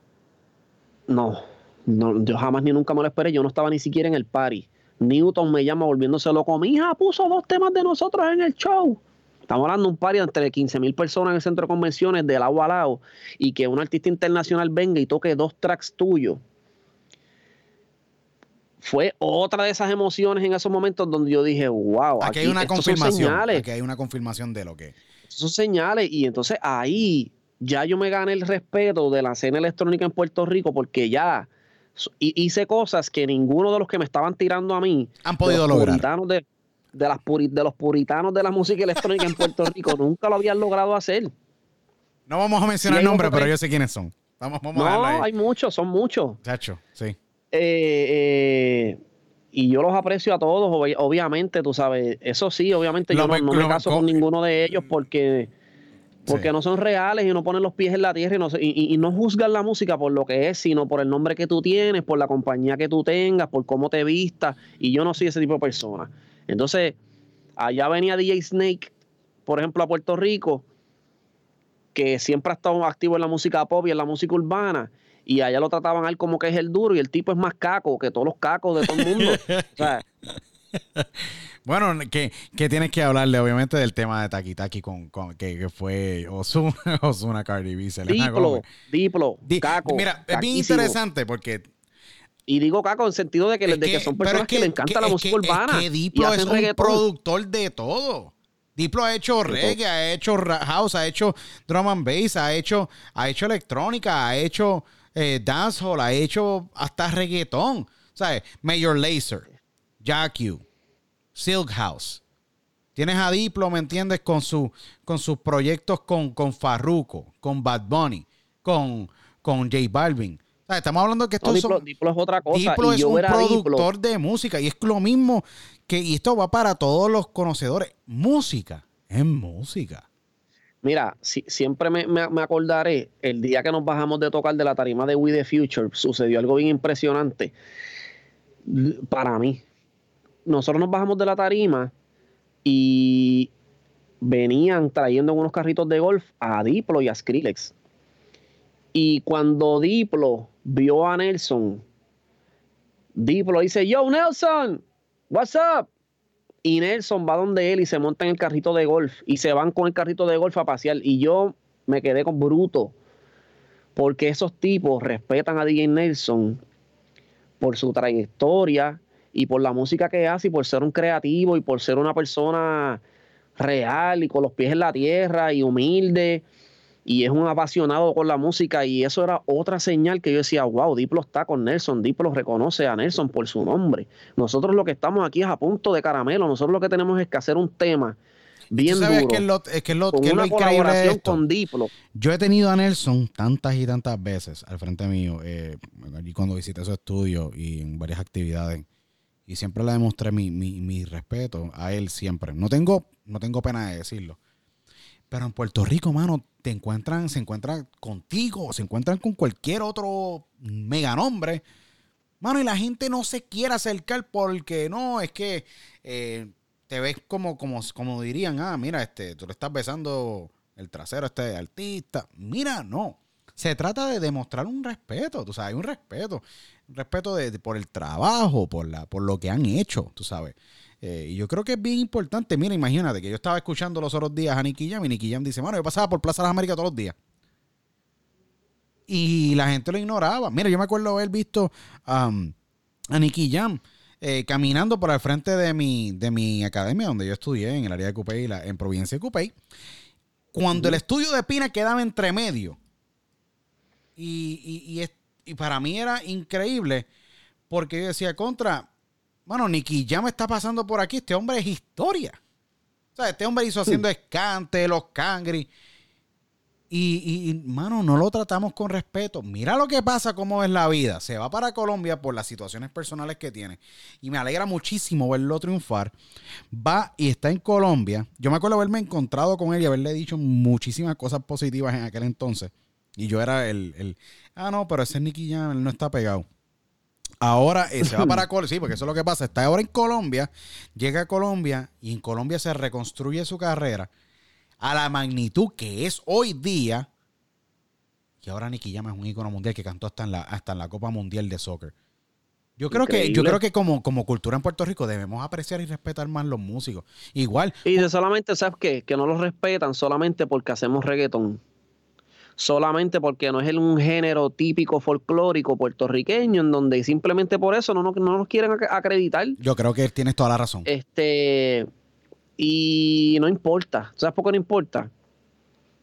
No, no, yo jamás ni nunca me lo esperé. Yo no estaba ni siquiera en el party. Newton me llama volviéndose loco. Mi hija puso dos temas de nosotros en el show. Estamos hablando de un party entre 15 mil personas en el centro de convenciones de lado a lado y que un artista internacional venga y toque dos tracks tuyos. Fue otra de esas emociones en esos momentos donde yo dije, wow, Aquí hay una confirmación. señales. Aquí hay una confirmación de lo que. son señales y entonces ahí ya yo me gané el respeto de la escena electrónica en Puerto Rico porque ya hice cosas que ninguno de los que me estaban tirando a mí Han podido los lograr. puritanos de de, las de los puritanos de la música electrónica en Puerto Rico nunca lo habían logrado hacer. No vamos a mencionar nombres, pero yo sé quiénes son. Vamos, vamos no, hay muchos, son muchos. Chacho, sí. Eh, eh, y yo los aprecio a todos, obviamente, tú sabes. Eso sí, obviamente yo no, me caso con ninguno de ellos porque, porque no son reales y no ponen los pies en la tierra y no, y, no juzgan la música por lo que es, sino por el nombre que tú tienes, por la compañía que tú tengas, por cómo te vistas. Y yo no soy ese tipo de persona. Entonces, allá venía DJ Snake, por ejemplo, a Puerto Rico, que siempre ha estado activo en la música pop y en la música urbana y allá lo trataban a él como que es el duro y el tipo es más caco que todos los cacos de todo el mundo. Bueno, que, tienes que hablarle, obviamente, del tema de Taki Taki con, que, fue Osuna, Osuna Cardi B. Diplo, Diplo, Caco. Mira, es bien interesante porque y digo caco en sentido de que, que, son personas que, le encanta la música urbana. Es que Diplo es un productor de todo. Diplo ha hecho reggae, ha hecho house, ha hecho drum and bass, ha hecho, ha hecho electrónica, ha hecho eh, dancehall, ha hecho hasta reggaetón. ¿Sabes? Major Lazer, Jack Silk House. Tienes a Diplo, ¿me entiendes? Con, su, con sus proyectos con, con Farruko, con Bad Bunny, con, con J Balvin. Estamos hablando que esto Diplo, Diplo, es otra cosa. Diplo es un productor de música y es lo mismo que y esto va para todos los conocedores. Música es música. Mira, siempre me, acordaré el día que nos bajamos de tocar de la tarima de We the Future, sucedió algo bien impresionante para mí. Nosotros nos bajamos de la tarima y venían trayendo unos carritos de golf a Diplo y a Skrillex. Y cuando Diplo vio a Nelson, Diplo dice, Yo, Nelson, what's up? Y Nelson va donde él y se monta en el carrito de golf y se van con el carrito de golf a pasear. Y yo me quedé con bruto porque esos tipos respetan a DJ Nelson por su trayectoria y por la música que hace y por ser un creativo y por ser una persona real y con los pies en la tierra y humilde y es un apasionado con la música y eso era otra señal que yo decía, wow, Diplo está con Nelson, Diplo reconoce a Nelson por su nombre. Nosotros lo que estamos aquí es a punto de caramelo, nosotros lo que tenemos es que hacer un tema bien duro. Que es lo, es que lo, con una colaboración con Diplo. Yo he tenido a Nelson tantas y tantas veces al frente mío, eh, cuando visité su estudio y en varias actividades y siempre le demostré mi, mi, mi respeto a él siempre. No tengo, no tengo pena de decirlo pero en Puerto Rico, mano, te encuentran, se encuentran contigo, se encuentran con cualquier otro mega nombre. Mano, y la gente no se quiere acercar porque no, es que eh, te ves como, como, como dirían, ah, mira, este, tú le estás besando el trasero a este artista. Mira, no. Se trata de demostrar un respeto, tú sabes, un respeto. Un respeto de, por el trabajo, por, la, por lo que han hecho, tú sabes. Eh, y yo creo que es bien importante. Mira, imagínate que yo estaba escuchando los otros días a Nicky Jam y Nicky Jam dice, bueno, yo pasaba por Plaza de las Américas todos los días. Y la gente lo ignoraba. Mira, yo me acuerdo haber visto um, a Nicky Jam eh, caminando por el frente de mi, de mi academia donde yo estudié en el área de Cupey, en provincia de Cupey. Cuando el estudio de Pina quedaba entre medio. Y, y, y para mí era increíble porque yo decía, contra, Mano, Nicky ya me está pasando por aquí. Este hombre es historia. O sea, este hombre hizo haciendo escante, los cangri. Y, y, mano, no lo tratamos con respeto. Mira lo que pasa, cómo es la vida. Se va para Colombia por las situaciones personales que tiene. Y me alegra muchísimo verlo triunfar. Va y está en Colombia. Yo me acuerdo haberme encontrado con él y haberle dicho muchísimas cosas positivas en aquel entonces. Y yo era el, el ah, no, pero ese Nicky Jam, él no está pegado. Ahora eh, se va para Colombia, sí, porque eso es lo que pasa. Está ahora en Colombia, llega a Colombia y en Colombia se reconstruye su carrera a la magnitud que es hoy día. Y ahora Nicky Jam es un ícono mundial que cantó hasta en la, hasta en la Copa Mundial de Soccer. Yo creo que, yo creo que como, como cultura en Puerto Rico debemos apreciar y respetar más los músicos. Igual. Y de solamente, ¿sabes qué? Que no los respetan solamente porque hacemos reggaetón solamente porque no es un género típico folclórico puertorriqueño, en donde simplemente por eso no, no, nos quieren acreditar. Yo creo que tienes toda la razón. Este, y no importa. ¿Sabes por qué no importa?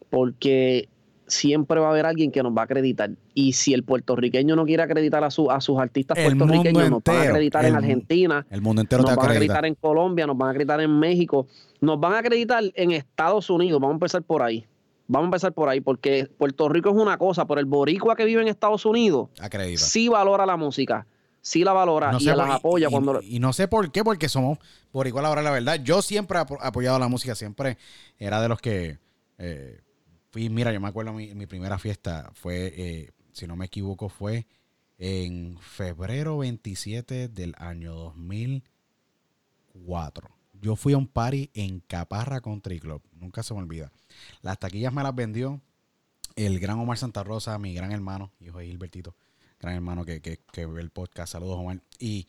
Porque siempre va a haber alguien que nos va a acreditar. Y si el puertorriqueño no quiere acreditar a, su, a sus artistas puertorriqueños, nos van a acreditar en Argentina, el mundo entero nos van a acreditar en Colombia, nos van a acreditar en México, nos van a acreditar en Estados Unidos. Vamos a empezar por ahí. Vamos a empezar por ahí, porque Puerto Rico es una cosa, pero el boricua que vive en Estados Unidos sí valora la música, sí la valora y las apoya y, cuando... Y, no sé por qué, porque somos boricua la la verdad. Yo siempre he apoyado la música, siempre era de los que... Eh, fui, mira, yo me acuerdo mi, mi primera fiesta fue, eh, si no me equivoco, fue en febrero 27 del año 2004. Yo fui a un party en Caparra Country Club, nunca se me olvida. Las taquillas me las vendió el gran Omar Santa Rosa, mi gran hermano, hijo de Gilbertito, gran hermano que, que, que ve el podcast. Saludos, Omar. Y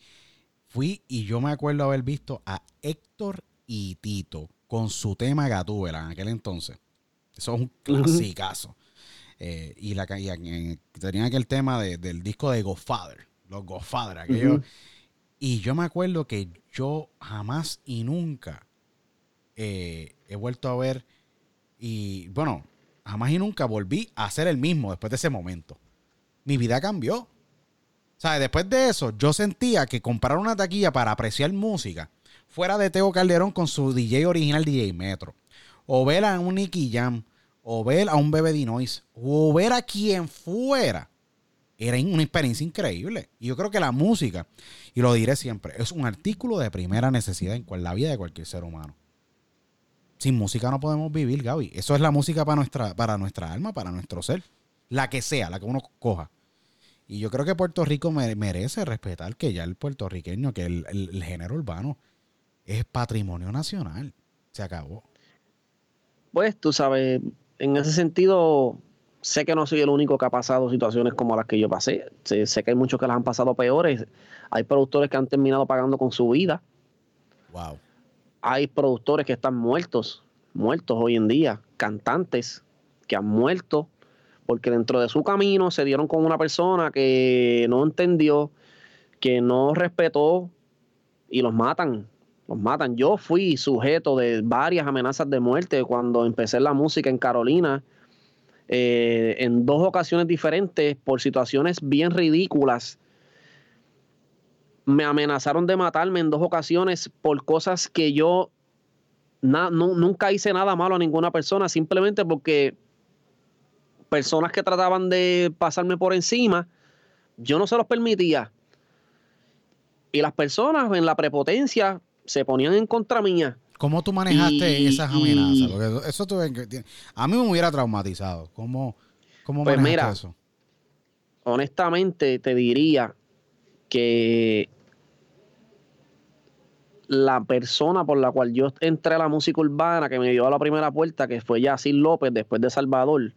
fui y yo me acuerdo haber visto a Héctor y Tito con su tema Gatúbela en aquel entonces. Eso es un clasicazo. Eh, y la y, tenía aquel tema del disco de Godfather, los Godfather, aquellos. Y yo me acuerdo que yo jamás y nunca eh, he vuelto a ver, y bueno, jamás y nunca volví a ser el mismo después de ese momento. Mi vida cambió. O sea, después de eso, yo sentía que comprar una taquilla para apreciar música fuera de Teo Calderón con su DJ original DJ Metro o ver a un Nicky Jam, o ver a un Bebé Dinois, o ver a quien fuera, era una experiencia increíble. Y yo creo que la música, y lo diré siempre, es un artículo de primera necesidad en la vida de cualquier ser humano. Sin música no podemos vivir, Gaby. Eso es la música para nuestra, para nuestra alma, para nuestro ser. La que sea, la que uno coja. Y yo creo que Puerto Rico merece respetar que ya el puertorriqueño, que el género urbano es patrimonio nacional. Se acabó pues tú sabes, en ese sentido, sé que no soy el único que ha pasado situaciones como las que yo pasé. Sé, que hay muchos que las han pasado peores. Hay productores que han terminado pagando con su vida. Wow. Hay productores que están muertos, muertos hoy en día. Cantantes que han muerto porque dentro de su camino se dieron con una persona que no entendió, que no respetó y los matan los matan. Yo fui sujeto de varias amenazas de muerte cuando empecé la música en Carolina, eh, en dos ocasiones diferentes, por situaciones bien ridículas. Me amenazaron de matarme en dos ocasiones por cosas que yo nunca hice nada malo a ninguna persona, simplemente porque personas que trataban de pasarme por encima, yo no se los permitía. Y las personas en la prepotencia se ponían en contra mía. ¿Cómo tú manejaste esas amenazas? Porque eso a mí me hubiera traumatizado. ¿Cómo, cómo pues mira, eso? Honestamente, te diría que la persona por la cual yo entré a la música urbana, que me dio a la primera puerta, que fue Yacid López, después de Salvador.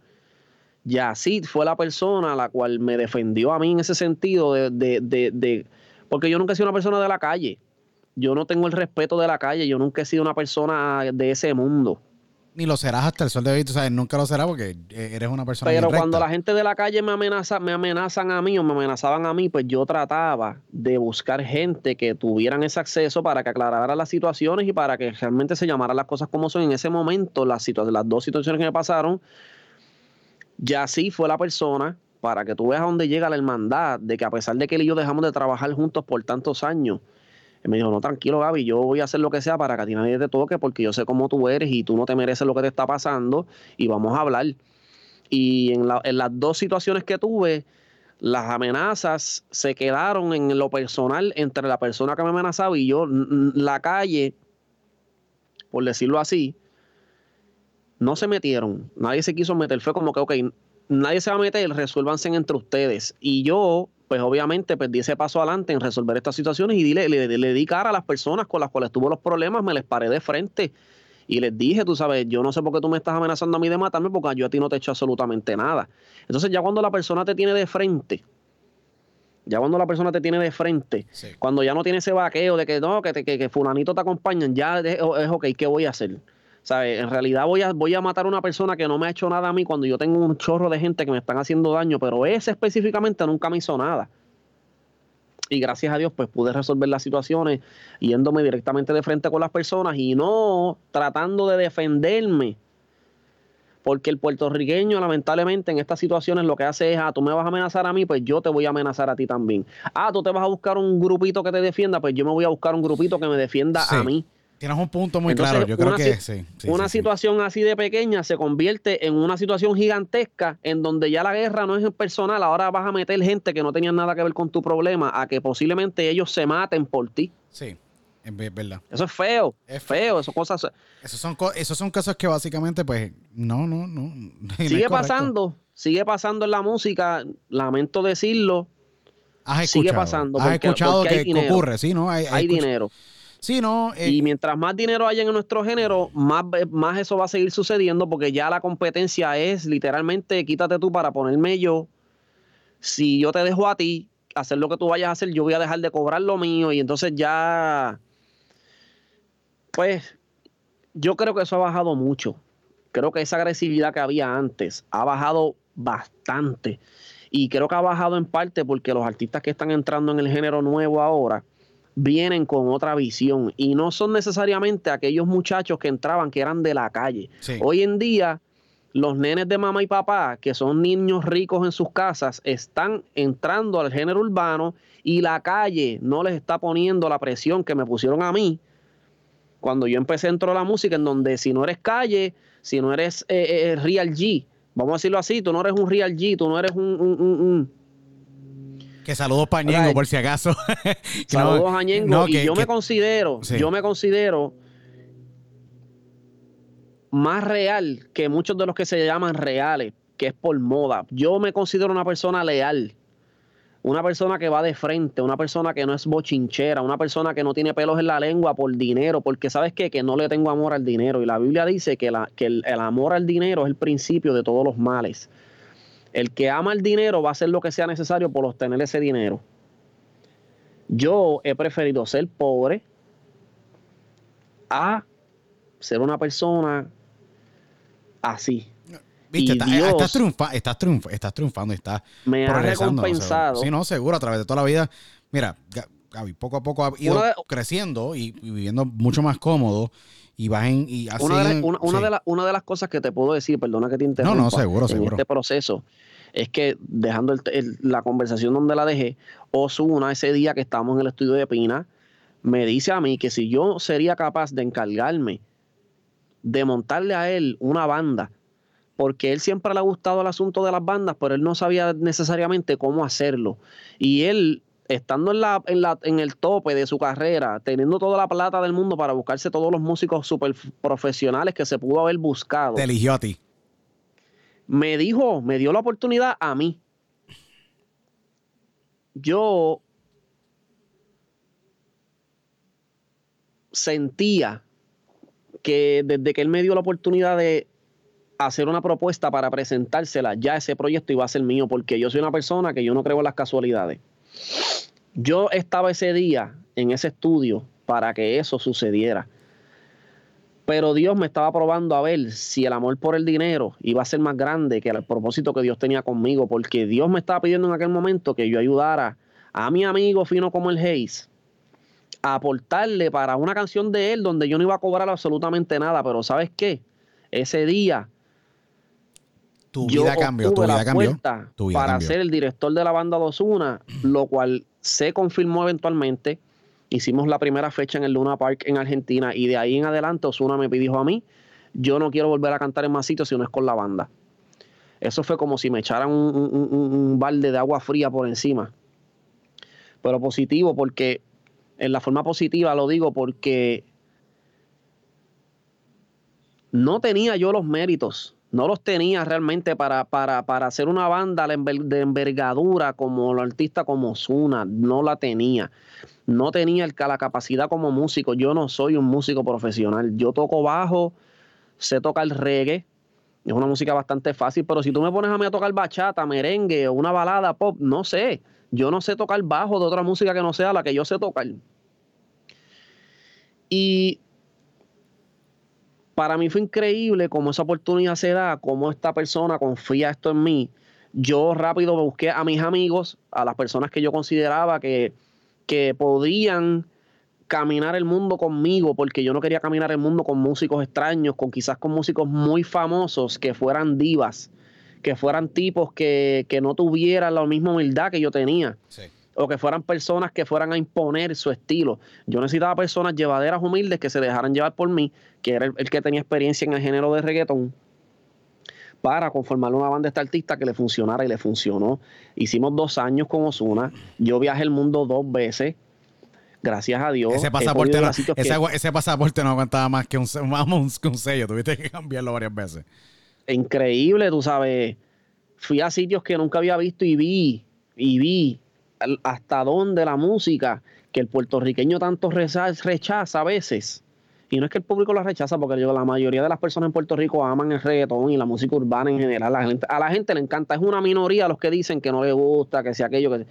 Yacid fue la persona a la cual me defendió a mí en ese sentido de, de, de porque yo nunca he sido una persona de la calle yo no tengo el respeto de la calle, yo nunca he sido una persona de ese mundo. Ni lo serás hasta el sol de hoy, tú sabes, nunca lo serás porque eres una persona Pero cuando la gente de la calle me amenaza, me amenazan a mí o me amenazaban a mí, pues yo trataba de buscar gente que tuvieran ese acceso para que aclarara las situaciones y para que realmente se llamaran las cosas como son. En ese momento, las, las dos situaciones que me pasaron, ya sí fue la persona para que tú veas a dónde llega la hermandad, de que a pesar de que él y yo dejamos de trabajar juntos por tantos años, me dijo, no, tranquilo, Gaby, yo voy a hacer lo que sea para que a ti nadie te toque porque yo sé cómo tú eres y tú no te mereces lo que te está pasando y vamos a hablar. Y en, las dos situaciones que tuve, las amenazas se quedaron en lo personal entre la persona que me amenazaba y yo. La calle, por decirlo así, no se metieron. Nadie se quiso meter. Fue como que, ok, nadie se va a meter, resuélvanse entre ustedes. Y yo pues obviamente perdí ese paso adelante en resolver estas situaciones y le, le, di cara a las personas con las cuales tuvo los problemas, me les paré de frente y les dije, tú sabes, yo no sé por qué tú me estás amenazando a mí de matarme porque yo a ti no te he hecho absolutamente nada. Entonces ya cuando la persona te tiene de frente, ya cuando la persona te tiene de frente, cuando ya no tiene ese vaqueo de que no, que, que, que fulanito te acompañan, ya es, es ok, ¿qué voy a hacer? ¿Sabes? En realidad voy a, voy a matar a una persona que no me ha hecho nada a mí cuando yo tengo un chorro de gente que me están haciendo daño, pero ese específicamente nunca me hizo nada. Y gracias a Dios, pues pude resolver las situaciones yéndome directamente de frente con las personas y no tratando de defenderme. Porque el puertorriqueño, lamentablemente, en estas situaciones lo que hace es, ah, tú me vas a amenazar a mí, pues yo te voy a amenazar a ti también. Ah, tú te vas a buscar un grupito que te defienda, pues yo me voy a buscar un grupito que me defienda Sí. a mí. Tienes un punto muy Entonces, claro. Yo creo que si- sí. sí, una sí, sí. situación así de pequeña se convierte en una situación gigantesca en donde ya la guerra no es personal, ahora vas a meter gente que no tenía nada que ver con tu problema a que posiblemente ellos se maten por ti. Sí, es ve- verdad. Eso es feo, Es feo, esas cosas Esos son, esos son casos que básicamente, pues, no, no, no. sigue pasando, sigue pasando en la música, lamento decirlo, Has sigue escuchado. pasando, Has porque- escuchado porque hay que ocurre, sí, ¿no? Hay, hay dinero. No. eh, Y mientras más dinero haya en nuestro género, más, más eso va a seguir sucediendo porque ya la competencia es literalmente quítate tú para ponerme yo. Si yo te dejo a ti hacer lo que tú vayas a hacer, yo voy a dejar de cobrar lo mío y entonces ya, pues, yo creo que eso ha bajado mucho. Creo que esa agresividad que había antes ha bajado bastante. Y creo que ha bajado en parte porque los artistas que están entrando en el género nuevo ahora, vienen con otra visión y no son necesariamente aquellos muchachos que entraban que eran de la calle. Sí. Hoy en día, los nenes de mamá y papá, que son niños ricos en sus casas, están entrando al género urbano y la calle no les está poniendo la presión que me pusieron a mí cuando yo empecé dentro de la música, en donde si no eres calle, si no eres eh, eh, Real G, vamos a decirlo así, tú no eres un Real G, tú no eres un- un- un- un que saludos para Ñengo, por si acaso. No- Saludos a Ñengo. no, y que- yo que- me considero, Sí. yo me considero más real que muchos de los que se llaman reales, que es por moda. Yo me considero una persona leal, una persona que va de frente, una persona que no es bochinchera, una persona que no tiene pelos en la lengua por dinero, porque sabes qué? que no le tengo amor al dinero. Y la Biblia dice que, la- que el, el amor al dinero es el principio de todos los males. El que ama el dinero va a hacer lo que sea necesario por obtener ese dinero. Yo he preferido ser pobre a ser una persona así. Viste, está- Dios- estás, triunfa- estás, triunf- estás triunfando y estás Me ha recompensado. Sí, no, seguro, a través de toda la vida. Mira, Ga- Gaby, poco a poco ha ido de- creciendo y, y viviendo mucho más cómodo y vas en... Y así Una de, la- una, una de la- una de las cosas que te puedo decir, perdona que te interrumpa, no, seguro, en seguro. este proceso, es que dejando el- la conversación donde la dejé, Osuna ese día que estábamos en el estudio de Pina, me dice a mí que si yo sería capaz de encargarme de montarle a él una banda, porque él siempre le ha gustado el asunto de las bandas, pero él no sabía necesariamente cómo hacerlo. Y él, estando en, la, en, la, en el tope de su carrera, teniendo toda la plata del mundo para buscarse todos los músicos super profesionales que se pudo haber buscado, Te eligió a ti. Me dijo, me dio la oportunidad a mí. Yo sentía que desde que él me dio la oportunidad de hacer una propuesta para presentársela, ya ese proyecto iba a ser mío, porque yo soy una persona que yo no creo en las casualidades. Yo estaba ese día en ese estudio para que eso sucediera. Pero Dios me estaba probando a ver si el amor por el dinero iba a ser más grande que el propósito que Dios tenía conmigo, porque Dios me estaba pidiendo en aquel momento que yo ayudara a mi amigo fino como el Hayes a aportarle para una canción de él donde yo no iba a cobrar absolutamente nada, pero ¿sabes qué? Ese día Tu yo vida cambió, tu vida la cambió. Tu vida para cambió. ser el director de la banda Dosuna, lo cual se confirmó eventualmente. Hicimos la primera fecha en el Luna Park en Argentina y de ahí en adelante Osuna me pidió a mí, yo no quiero volver a cantar en más sitios si no es con la banda. Eso fue como si me echaran un, un- balde de agua fría por encima. Pero positivo porque, en la forma positiva lo digo porque no tenía yo los méritos, no los tenía realmente para, para, para hacer una banda de enver- de envergadura como el artista como Osuna, no la tenía. No tenía el, la capacidad como músico, yo no soy un músico profesional, yo toco bajo, sé tocar reggae, es una música bastante fácil, pero si tú me pones a mí a tocar bachata, merengue o una balada pop, no sé, yo no sé tocar bajo de otra música que no sea la que yo sé tocar. Y para mí fue increíble cómo esa oportunidad se da, cómo esta persona confía esto en mí. Yo rápido busqué a mis amigos, a las personas que yo consideraba que, que podían caminar el mundo conmigo, porque yo no quería caminar el mundo con músicos extraños, con quizás con músicos muy famosos que fueran divas, que fueran tipos que, que no tuvieran la misma humildad que yo tenía. Sí. O que fueran personas que fueran a imponer su estilo. Yo necesitaba personas llevaderas humildes que se dejaran llevar por mí, que era el, el que tenía experiencia en el género de reggaetón, para conformar una banda de este artista que le funcionara y le funcionó. Hicimos dos años con Osuna. Yo viajé el mundo dos veces. Gracias a Dios. Ese pasaporte, no, sitios que- ese, ese pasaporte no aguantaba más que un, vamos, que un sello. Tuviste que cambiarlo varias veces. increíble, tú sabes. Fui a sitios que nunca había visto y vi, y vi hasta dónde la música que el puertorriqueño tanto rechaza a veces. Y no es que el público la rechaza, porque yo, la mayoría de las personas en Puerto Rico aman el reggaetón y la música urbana en general. A la gente le encanta. Es una minoría los que dicen que no le gusta, que sea aquello, que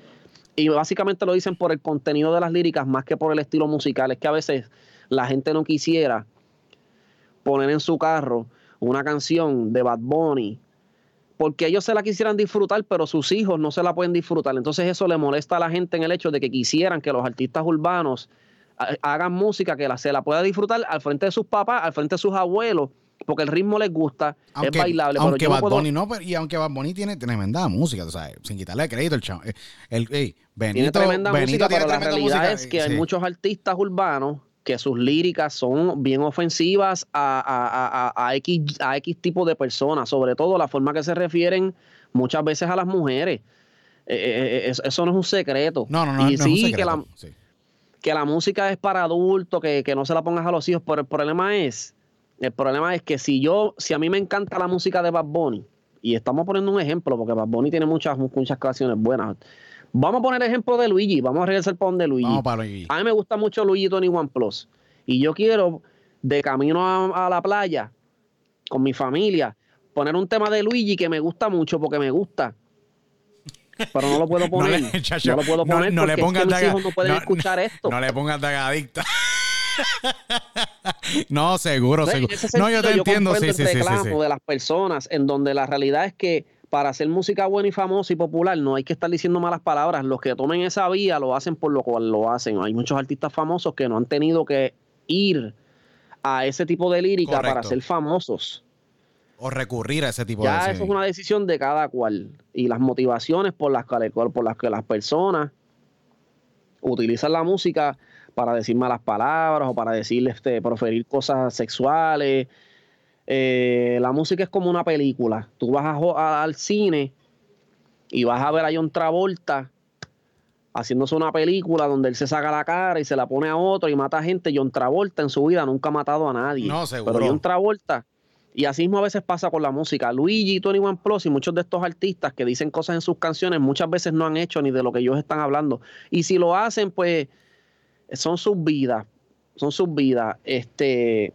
y básicamente lo dicen por el contenido de las líricas más que por el estilo musical. Es que a veces la gente no quisiera poner en su carro una canción de Bad Bunny porque ellos se la quisieran disfrutar, pero sus hijos no se la pueden disfrutar. Entonces eso le molesta a la gente en el hecho de que quisieran que los artistas urbanos ha- hagan música que la, se la pueda disfrutar al frente de sus papás, al frente de sus abuelos, porque el ritmo les gusta, Aunque, es bailable. aunque pero yo no Bad puedo- Bunny no, pero- y aunque Bad Bunny tiene tremenda música, tú sabes, sin quitarle crédito el chavo. eh, El, Benito, tiene tremenda Benito música, tiene pero la tremenda realidad música, es que hay muchos artistas urbanos que sus líricas son bien ofensivas a, a- a- a- X, a X tipo de personas, sobre todo la forma que se refieren muchas veces a las mujeres. Eh, eh, eh, eso, no es un secreto. No, no, no, y no sí, es un que la, sí. que la música es para adultos, que, que no se la pongas a los hijos, pero el problema es, el problema es que si yo, si a mí me encanta la música de Bad Bunny, y estamos poniendo un ejemplo, porque Bad Bunny tiene muchas, muchas canciones buenas. Vamos a poner el ejemplo de Luigi, vamos a regresar para donde Luigi. Vamos para Luigi. A mí me gusta mucho Luigi Tony One Plus. Y yo quiero, de camino a, a la playa, con mi familia, poner un tema de Luigi que me gusta mucho porque me gusta. Pero no lo puedo No poner. le, No, chacho, lo puedo poner no le porque es pongas que mis daga- hijos no pueden no- escuchar esto. No le pongas dagadicta. no, seguro, seguro. No, yo te entiendo, sí, el sí, sí, sí. de las personas, en donde la realidad es que para hacer música buena y famosa y popular no hay que estar diciendo malas palabras. Los que tomen esa vía lo hacen por lo cual lo hacen. Hay muchos artistas famosos que no han tenido que ir a ese tipo de lírica para ser famosos. O recurrir a ese tipo Ya de eso es una decisión de cada cual. Y las motivaciones por las, cuales- por las que las personas utilizan la música para decir malas palabras o para decir, este, proferir cosas sexuales. Eh, la música es como una película. Tú vas a jo- a- al cine y vas a ver a John Travolta haciéndose una película donde él se saca la cara y se la pone a otro y mata a gente. John Travolta en su vida nunca ha matado a nadie. No, seguro. Pero John Travolta, y así mismo a veces pasa con la música. Luigi, Tony One Plus y muchos de estos artistas que dicen cosas en sus canciones muchas veces no han hecho ni de lo que ellos están hablando. Y si lo hacen, pues son sus vidas. Son sus vidas. Este.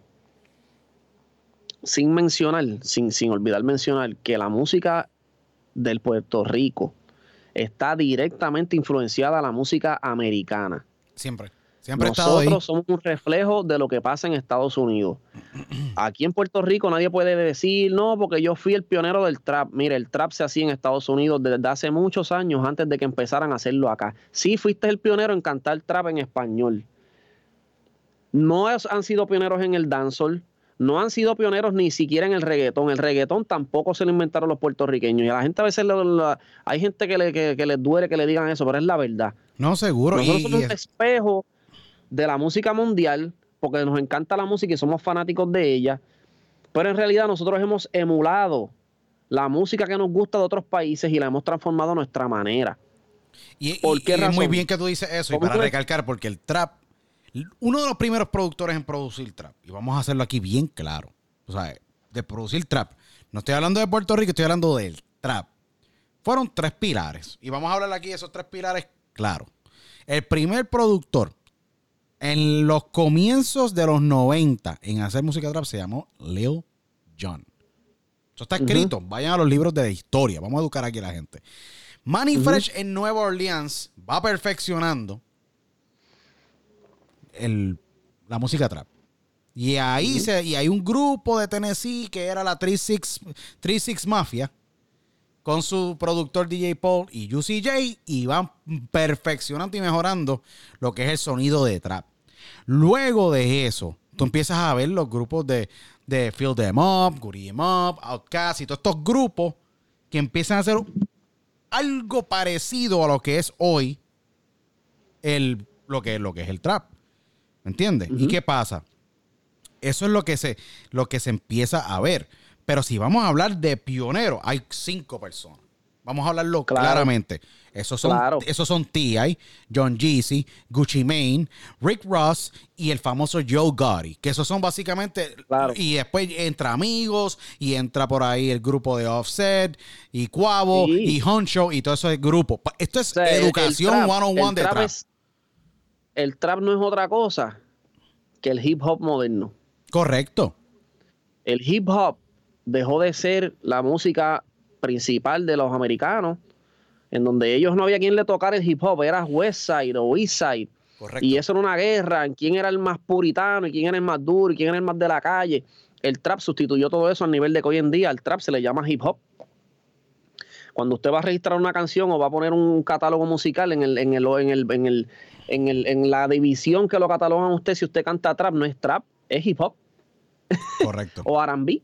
Sin mencionar, sin, sin olvidar mencionar que la música del Puerto Rico está directamente influenciada a la música americana. Siempre. Siempre. Nosotros somos un reflejo de lo que pasa en Estados Unidos. Aquí en Puerto Rico nadie puede decir, no, porque yo fui el pionero del trap. Mire, el trap se hacía en Estados Unidos desde hace muchos años antes de que empezaran a hacerlo acá. Sí, fuiste el pionero en cantar trap en español. No es- han sido pioneros en el dancehall. No han sido pioneros ni siquiera en el reggaetón. El reggaetón tampoco se lo inventaron los puertorriqueños. Y a la gente a veces le- hay gente que, le, que, que les duele que le digan eso, pero es la verdad. No, seguro. Nosotros y- somos y un es- espejo de la música mundial porque nos encanta la música y somos fanáticos de ella, pero en realidad nosotros hemos emulado la música que nos gusta de otros países y la hemos transformado a nuestra manera. Y, ¿Por y- qué y es muy razón? bien que tú dices eso. Y ¿Cómo para recalcar, porque el trap, uno de los primeros productores en producir trap, y vamos a hacerlo aquí bien claro, o sea, de producir trap. No estoy hablando de Puerto Rico, estoy hablando del trap. Fueron tres pilares. Y vamos a hablar aquí de esos tres pilares, claro. El primer productor en los comienzos de los 90 en hacer música trap se llamó Leo John. Eso está escrito. Vayan a los libros de historia. Vamos a educar aquí a la gente. Manny Fresh en Nueva Orleans va perfeccionando el- la música trap. Y ahí se, y hay un grupo de Tennessee que era la 36, 36 Mafia con su productor DJ Paul y Juicy J y van perfeccionando y mejorando lo que es el sonido de trap. Luego de eso, tú empiezas a ver los grupos de, de Fill Them Up, Goody Em Up, Outcast y todos estos grupos que empiezan a hacer algo parecido a lo que es hoy el, lo, que, lo que es el trap. ¿Me entiendes? ¿Y qué pasa? Eso es lo que, se, lo que se empieza a ver. Pero si vamos a hablar de pionero, hay cinco personas. Vamos a hablarlo claramente. Esos son, esos son T.I., John Jeezy, Gucci Mane, Rick Ross y el famoso Joe Gotti. Que esos son básicamente. Y después entra amigos y entra por ahí el grupo de Offset y Quavo y Honcho y todo ese grupo. Esto es educación one-on-one de trap. El trap no es otra cosa que el hip hop moderno. Correcto. El hip hop dejó de ser la música principal de los americanos, en donde ellos no había quien le tocara el hip hop, era West Side o East Side. Y eso era una guerra en quién era el más puritano y quién era el más duro y quién era el más de la calle. El trap sustituyó todo eso al nivel de que hoy en día el trap se le llama hip hop. Cuando usted va a registrar una canción o va a poner un catálogo musical en el, en el, en el, en el, en, el, en la división que lo catalogan usted, si usted canta trap, no es trap, es hip hop. Correcto. o R&B.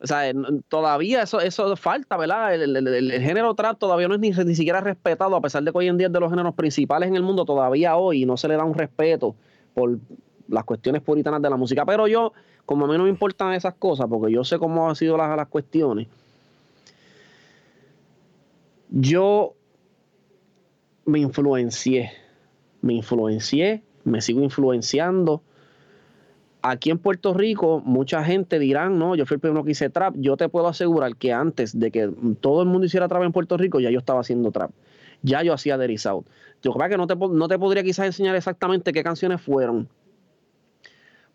O sea, todavía eso, eso falta, ¿verdad? El, género trap todavía no es ni, ni, siquiera respetado, a pesar de que hoy en día es de los géneros principales en el mundo, todavía hoy no se le da un respeto por las cuestiones puritanas de la música. Pero yo, como a mí no me importan esas cosas, porque yo sé cómo han sido las, las cuestiones, yo me influencié, me influencié, me sigo influenciando Aquí en Puerto Rico, mucha gente dirán, no, yo fui el primero que hice trap. Yo te puedo asegurar que antes de que todo el mundo hiciera trap en Puerto Rico, ya yo estaba haciendo trap. Ya yo hacía Derry South. Yo creo que no te, no te podría quizás enseñar exactamente qué canciones fueron.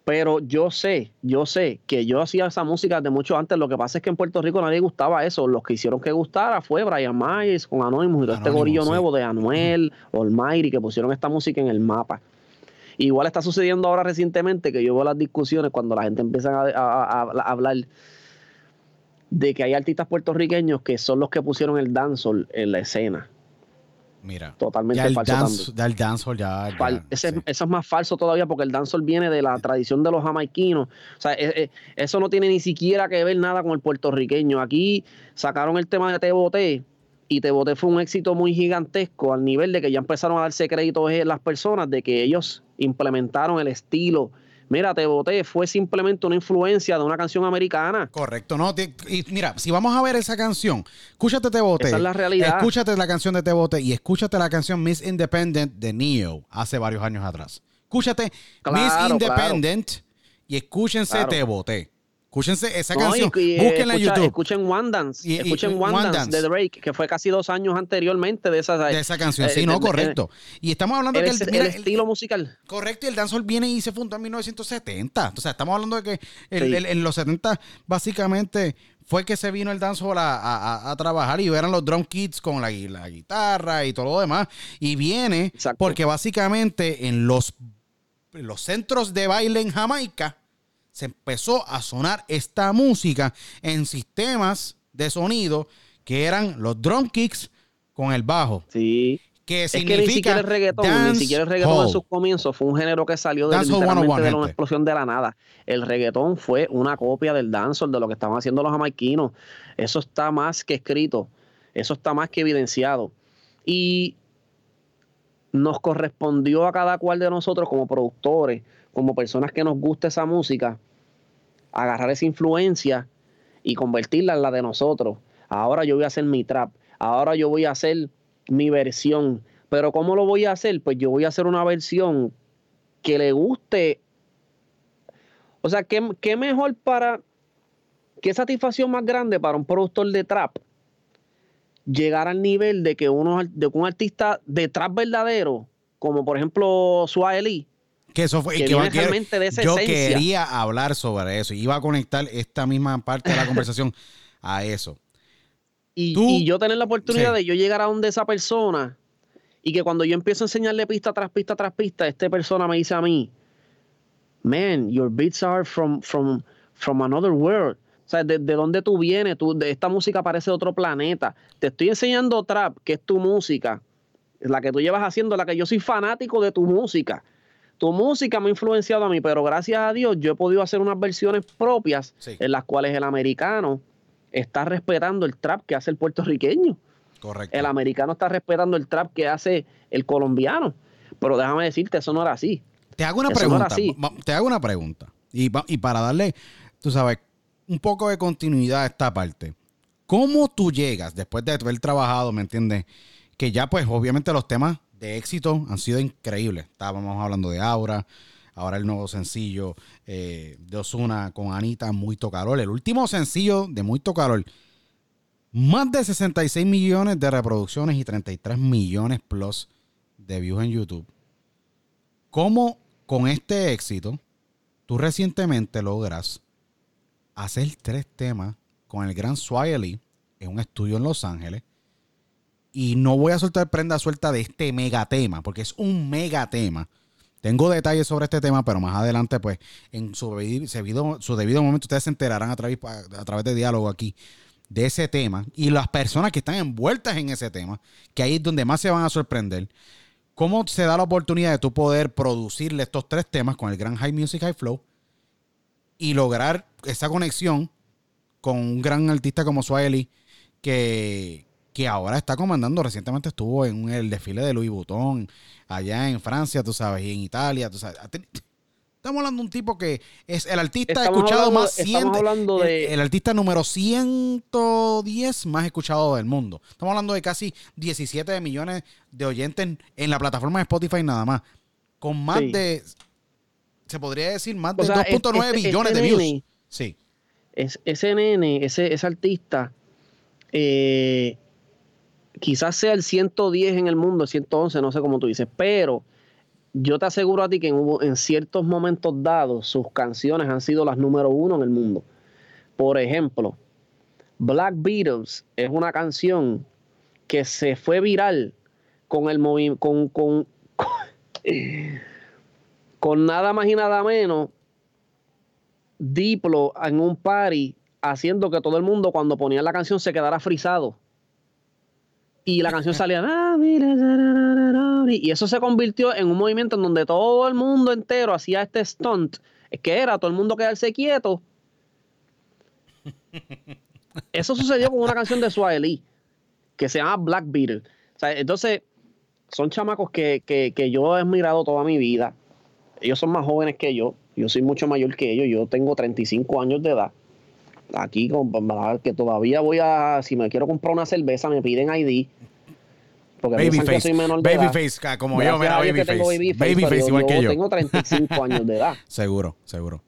Pero yo sé, yo sé que yo hacía esa música de mucho antes. Lo que pasa es que en Puerto Rico nadie gustaba eso. Los que hicieron que gustara fue Brian Myers con Anonymous y todo este gorillo nuevo de Anuel, Olmairi, que pusieron esta música en el mapa. Igual está sucediendo ahora recientemente que yo veo las discusiones cuando la gente empieza a, hablar de que hay artistas puertorriqueños que son los que pusieron el dancehall en la escena. Mira, totalmente ya el falso. el dancehall ya. Eso es más falso todavía porque el dancehall viene de la tradición de los jamaiquinos. O sea, e, e, eso no tiene ni siquiera que ver nada con el puertorriqueño. Aquí sacaron el tema de Te Boté y Te Boté fue un éxito muy gigantesco al nivel de que ya empezaron a darse créditos las personas de que ellos implementaron el estilo. Mira, Te Boté fue simplemente una influencia de una canción americana. Correcto, ¿no? Y mira, si vamos a ver esa canción, escúchate Te Boté. Esa es la realidad. Escúchate la canción de Te Boté y escúchate la canción Miss Independent de Neo hace varios años atrás. Escúchate Miss Independent y escúchense Te Boté. Escúchense esa canción. Búsquenla en YouTube. Escuchen One Dance. escuchen One, Dance, de Drake, que fue casi dos años anteriormente de esa, de esa canción. sí, eh, no, correcto. y estamos hablando de que el, el, estilo musical. Correcto, y el dancehall viene y se fundó en 1970. O sea, estamos hablando de que en los 70 básicamente fue que se vino el dancehall a, a, trabajar y eran los drum kits con la, la, guitarra y todo lo demás. Y viene porque básicamente en los, los centros de baile en Jamaica se empezó a sonar esta música en sistemas de sonido que eran los drum kicks con el bajo. Sí. Que es que ni siquiera el reggaetón, ni siquiera el reggaetón en sus comienzos fue un género que salió de, literalmente de una explosión de la nada. El reggaetón fue una copia del dancehall, de lo que estaban haciendo los jamaiquinos. Eso está más que escrito, eso está más que evidenciado. Y nos correspondió a cada cual de nosotros como productores, como personas que nos gusta esa música, agarrar esa influencia y convertirla en la de nosotros. Ahora yo voy a hacer mi trap, ahora yo voy a hacer mi versión. Pero ¿cómo lo voy a hacer? Pues yo voy a hacer una versión que le guste. O sea, ¿qué, qué mejor para... ¿Qué satisfacción más grande para un productor de trap? Llegar al nivel de que uno de un artista de trap verdadero, como por ejemplo Suaeli, que eso fue que, yo quería hablar sobre eso. Iba a conectar esta misma parte de la conversación a eso. Y, yo tener la oportunidad de yo llegar a donde esa persona y que cuando yo empiezo a enseñarle pista tras pista tras pista, esta persona me dice a mí, man, your beats are from, from, from another world. O sea, de, de dónde tú vienes, tú, de esta música parece de otro planeta. Te estoy enseñando trap, que es tu música, la que tú llevas haciendo, la que yo soy fanático de tu música tu música me ha influenciado a mí, pero gracias a Dios yo he podido hacer unas versiones propias Sí. en las cuales el americano está respetando el trap que hace el puertorriqueño. Correcto. El americano está respetando el trap que hace el colombiano. Pero déjame decirte, eso no era así. Te hago una Eso no pregunta. era así. va- Te hago una pregunta. Y, y para darle, tú sabes, un poco de continuidad a esta parte. ¿Cómo tú llegas después de haber trabajado, me entiendes? Que ya, pues, obviamente los temas de éxito han sido increíbles. Estábamos hablando de Aura, ahora el nuevo sencillo eh, de Osuna con Anita, Muy Calor. El último sencillo de Muy Calor. Más de 66 millones de reproducciones y 33 millones plus de views en YouTube. ¿Cómo con este éxito tú recientemente logras hacer tres temas con el gran Swiley en un estudio en Los Ángeles? Y no voy a soltar prenda suelta de este mega tema, porque es un mega tema. Tengo detalles sobre este tema, pero más adelante, pues, en su debido, su debido- momento, ustedes se enterarán a través, a través de diálogo aquí de ese tema y las personas que están envueltas en ese tema, que ahí es donde más se van a sorprender. ¿Cómo se da la oportunidad de tú poder producirle estos tres temas con el gran High Music High Flow y lograr esa conexión con un gran artista como Swiley que, que ahora está comandando, recientemente estuvo en un- el desfile de Louis Vuitton allá en Francia, tú sabes, y en Italia, tú sabes. Estamos hablando de un tipo que es el artista Estamos escuchado hablando- más estamos 100 hablando de- el, el artista número 110 más escuchado del mundo. Estamos hablando de casi 17 millones de oyentes en, en la plataforma de Spotify nada más. Con más Sí. de, se podría decir, más O de sea, 2.9 este- billones este de views. Sí. Es, ese nene, ese, ese artista, eh, quizás sea el 110 en el mundo, el 111, no sé cómo tú dices, pero yo te aseguro a ti que en, ciertos momentos dados sus canciones han sido las número uno en el mundo. Por ejemplo, Black Beatles es una canción que se fue viral con el movimiento, con, con, con nada más y nada menos Diplo en un party haciendo que todo el mundo cuando ponía la canción se quedara frisado. Y la canción salía. Y eso se convirtió en un movimiento en donde todo el mundo entero hacía este stunt, que era todo el mundo quedarse quieto. Eso sucedió con una canción de Swahili que se llama Black. O sea, entonces, son chamacos que, que, que yo he admirado toda mi vida. Ellos son más jóvenes que yo. Yo soy mucho mayor que ellos. Yo tengo 35 años de edad. Aquí, con, que todavía voy a. Si me quiero comprar una cerveza, me piden ID. Porque que Babyface. soy menor de. Babyface, como Gracias yo, mira, Babyface. babyface, Babyface igual que yo. tengo 35 años de edad. Seguro, seguro.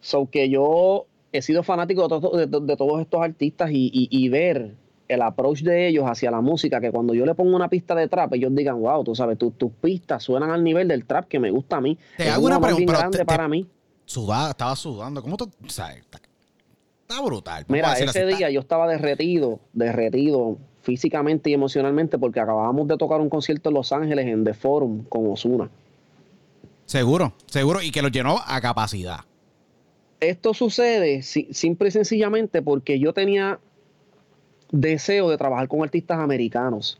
So que yo he sido fanático de, to- de- de todos estos artistas y, y- y ver el approach de ellos hacia la música, que cuando yo le pongo una pista de trap, ellos digan, wow, tú sabes, tu- tus pistas suenan al nivel del trap que me gusta a mí. Te Es hago una pregunta, grande te- te- para mí. Sudada, estaba sudando. ¿Cómo tú? O sea, está, brutal. Mira, ese día yo estaba derretido, derretido físicamente y emocionalmente porque acabábamos de tocar un concierto en Los Ángeles en The Forum con Osuna. Seguro, seguro. Y que lo llenó a capacidad. Esto sucede si- simple y sencillamente porque yo tenía deseo de trabajar con artistas americanos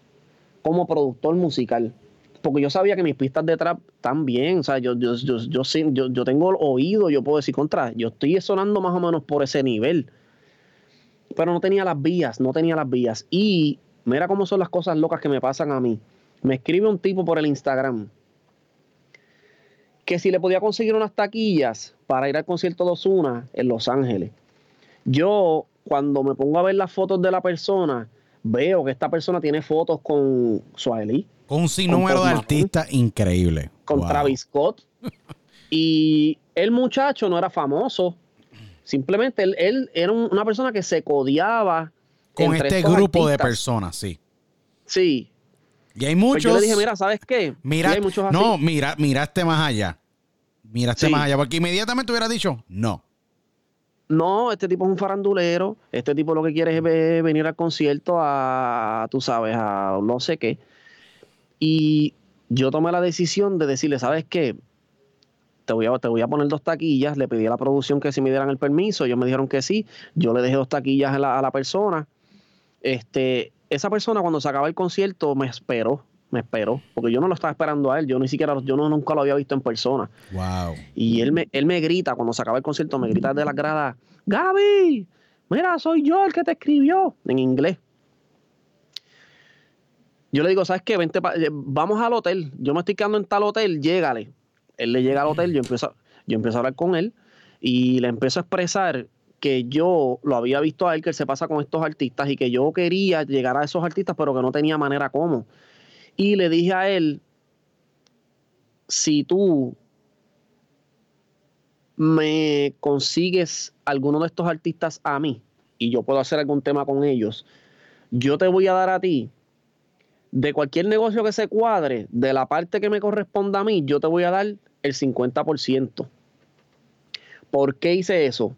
como productor musical. Porque yo sabía que mis pistas de trap están bien. O sea, yo, yo, yo, yo, tengo el oído, yo puedo decir contra. Yo estoy sonando más o menos por ese nivel. Pero no tenía las vías, no tenía las vías. Y mira cómo son las cosas locas que me pasan a mí. Me escribe un tipo por el Instagram que si le podía conseguir unas taquillas para ir al concierto de Osuna en Los Ángeles. Yo, cuando me pongo a ver las fotos de la persona, veo que esta persona tiene fotos con Swahili, Con un sinnúmero de artistas increíble. con Wow. Travis Scott. Y el muchacho no era famoso. Simplemente él, él era un- una persona que se codiaba Con entre este grupo de personas, sí. Sí. Y hay Pues muchos. yo le dije, mira, ¿sabes qué? Mira, Sí, hay muchos así. no, mira, miraste más allá. Miraste Sí. más allá. Porque inmediatamente hubiera dicho, no. No, este tipo es un farandulero. Este tipo lo que quiere es ve- venir al concierto a, tú sabes, a no sé qué. Y yo tomé la decisión de decirle, ¿sabes qué? Te voy, a, te voy a poner dos taquillas. Le pedí a la producción que si me dieran el permiso. Ellos me dijeron que sí. Yo le dejé dos taquillas a la, a la persona. Este, esa persona cuando se acaba el concierto me esperó. me esperó, porque yo no lo estaba esperando a él, yo ni siquiera, yo no, nunca lo había visto en persona. Wow. Y él me, él me grita, cuando se acaba el concierto, me grita de la grada, Gaby, mira, soy yo el que te escribió, en inglés. Yo le digo, ¿sabes qué? Eh, vamos al hotel. Yo me estoy quedando en tal hotel, llégale. Él le llega al hotel, yo empiezo, yo empiezo a hablar con él y le empiezo a expresar que yo lo había visto a él que él se pasa con estos artistas y que yo quería llegar a esos artistas, pero que no tenía manera cómo. Y le dije a él, si tú me consigues alguno de estos artistas a mí y yo puedo hacer algún tema con ellos, yo te voy a dar a ti de cualquier negocio que se cuadre, de la parte que me corresponda a mí, yo te voy a dar el 50%. ¿Por qué hice eso?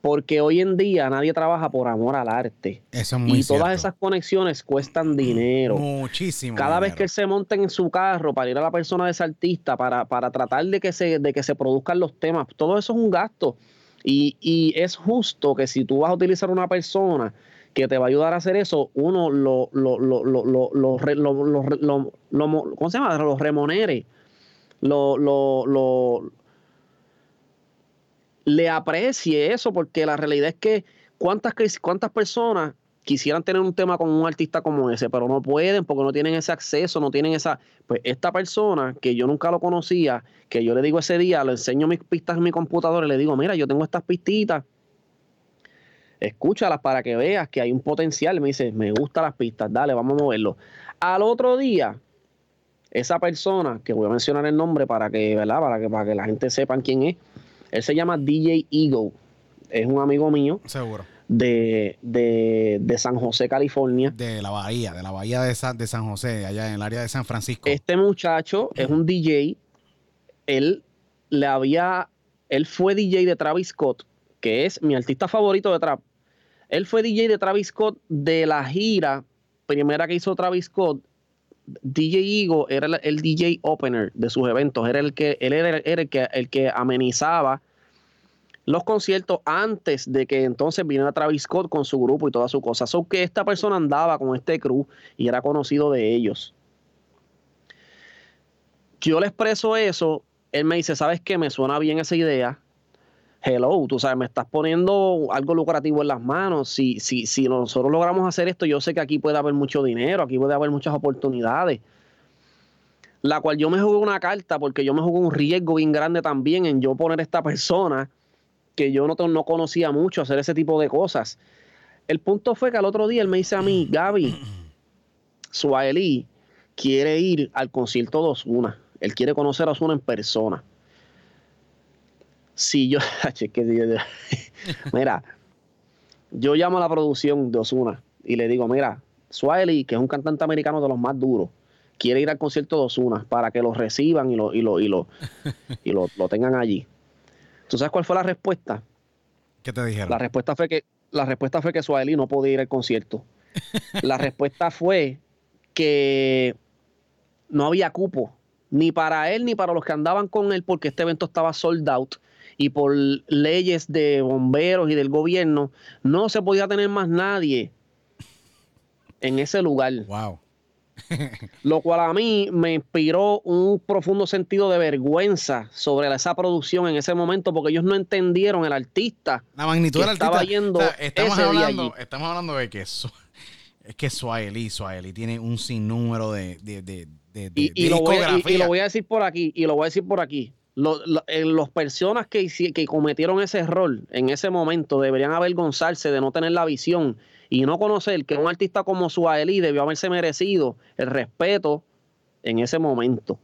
Porque hoy en día nadie trabaja por amor al arte. Eso es muy y todas esas conexiones cuestan dinero. Muchísimo. Cada vez que él se monta en su carro para ir a la persona de ese artista, para, para tratar de que, se, de que se produzcan los temas, todo eso es un gasto. Y, y es justo que si tú vas a utilizar una persona que te va a ayudar a hacer eso, uno lo, lo, lo, lo, lo, lo, lo, lo ¿cómo se llama? Lo remunere, lo, lo, lo, le aprecie eso, porque la realidad es que cuántas, cuántas personas quisieran tener un tema con un artista como ese, pero no pueden porque no tienen ese acceso, no tienen esa... Pues esta persona que yo nunca lo conocía, que yo le digo ese día, le enseño mis pistas en mi computadora y le digo, mira, yo tengo estas pistitas escúchalas para que veas que hay un potencial. Me dice, me gustan las pistas, dale, vamos a moverlo. Al otro día, esa persona, que voy a mencionar el nombre para que, ¿verdad? Para que, para que la gente sepa quién es, él se llama DJ Ego. Es un amigo mío. Seguro. De, de, de, San José, California. De la bahía, de la bahía de San, de San José, allá en el área de San Francisco. Este muchacho es un DJ. Él le había, él fue DJ de Travis Scott, que es mi artista favorito de trap. Él fue DJ de Travis Scott de la gira primera que hizo Travis Scott. DJ Igo era el, DJ opener de sus eventos. Era el que, él era, el, que, el que amenizaba los conciertos antes de que entonces viniera Travis Scott con su grupo y toda su cosa. So que esta persona andaba con este crew y era conocido de ellos. Yo le expreso eso. Él me dice, ¿sabes qué? Me suena bien esa idea hello, tú sabes, me estás poniendo algo lucrativo en las manos. Si, si, si nosotros logramos hacer esto, yo sé que aquí puede haber mucho dinero, aquí puede haber muchas oportunidades. La cual yo me jugué una carta porque yo me jugué un riesgo bien grande también en yo poner a esta persona que yo no, no conocía mucho hacer ese tipo de cosas. El punto fue que al otro día él me dice a mí, Gaby, Suaeli quiere ir al concierto de Osuna. Él quiere conocer a Osuna en persona si yo, mira, yo llamo a la producción de Osuna y le digo, mira, Swiley, que es un cantante americano de los más duros, quiere ir al concierto de Osuna para que lo reciban y lo, y lo, y lo, y lo, tengan allí. ¿Tú sabes cuál fue la respuesta? ¿Qué te dijeron? La respuesta fue que, la respuesta fue que no podía ir al concierto. La respuesta fue que no había cupo, ni para él ni para los que andaban con él, porque este evento estaba sold out y por leyes de bomberos y del gobierno, no se podía tener más nadie en ese lugar. Wow. Lo cual a mí me inspiró un profundo sentido de vergüenza sobre esa producción en ese momento, porque ellos no entendieron el artista. La magnitud del estaba yendo. estamos, hablando, estamos hablando de que es que Swahili tiene un sinnúmero de, de, de, de, y, lo voy y, lo voy a decir por aquí, y lo voy a decir por aquí las eh, personas que, que cometieron ese error en ese momento deberían avergonzarse de no tener la visión y no conocer que un artista como Suaeli debió haberse merecido el respeto en ese momento.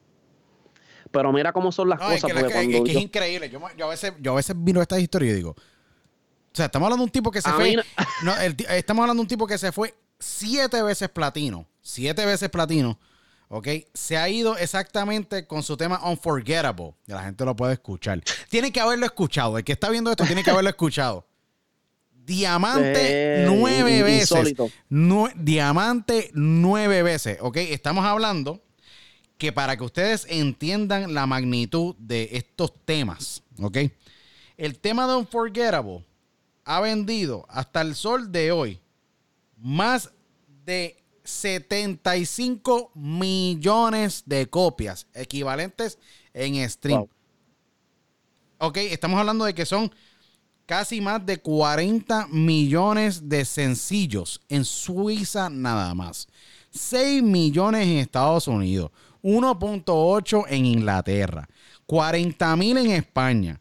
Pero mira cómo son las cosas. Es que, es, increíble. Yo, a veces, yo a veces miro esta historia y digo, o sea, estamos hablando de un tipo que se fue. estamos hablando de un tipo que se fue siete veces platino. Siete veces platino ¿ok? Se ha ido exactamente con su tema Unforgettable. La gente lo puede escuchar. Tiene que haberlo escuchado. El que está viendo esto tiene que haberlo escuchado. Diamante nueve veces. diamante nueve veces, ¿ok? Estamos hablando que para que ustedes entiendan la magnitud de estos temas, ¿ok? El tema de Unforgettable ha vendido hasta el sol de hoy más de 75 millones de copias equivalentes en stream. Wow. Ok, estamos hablando de que son casi más de 40 millones de sencillos en Suiza nada más. 6 millones en Estados Unidos, 1.8 en Inglaterra, 40 mil en España,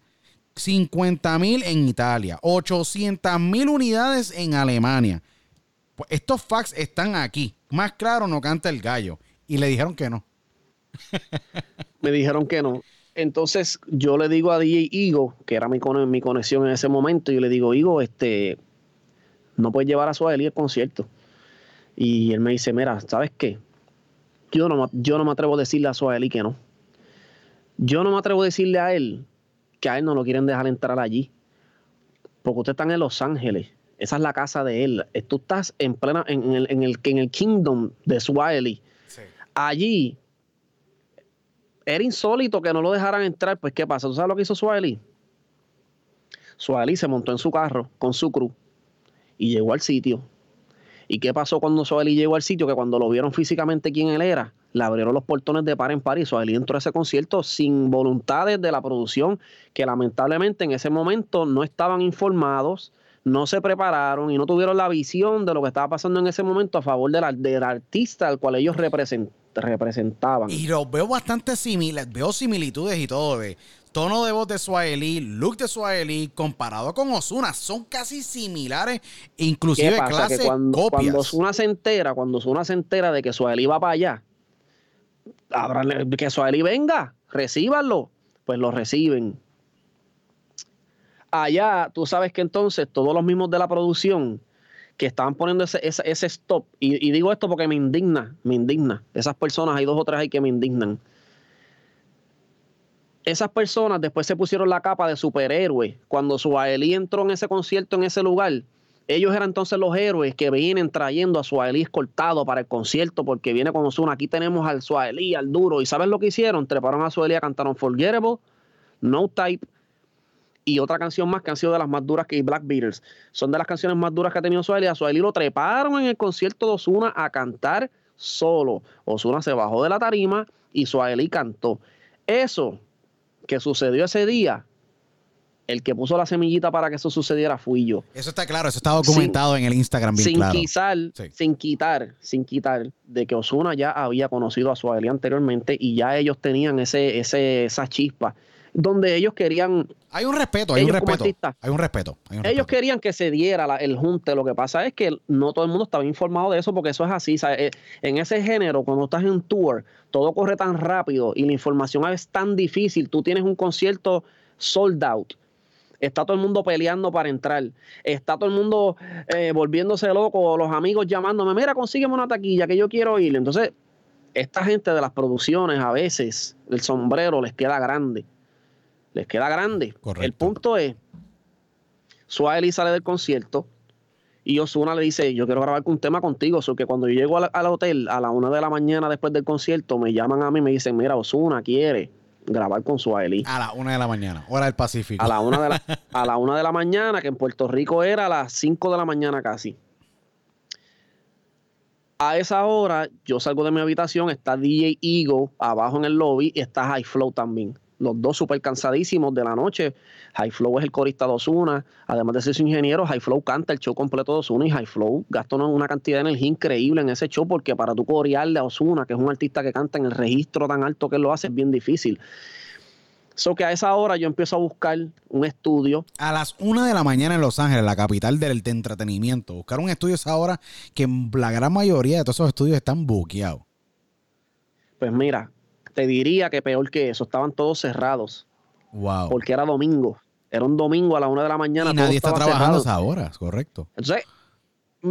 50 mil en Italia, 800 mil unidades en Alemania. Pues estos facts están aquí. Más claro no canta el gallo. Y le dijeron que no. Me dijeron que no. Entonces yo le digo a DJ Igo, que era mi, con- mi conexión en ese momento, y yo le digo, Igo, este, no puedes llevar a Sueli al concierto. Y él me dice, mira, ¿sabes qué? Yo no, yo no me atrevo a decirle a Sueli que no. Yo no me atrevo a decirle a él que a él no lo quieren dejar entrar allí. Porque ustedes están en Los Ángeles. Esa es la casa de él. Eh, Tú estás en plena, en, en el, en, el, en el kingdom de Swahili. Allí era insólito que no lo dejaran entrar. Pues, ¿qué pasa? ¿Tú sabes lo que hizo Swahili? Swahili se montó en su carro con su crew y llegó al sitio. ¿Y qué pasó cuando Swahili llegó al sitio? Que cuando lo vieron físicamente quién él era, le abrieron los portones de par en par y Swahili entró a ese concierto sin voluntades de la producción, que lamentablemente en ese momento no estaban informados, no se prepararon y no tuvieron la visión de lo que estaba pasando en ese momento a favor de la- del artista al cual ellos represent- representaban. Y los veo bastante similares, veo similitudes y todo de tono de voz de Swahili, look de Swahili, comparado con Osuna, son casi similares, ¿Qué inclusive pasa? clase Que cuando, copias. cuando Osuna se entera, cuando Osuna se entera de que Sueli va para allá, que Sueli venga, recíbanlo. Pues lo reciben. Allá, tú sabes que entonces todos los mismos de la producción que estaban poniendo ese, ese, ese stop, y, digo esto porque me indigna, me indigna. Esas personas, hay dos o tres ahí que me indignan. Esas personas después se pusieron la capa de superhéroe. Cuando Suaelí entró en ese concierto, en ese lugar, ellos eran entonces los héroes que vienen trayendo a Suaelí escoltado para el concierto porque viene con Ozuna. Aquí tenemos al Suaelí, al duro. ¿Y sabes lo que hicieron? Treparon a Suaelí, cantaron Forgettable, No Type y otra canción más que han sido de las más duras que Black Beatles. Son de las canciones más duras que ha tenido Suaelí. A Suaelí lo treparon en el concierto de Ozuna a cantar solo. Ozuna se bajó de la tarima y Suaelí cantó. Eso que sucedió ese día, el que puso la semillita para que eso sucediera fui yo. Eso está claro, eso está documentado en el Instagram bien Sin claro. quitar, Sí. sin quitar, sin quitar de que Osuna ya había conocido a Suaeli anteriormente y ya ellos tenían ese, ese, esa chispa donde ellos querían Hay un respeto, hay un respeto. artistas. Hay un respeto. hay un ellos querían que se diera la- el junte. Lo que pasa es que no todo el mundo estaba informado de eso porque eso es así. ¿sabes? Eh, En ese género, cuando estás en tour, todo corre tan rápido y la información es tan difícil. Tú tienes un concierto sold out. Está todo el mundo peleando para entrar. Está todo el mundo eh, volviéndose loco. Los amigos llamándome, mira, consígueme una taquilla que yo quiero ir. Entonces, esta gente de las producciones, a veces, el sombrero les queda grande. Les queda grande. Correcto. El punto es, Suárez sale del concierto y Osuna le dice, yo quiero grabar un tema contigo. So que cuando yo llego al, al hotel a la una de la mañana después del concierto, me llaman a mí y me dicen, mira, Osuna quiere grabar con Suárez. A la una de la mañana, hora del Pacífico. A la una de la, a la una de la mañana, que en Puerto Rico era a las 5 de la mañana casi. A esa hora, yo salgo de mi habitación, está DJ Eagle abajo en el lobby y está High Flow también. Los dos súper cansadísimos de la noche. High Flow es el corista de Osuna. Además de ser su ingeniero, High Flow canta el show completo de Osuna y High Flow gasta una, una cantidad de energía increíble en ese show porque para tú corearle a Osuna, que es un artista que canta en el registro tan alto que él lo hace, es bien difícil. So que a esa hora yo empiezo a buscar un estudio. A las una de la mañana en Los Ángeles, la capital del de entretenimiento. Buscar un estudio a esa hora que la gran mayoría de todos esos estudios están buqueados. Pues mira, te diría que peor que eso, estaban todos cerrados Wow. porque era domingo. Era un domingo a la una de la mañana. y nadie está trabajando a cerrado. esas horas, correcto. Entonces,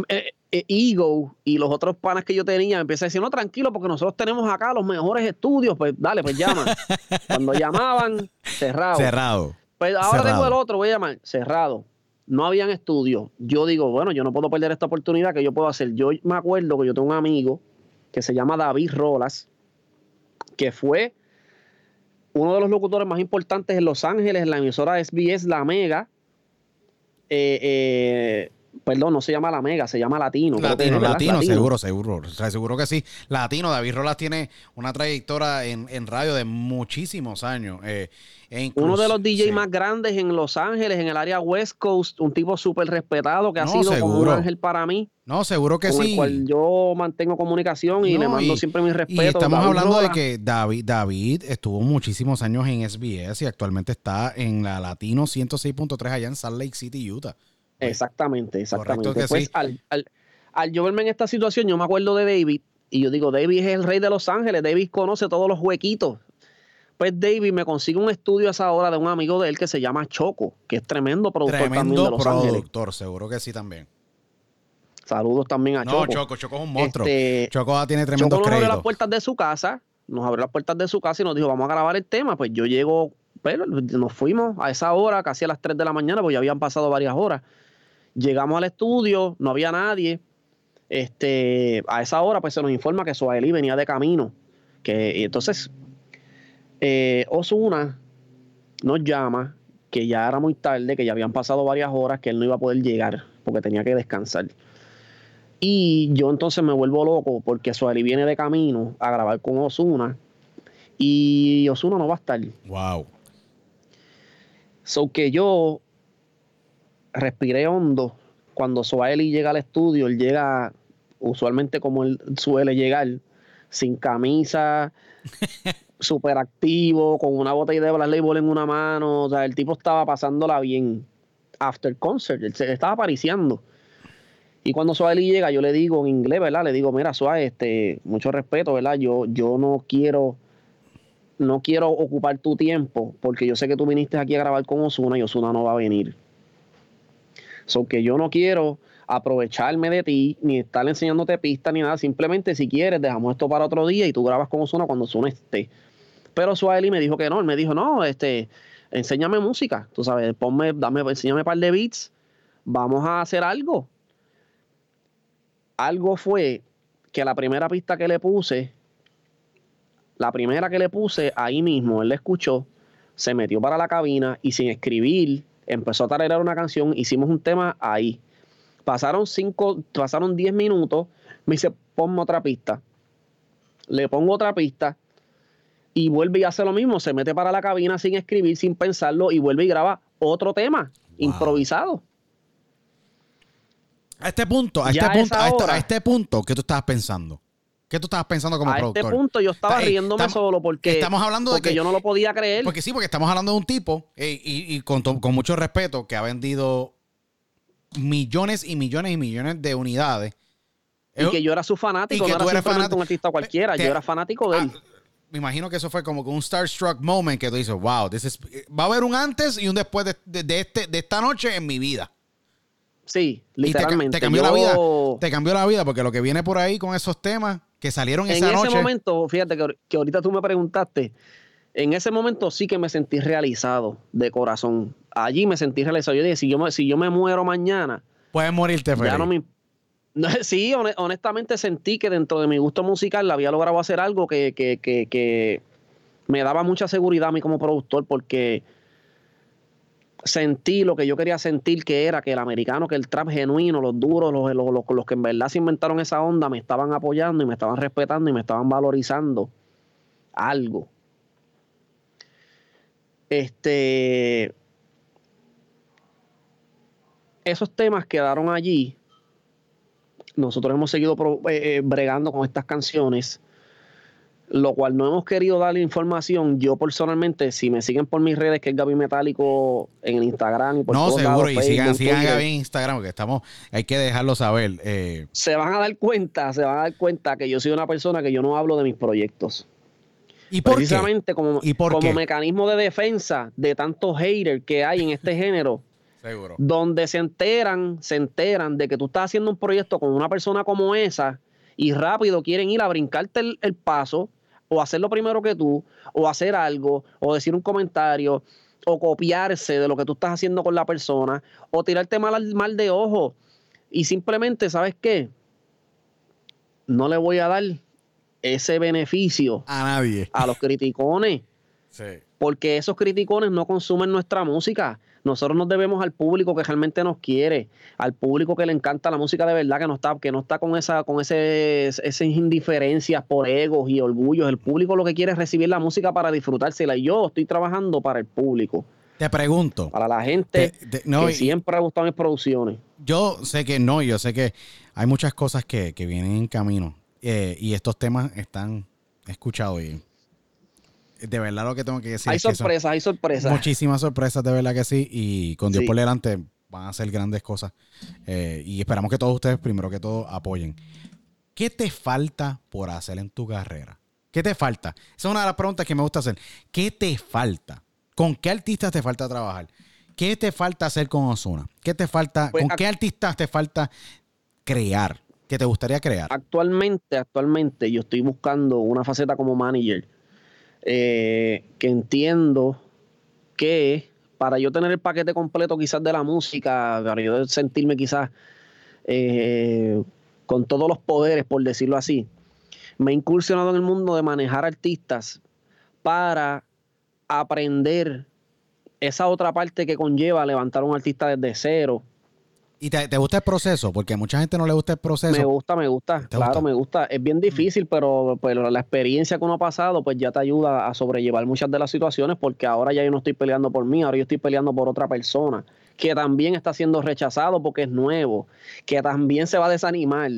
eh, eh, Ego y los otros panas que yo tenía, me empecé a decir, no, tranquilo, porque nosotros tenemos acá los mejores estudios. Pues dale, pues llama. Cuando llamaban, cerrado. Cerrado. Pues ahora Cerrado. tengo el otro, voy a llamar, cerrado. No habían estudios. Yo digo, bueno, yo no puedo perder esta oportunidad que yo puedo hacer. Yo me acuerdo que yo tengo un amigo que se llama David Rolas, que fue uno de los locutores más importantes en Los Ángeles, en la emisora SBS La Mega, eh, eh, perdón, no se llama La Mega, se llama Latino. que Latino, ¿verdad? latino, seguro, seguro. O sea, seguro que sí. Latino, David Rolas tiene una trayectoria en, en radio de muchísimos años. eh, e incluso- Uno de los DJs sí. más grandes en Los Ángeles, en el área West Coast, un tipo súper respetado que ha sido como un ángel para mí, No, seguro que con sí. el cual yo mantengo comunicación y No, le mando y- siempre mi Y respeto. estamos David hablando de que David, David estuvo muchísimos años en SBS y actualmente está en la Latino 106.3 allá en Salt Lake City, Utah. Exactamente, exactamente. Correcto que pues sí. al, al- al yo verme en esta situación, yo me acuerdo de David y yo digo, David es el rey de Los Ángeles, David conoce todos los huequitos. Pues David me consigue un estudio a esa hora de un amigo de él que se llama Choco, que es tremendo productor también de Tremendo Los Ángeles. productor, seguro que sí también. Saludos también a No, Choco. Choco, Choco es un monstruo. Este, Choco tiene tremendos Choco nos abrió las puertas de su casa, nos abrió las puertas de su casa y nos dijo, vamos a grabar el tema. Pues yo llego, pero nos fuimos a esa hora, casi a las 3 de la mañana, pues ya habían pasado varias horas. Llegamos al estudio, no había nadie. Este, a esa hora, pues se nos informa que Suaeli venía de camino. Que, y entonces, eh, Osuna nos llama que ya era muy tarde, que ya habían pasado varias horas, que él no iba a poder llegar porque tenía que descansar. Y yo entonces me vuelvo loco porque Sueli viene de camino a grabar con Osuna y Osuna no va a estar. Wow. So que yo respiré hondo. Cuando Sueli llega al estudio, él llega usualmente como él suele llegar, sin camisa, súper activo, con una botella de Black Label en una mano. O sea, el tipo estaba pasándola bien. After concert, él se estaba apariciando. Y cuando Suárez llega, yo le digo en inglés, ¿verdad? Le digo, mira, Suárez, este, mucho respeto, ¿verdad? Yo, yo no quiero, no quiero ocupar tu tiempo, porque yo sé que tú viniste aquí a grabar con Osuna y Osuna no va a venir. So que yo no quiero aprovecharme de ti, ni estar enseñándote pistas, ni nada. Simplemente, si quieres, dejamos esto para otro día y tú grabas con Osuna cuando Osuna esté. Pero Suárez me dijo que no, él me dijo, no, este, enséñame música, tú sabes, ponme, dame, enséñame un par de beats, vamos a hacer algo algo fue que la primera pista que le puse, la primera que le puse ahí mismo, él la escuchó, se metió para la cabina y sin escribir empezó a tararear una canción, hicimos un tema ahí. Pasaron cinco, pasaron 10 minutos, me dice, ponme otra pista. Le pongo otra pista y vuelve y hace lo mismo, se mete para la cabina sin escribir, sin pensarlo y vuelve y graba otro tema improvisado. A este punto, a Ya este punto, a este, a este punto, ¿qué tú estabas pensando? ¿Qué tú estabas pensando como a productor? este punto yo estaba Está- eh, riéndome estamos- solo porque, estamos hablando de porque que- yo no lo podía creer. Porque sí, porque estamos hablando de un tipo, eh, y, y con, con mucho respeto, que ha vendido millones y millones y millones de unidades. y que yo era su fanático, y que no tú era eres simplemente un artista cualquiera, Te- yo era fanático de él. Ah, me imagino que eso fue como un starstruck moment que tú dices, wow, this is- va a haber un antes y un después de, de- de este, de esta noche en mi vida. Sí, Y te, ca- literalmente. te cambió la vida. Te cambió la vida porque lo que viene por ahí con esos temas que salieron en esa ese noche. momento, fíjate que, que ahorita tú me preguntaste, en ese momento sí que me sentí realizado de corazón. Allí me sentí realizado. Yo dije, si yo me, si yo me muero mañana, puedes morirte feliz. ya no me... No, sí, hone- honestamente sentí que dentro de mi gusto musical había logrado hacer algo que, que, que, que me daba mucha seguridad a mí como productor porque sentí lo que yo quería sentir que era que el americano, que el trap genuino, los duros, los, los, los- los que en verdad se inventaron esa onda me estaban apoyando y me estaban respetando y me estaban valorizando algo. Este esos temas quedaron allí. Nosotros hemos seguido eh, eh, bregando con estas canciones, lo cual no hemos querido darle información. Yo personalmente, si me siguen por mis redes, que es Gaby Metálico en el Instagram y por no, todos seguro. lados, y sigan, Facebook, sigan a Twitter, Gaby en Instagram porque estamos, hay que dejarlo saber. Eh, se van a dar cuenta, se van a dar cuenta que yo soy una persona que yo no hablo de mis proyectos. ¿Y por qué? Precisamente como, ¿Y por como qué? mecanismo de defensa de tantos haters que hay en este género. Seguro. donde se enteran, se enteran de que tú estás haciendo un proyecto con una persona como esa y rápido quieren ir a brincarte el, el paso o hacerlo primero que tú o hacer algo o decir un comentario o copiarse de lo que tú estás haciendo con la persona o tirarte mal, al- mal de ojo y simplemente, ¿sabes qué? No le voy a dar ese beneficio A nadie. a los criticones Porque esos criticones no consumen nuestra música. Nosotros nos debemos al público que realmente nos quiere, al público que le encanta la música de verdad, que no está, que no está con esa, con ese, esas indiferencias por egos y orgullos. El público lo que quiere es recibir la música para disfrutársela. Y yo estoy trabajando para el público. Te pregunto. Para la gente que siempre ha gustado mis producciones. Yo sé que no, yo sé que hay muchas cosas que, vienen en camino. Eh, y estos temas están escuchados y de verdad lo que tengo que decir. Hay sorpresas, hay sorpresas. Muchísimas sorpresas, de verdad que sí. Y con Dios por delante van a hacer grandes cosas. Eh, y esperamos que todos ustedes, primero que todo, apoyen. ¿Qué te falta por hacer en tu carrera? ¿Qué te falta? Esa es una de las preguntas que me gusta hacer. ¿Qué te falta? ¿Con qué artistas te falta trabajar? ¿Qué te falta hacer con Osuna? ¿Qué te falta? Pues ¿Con qué artistas te falta crear? ¿Qué te gustaría crear? Actualmente, actualmente yo estoy buscando una faceta como manager eh, que entiendo que para yo tener el paquete completo quizás de la música, para yo sentirme quizás eh, con todos los poderes, por decirlo así, me he incursionado en el mundo de manejar artistas para aprender esa otra parte que conlleva levantar un artista desde cero, ¿Y te, gusta el proceso? Porque a mucha gente no le gusta el proceso. Me gusta, me gusta. Claro, me gusta. Es bien difícil, pero, pero la experiencia que uno ha pasado, pues ya te ayuda a sobrellevar muchas de las situaciones, porque ahora ya yo no estoy peleando por mí, ahora yo estoy peleando por otra persona, que también está siendo rechazado porque es nuevo, que también se va a desanimar.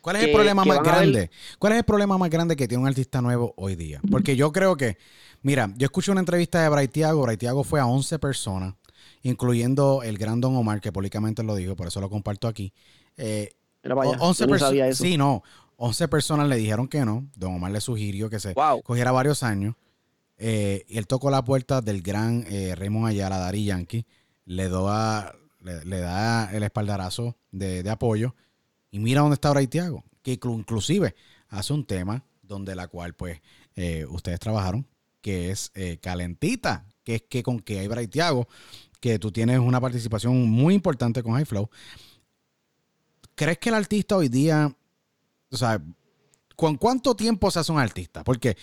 ¿Cuál es el problema más grande? ¿Cuál es el problema más grande que tiene un artista nuevo hoy día? Porque yo creo que, mira, yo escuché una entrevista de Braithiago, Braithiago fue a 11 personas incluyendo el gran Don Omar, que públicamente lo dijo, por eso lo comparto aquí. Eh, 11 personas. Sí, no. 11 personas le dijeron que no. Don Omar le sugirió que se cogiera varios años. Eh, y él tocó la puerta del gran eh, Raymond Ayala, Dari Yankee. Le, da, le, da el espaldarazo de, apoyo. Y mira dónde está ahora Tiago. Que inclusive hace un tema donde la cual, pues, eh, ustedes trabajaron, que es eh, Calentita, que es que con que hay Braithiago que tú tienes una participación muy importante con High Flow. ¿Crees que el artista hoy día, o sea, ¿con cuánto tiempo se hace un artista? Porque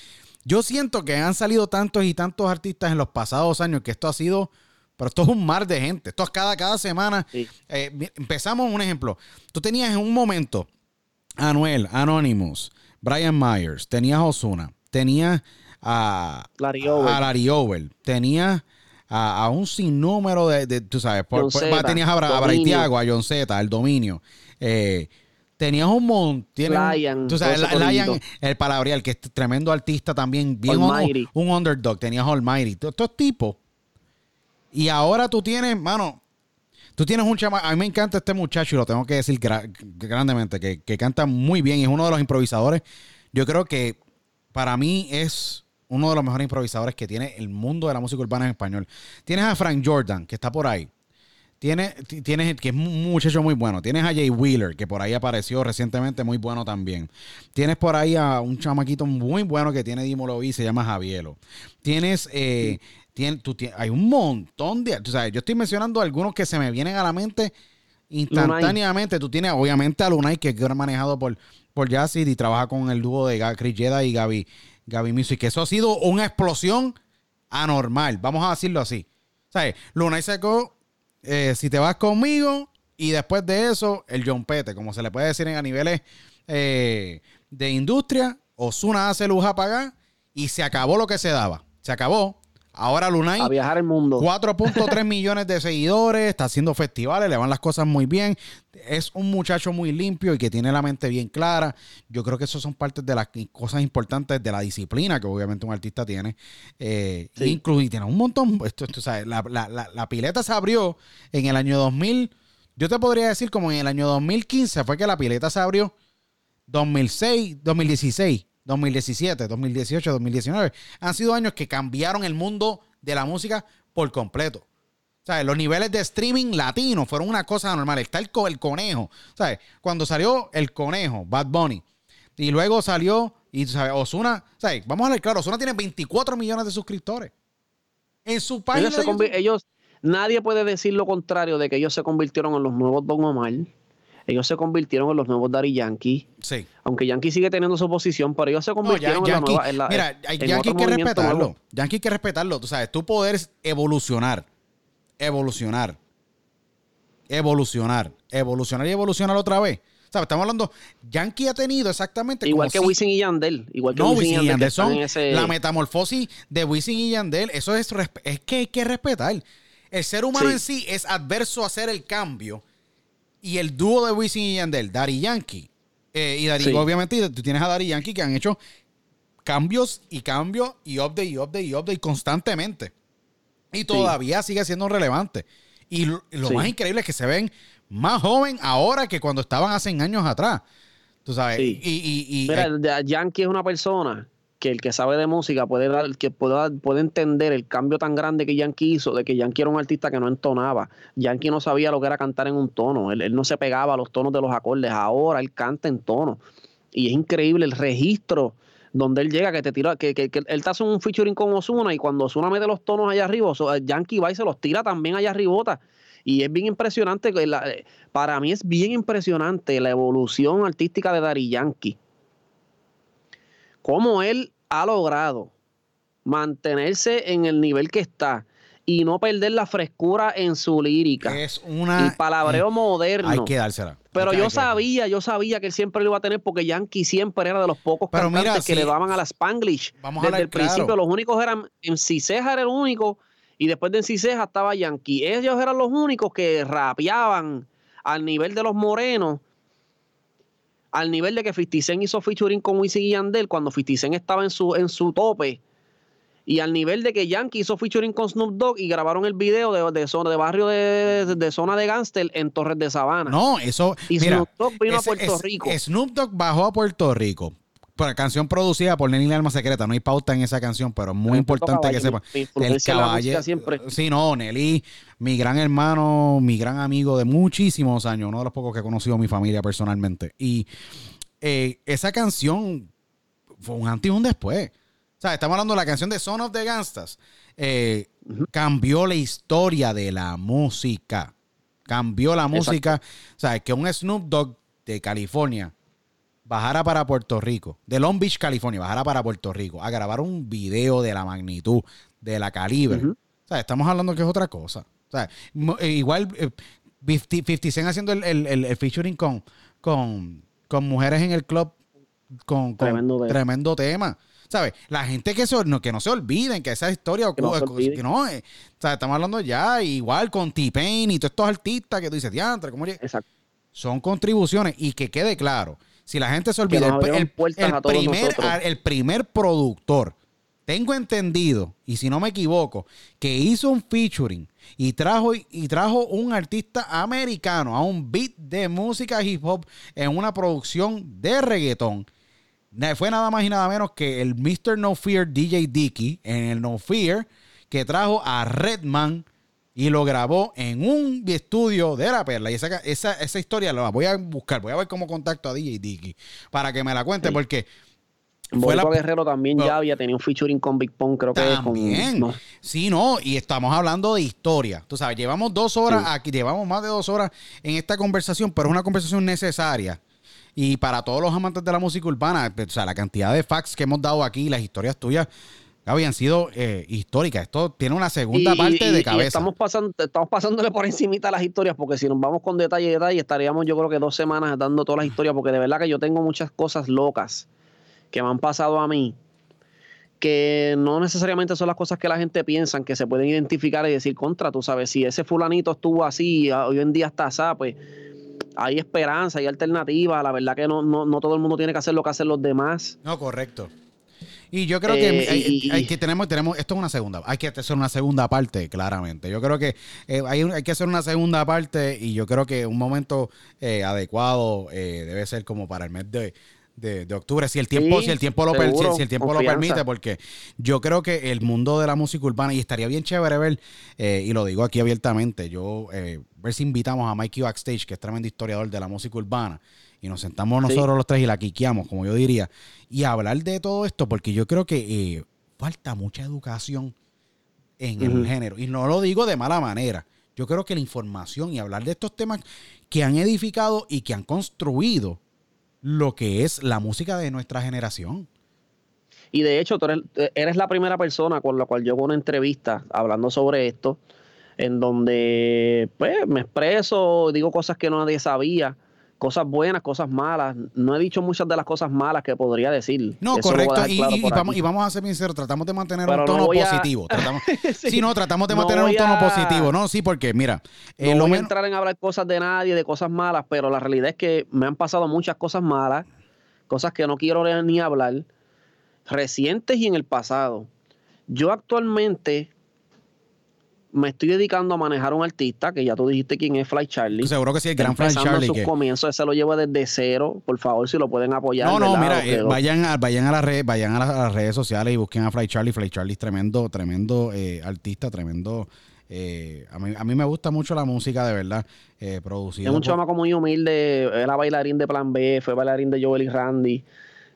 yo siento que han salido tantos y tantos artistas en los pasados años que esto ha sido, pero esto es un mar de gente. Esto es cada, cada semana. Eh, empezamos un ejemplo. Tú tenías en un momento Anuel, Anonymous, Brian Myers, tenías Osuna, tenías a Larry Over, tenías a, un sinnúmero de, tú sabes, por, tenías a, a Braithiago, a John Z, al dominio. Eh, tenías un montón. Lion, tú sabes, Lion, el palabrial, que es tremendo artista también, bien un, un, underdog. Tenías Almighty, todos estos tipos. Y ahora tú tienes, mano, tú tienes un chama. A mí me encanta este muchacho y lo tengo que decir grandemente, que, que canta muy bien y es uno de los improvisadores. Yo creo que para mí es uno de los mejores improvisadores que tiene el mundo de la música urbana en español. Tienes a Frank Jordan, que está por ahí. Tienes, tienes, que es un muchacho muy bueno. Tienes a Jay Wheeler, que por ahí apareció recientemente, muy bueno también. Tienes por ahí a un chamaquito muy bueno que tiene Dímolo y se llama Javielo. Tienes, eh, hay un montón de. O sea, yo estoy mencionando algunos que se me vienen a la mente instantáneamente. Tú tienes, obviamente, a Lunay, que es manejado por, por Jazzy y trabaja con el dúo de Chris Jeda y Gaby, Gaby Music. Eso ha sido una explosión anormal, vamos a decirlo así. ¿Sabes? Luna y Seco, eh, si te vas conmigo, y después de eso, el John Pete, como se le puede decir en a niveles eh, de industria, Osuna hace luz a pagar y se acabó lo que se daba. Se acabó. Ahora Lunay. A viajar el mundo. 4.3 millones de seguidores, está haciendo festivales, le van las cosas muy bien. Es un muchacho muy limpio y que tiene la mente bien clara. Yo creo que eso son partes de las cosas importantes de la disciplina que obviamente un artista tiene. Eh, y tiene un montón. Esto, la, la, pileta se abrió en el año 2000. Yo te podría decir como en el año 2015 fue que la pileta se abrió. 2006, 2016 2017, 2018, 2019. Han sido años que cambiaron el mundo de la música por completo. ¿Sabes? Los niveles de streaming latino fueron una cosa normal. Está el, el conejo. ¿Sabes? Cuando salió el conejo, Bad Bunny, y luego salió, y ¿sabes? Osuna, ¿sabes? Vamos a ver claro, Osuna tiene 24 millones de suscriptores. En su página. Ellos, ellos, nadie puede decir lo contrario de que ellos se convirtieron en los nuevos Don Omar ellos se convirtieron en los nuevos Daddy Yankee. Sí. Aunque Yankee sigue teniendo su posición, pero ellos se No, convirtieron ya- en la Yankee- nueva. en la- mira, en Yankee hay que respetarlo. nuevo. Yankee hay que respetarlo. Tú sabes, tú poder evolucionar. Evolucionar. Evolucionar. Evolucionar y evolucionar otra vez. ¿Sabes? Estamos hablando. Yankee ha tenido exactamente. Igual como que si- Wisin y Yandel. Igual que No, Wisin y Yandel. son ese- la metamorfosis de Wisin y Yandel. Eso es, que hay que respetar. El ser humano Sí. en sí es adverso a hacer el cambio. Y el dúo de Wisin y Yandel, Daddy Yankee, eh, y Daddy, Sí. obviamente, tú tienes a Daddy Yankee que han hecho cambios y cambios y update y update y update constantemente. Y todavía sigue siendo relevante. Y lo, lo Sí. más increíble es que se ven más joven ahora que cuando estaban hace años atrás. Tú sabes. Y, y, y- Mira, Yankee es una persona que el que sabe de música puede dar, que pueda, puede entender el cambio tan grande que Yankee hizo, de que Yankee era un artista que no entonaba. Yankee no sabía lo que era cantar en un tono. Él, él no se pegaba a los tonos de los acordes. Ahora él canta en tono. Y es increíble el registro donde él llega, que te tira, que, que- que él te hace un featuring con Osuna y cuando Osuna mete los tonos allá arriba, Yankee va y se los tira también allá arribota. Y es bien impresionante, la- para mí es bien impresionante la evolución artística de Daddy Yankee cómo él ha logrado mantenerse en el nivel que está y no perder la frescura en su lírica. es una. el palabreo moderno. Hay que dársela. Pero yo sabía, yo sabía que él siempre lo iba a tener porque Yankee siempre era de los pocos Pero cantantes mira, que le daban a la Spanglish. Vamos a Desde hablar el principio claro. los únicos eran, en Ciseja era el único y después de Ciseja estaba Yankee. Ellos eran los únicos que rapeaban al nivel de los morenos, al nivel de que 50 Cent hizo featuring con Wisin y Yandel cuando 50 Cent estaba en su, en su tope. Y al nivel de que Yankee hizo featuring con Snoop Dogg y grabaron el video de, de, zona, de barrio de, de, de zona de Gangster en Torres de Sabana. No, eso. Y mira, Snoop Dogg vino a Puerto es- Rico. Snoop Dogg bajó a Puerto Rico. Por canción producida por Lenny Alma Secreta. No hay pauta en esa canción, pero es muy importante que caballo, sepa. mi- mi influencia en la música siempre. Sí, no, Nelly, mi gran hermano, mi gran amigo de muchísimos años, uno de los pocos que he conocido a mi familia personalmente. Y eh, esa canción fue un antes y un después. O sea, estamos hablando de la canción de Son of the Gangstas. Eh, Cambió la historia de la música. Cambió la Exacto. música. O sea, que un Snoop Dogg de California bajara para Puerto Rico, de Long Beach, California, bajara para Puerto Rico a grabar un video de la magnitud, de la calibre. Ujú. O sea, estamos hablando que es otra cosa. O sea, eh, igual eh, 50, 50 Cent haciendo el, el- el- el featuring con, con, con mujeres en el club con, con Tremendo tema. tremendo tema. ¿Sabes? La gente que, se, no, que no se olviden que esa historia Que no se ocurre. Que no, eh, o sea, estamos hablando ya igual con T-Pain y todos estos artistas que tú dices, diantre, ¿cómo llega? Exacto. son contribuciones y que quede claro, si la gente se olvida, el, primer, el primer productor, tengo entendido, y si no me equivoco, que hizo un featuring y trajo, y trajo un artista americano a un beat de música hip hop en una producción de reggaetón. Fue nada más y nada menos que el Mr. No Fear DJ Dicky en el No Fear que trajo a Redman y lo grabó en un estudio de la perla. Y esa, esa, esa historia la voy a buscar. Voy a ver cómo contacto a DJ Dicky para que me la cuente, Sí. porque la, Boricua Guerrero también Pero- ya había tenido un featuring con Big Pong, creo que también. con. no, Sí, no, y estamos hablando de historia. Tú sabes, llevamos dos horas Sí. aquí, llevamos más de dos horas en esta conversación, pero es una conversación necesaria. Y para todos los amantes de la música urbana, o sea, la cantidad de facts que hemos dado aquí, las historias tuyas, habían sido eh, históricas. Esto tiene una segunda Y- parte y- de y cabeza. estamos, pasando, estamos pasándole por encimita las historias, porque si nos vamos con detalle y detalle, estaríamos yo creo que dos semanas dando todas las historias, porque de verdad que yo tengo muchas cosas locas que me han pasado a mí, que no necesariamente son las cosas que la gente piensa, que se pueden identificar y decir contra, tú sabes, si ese fulanito estuvo así, hoy en día está así, pues hay esperanza, hay alternativa, la verdad que no, no, no todo el mundo tiene que hacer lo que hacen los demás. No, correcto. Y yo creo Eh, que, hay, y- hay que tenemos, tenemos, esto es una segunda, hay que hacer una segunda parte, claramente. Yo creo que eh, hay, hay que hacer una segunda parte y yo creo que un momento eh, adecuado eh, debe ser como para el mes de, de- de octubre, si el tiempo, Sí, si el tiempo lo per- si- el tiempo lo permite, porque yo creo que el mundo de la música urbana, y estaría bien chévere ver, eh, y lo digo aquí abiertamente, yo eh, ver si invitamos a Mikey Backstage, que es tremendo historiador de la música urbana, y nos sentamos Sí. nosotros los tres y la quiqueamos, como yo diría, y hablar de todo esto, porque yo creo que eh, falta mucha educación en el género. Y no lo digo de mala manera. Yo creo que la información y hablar de estos temas que han edificado y que han construido lo que es la música de nuestra generación. Y de hecho, tú eres, la primera persona con la cual yo hago una entrevista hablando sobre esto, en donde pues, me expreso, digo cosas que nadie sabía cosas buenas, cosas malas. No he dicho muchas de las cosas malas que podría decir. No, correcto. Y, vamos, y, vamos, a ser sinceros, tratamos de mantener un tono positivo. Tratamos, sí. no, tratamos de mantener un tono positivo. No, sí, porque mira. Eh, no voy a entrar en hablar cosas de nadie, de cosas malas, pero la realidad es que me han pasado muchas cosas malas, cosas que no quiero ni hablar, recientes y en el pasado. Yo actualmente me estoy dedicando a manejar un artista, que ya tú dijiste quién es Fly Charlie. Seguro que sí, el gran Fly Charlie. sus comienzos, ese lo llevo desde cero. Por favor, si lo pueden apoyar. No, no, mira, eh, vayan, a, vayan, a las redes, vayan a las, redes sociales y busquen a Fly Charlie. Fly Charlie es tremendo, tremendo eh, artista, tremendo. Eh, a, mí, a mí me gusta mucho la música, de verdad, eh, producida. Es un chamaco muy humilde, era bailarín de Plan B, fue bailarín de Joel y Randy.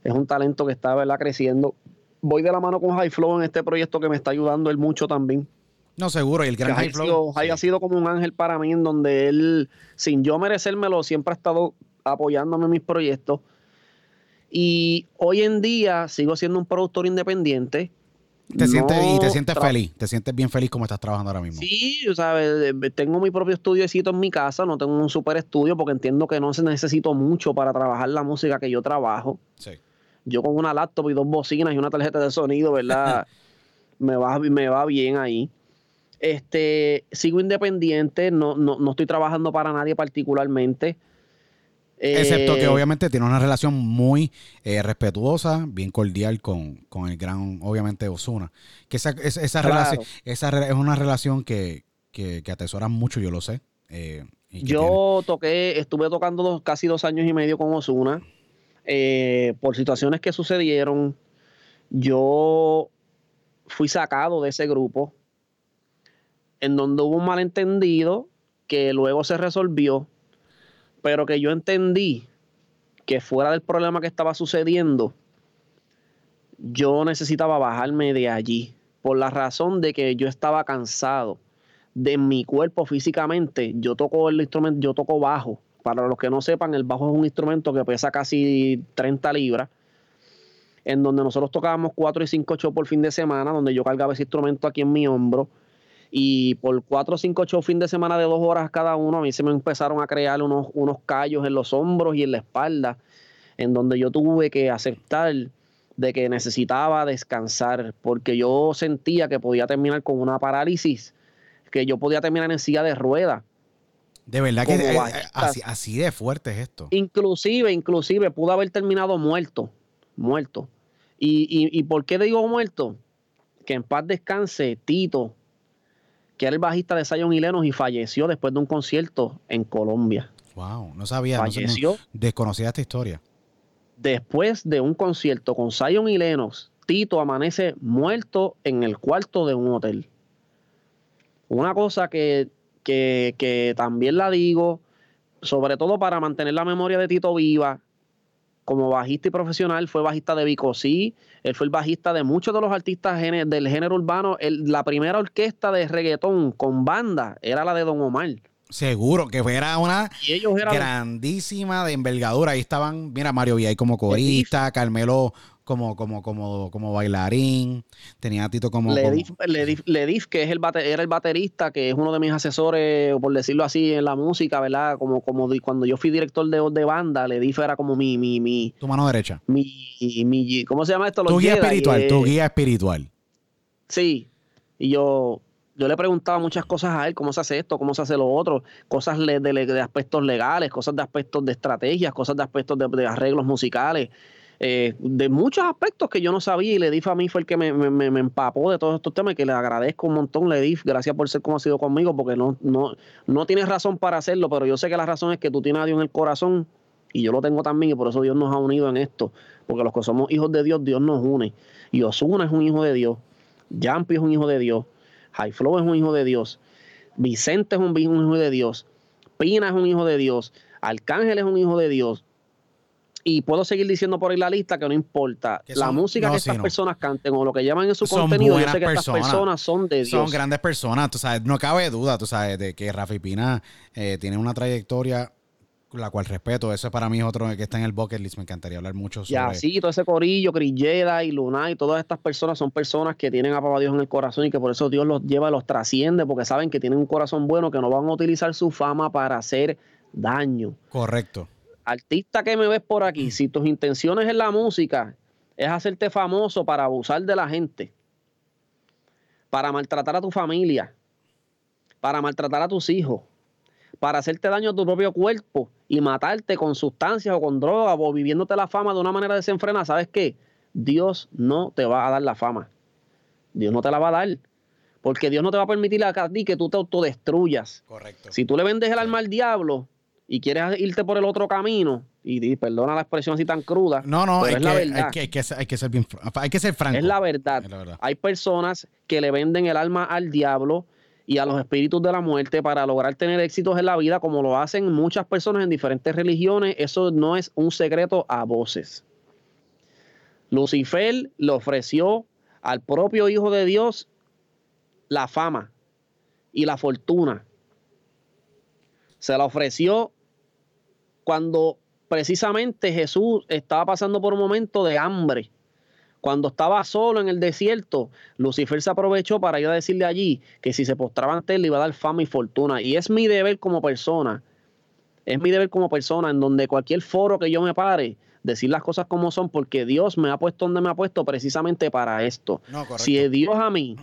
Es un talento que está, ¿verdad?, creciendo. Voy de la mano con High Flow en este proyecto que me está ayudando él mucho también. No, seguro, y el gran High Flow. Haya sido como un ángel para mí, en donde él, sin yo merecérmelo, siempre ha estado apoyándome en mis proyectos. Y hoy en día sigo siendo un productor independiente. Te sientes, y te sientes feliz, te sientes bien feliz como estás trabajando ahora mismo. Sí, sabes, tengo mi propio estudio en mi casa, no tengo un super estudio porque entiendo que no se necesito mucho para trabajar la música que yo trabajo. Sí. Yo con una laptop y dos bocinas y una tarjeta de sonido, ¿verdad? me, va, me va bien ahí. Este, sigo independiente, no, no, estoy trabajando para nadie particularmente. Excepto que eh, obviamente tiene una relación muy eh, respetuosa, bien cordial con, el gran, obviamente, Osuna. Que esa, esa, relación, esa es una relación que, que, atesoran mucho, yo lo sé. Eh, yo toqué, estuve tocando casi dos años y medio con Osuna. por situaciones que sucedieron, yo fui sacado de ese grupo en donde hubo un malentendido que luego se resolvió, pero que yo entendí que fuera del problema que estaba sucediendo, yo necesitaba bajarme de allí, por la razón de que yo estaba cansado de mi cuerpo físicamente. Yo toco el instrumento, yo toco bajo. Para los que no sepan, el bajo es un instrumento que pesa casi 30 libras, en donde nosotros tocábamos 4 y 5 shows por fin de semana, donde yo cargaba ese instrumento aquí en mi hombro y por cuatro o cinco shows fin de semana de dos horas cada uno, a mí se me empezaron a crear unos, unos callos en los hombros y en la espalda, en donde yo tuve que aceptar de que necesitaba descansar, porque yo sentía que podía terminar con una parálisis, que yo podía terminar en silla de ruedas. De verdad que eh, así, así, de fuerte es esto. Inclusive, inclusive, pudo haber terminado muerto, muerto. ¿Y, y, y por qué digo muerto? Que en paz descanse Tito, que era el bajista de Zion y Lenos y falleció después de un concierto en Colombia. Wow, no sabía, falleció, desconocía esta historia. Después de un concierto con Zion y Lenos, Tito amanece muerto en el cuarto de un hotel. Una cosa que, que, que también la digo, sobre todo para mantener la memoria de Tito viva, como bajista y profesional, fue bajista de Bicosí, él fue el bajista de muchos de los artistas del género urbano. la primera orquesta de reggaetón con banda era la de Don Omar. Seguro, que era una grandísima de envergadura. Ahí estaban, mira, Mario Villay como corista, Carmelo como, como, como, como bailarín. Tenía a Tito como. Ledif, que es el era el baterista, que es uno de mis asesores, por decirlo así, en la música, ¿verdad? Como, como cuando yo fui director de, de banda, Ledif era como mi, mi, mi. Tu mano derecha. Mi, mi ¿cómo se llama esto? tu guía espiritual, tu guía espiritual. Sí. Y yo, yo le preguntaba muchas cosas a él, cómo se hace esto, cómo se hace lo otro, cosas de, de, aspectos legales, cosas de aspectos de estrategias, cosas de aspectos de, de arreglos musicales. Eh, de muchos aspectos que yo no sabía y Ledif a mí fue el que me, me, empapó de todos estos temas que le agradezco un montón, Ledif, gracias por ser como ha sido conmigo, porque no, no, no tienes razón para hacerlo, pero yo sé que la razón es que tú tienes a Dios en el corazón y yo lo tengo también y por eso Dios nos ha unido en esto, porque los que somos hijos de Dios, Dios nos une. Y Osuna es un hijo de Dios, Jampi es un hijo de Dios, High Flow es un hijo de Dios, Vicente es un hijo de Dios, Pina es un hijo de Dios, Arcángel es un hijo de Dios, y puedo seguir diciendo por ahí la lista que no importa. la música que estas personas canten o lo que llaman en su contenido, yo sé que estas personas son de Dios. Son grandes personas, tú sabes, no cabe duda, tú sabes, de que Rafi Pina eh, tiene una trayectoria la cual respeto. Eso para mí es otro que está en el bucket list. Me encantaría hablar mucho sobre. Y así, todo ese corillo, Crilleda y Luna y todas estas personas son personas que tienen a Papá Dios en el corazón y que por eso Dios los lleva, los trasciende, porque saben que tienen un corazón bueno, que no van a utilizar su fama para hacer daño. Correcto. Artista que me ves por aquí, si tus intenciones en la música es hacerte famoso para abusar de la gente, para maltratar a tu familia, para maltratar a tus hijos, para hacerte daño a tu propio cuerpo y matarte con sustancias o con drogas o viviéndote la fama de una manera desenfrenada, ¿sabes qué? Dios no te va a dar la fama. Dios no te la va a dar. Porque Dios no te va a permitir a ti que tú te autodestruyas. Correcto. Si tú le vendes el alma al diablo y quieres irte por el otro camino, y, y perdona la expresión así tan cruda, No, no, hay es la que, verdad. hay, que, hay, que, ser- hay que ser bien, hay que ser franco. Es la verdad. Es la verdad. Hay personas que le venden el alma al diablo y a los espíritus de la muerte para lograr tener éxitos en la vida, como lo hacen muchas personas en diferentes religiones. Eso no es un secreto a voces. Lucifer le ofreció al propio Hijo de Dios la fama y la fortuna. Se la ofreció cuando precisamente Jesús estaba pasando por un momento de hambre. Cuando estaba solo en el desierto, Lucifer se aprovechó para ir a decirle allí que si se postraba ante él le iba a dar fama y fortuna. Y es mi deber como persona, es mi deber como persona en donde cualquier foro que yo me pare, decir las cosas como son, porque Dios me ha puesto donde me ha puesto precisamente para esto. No. Si Dios a mí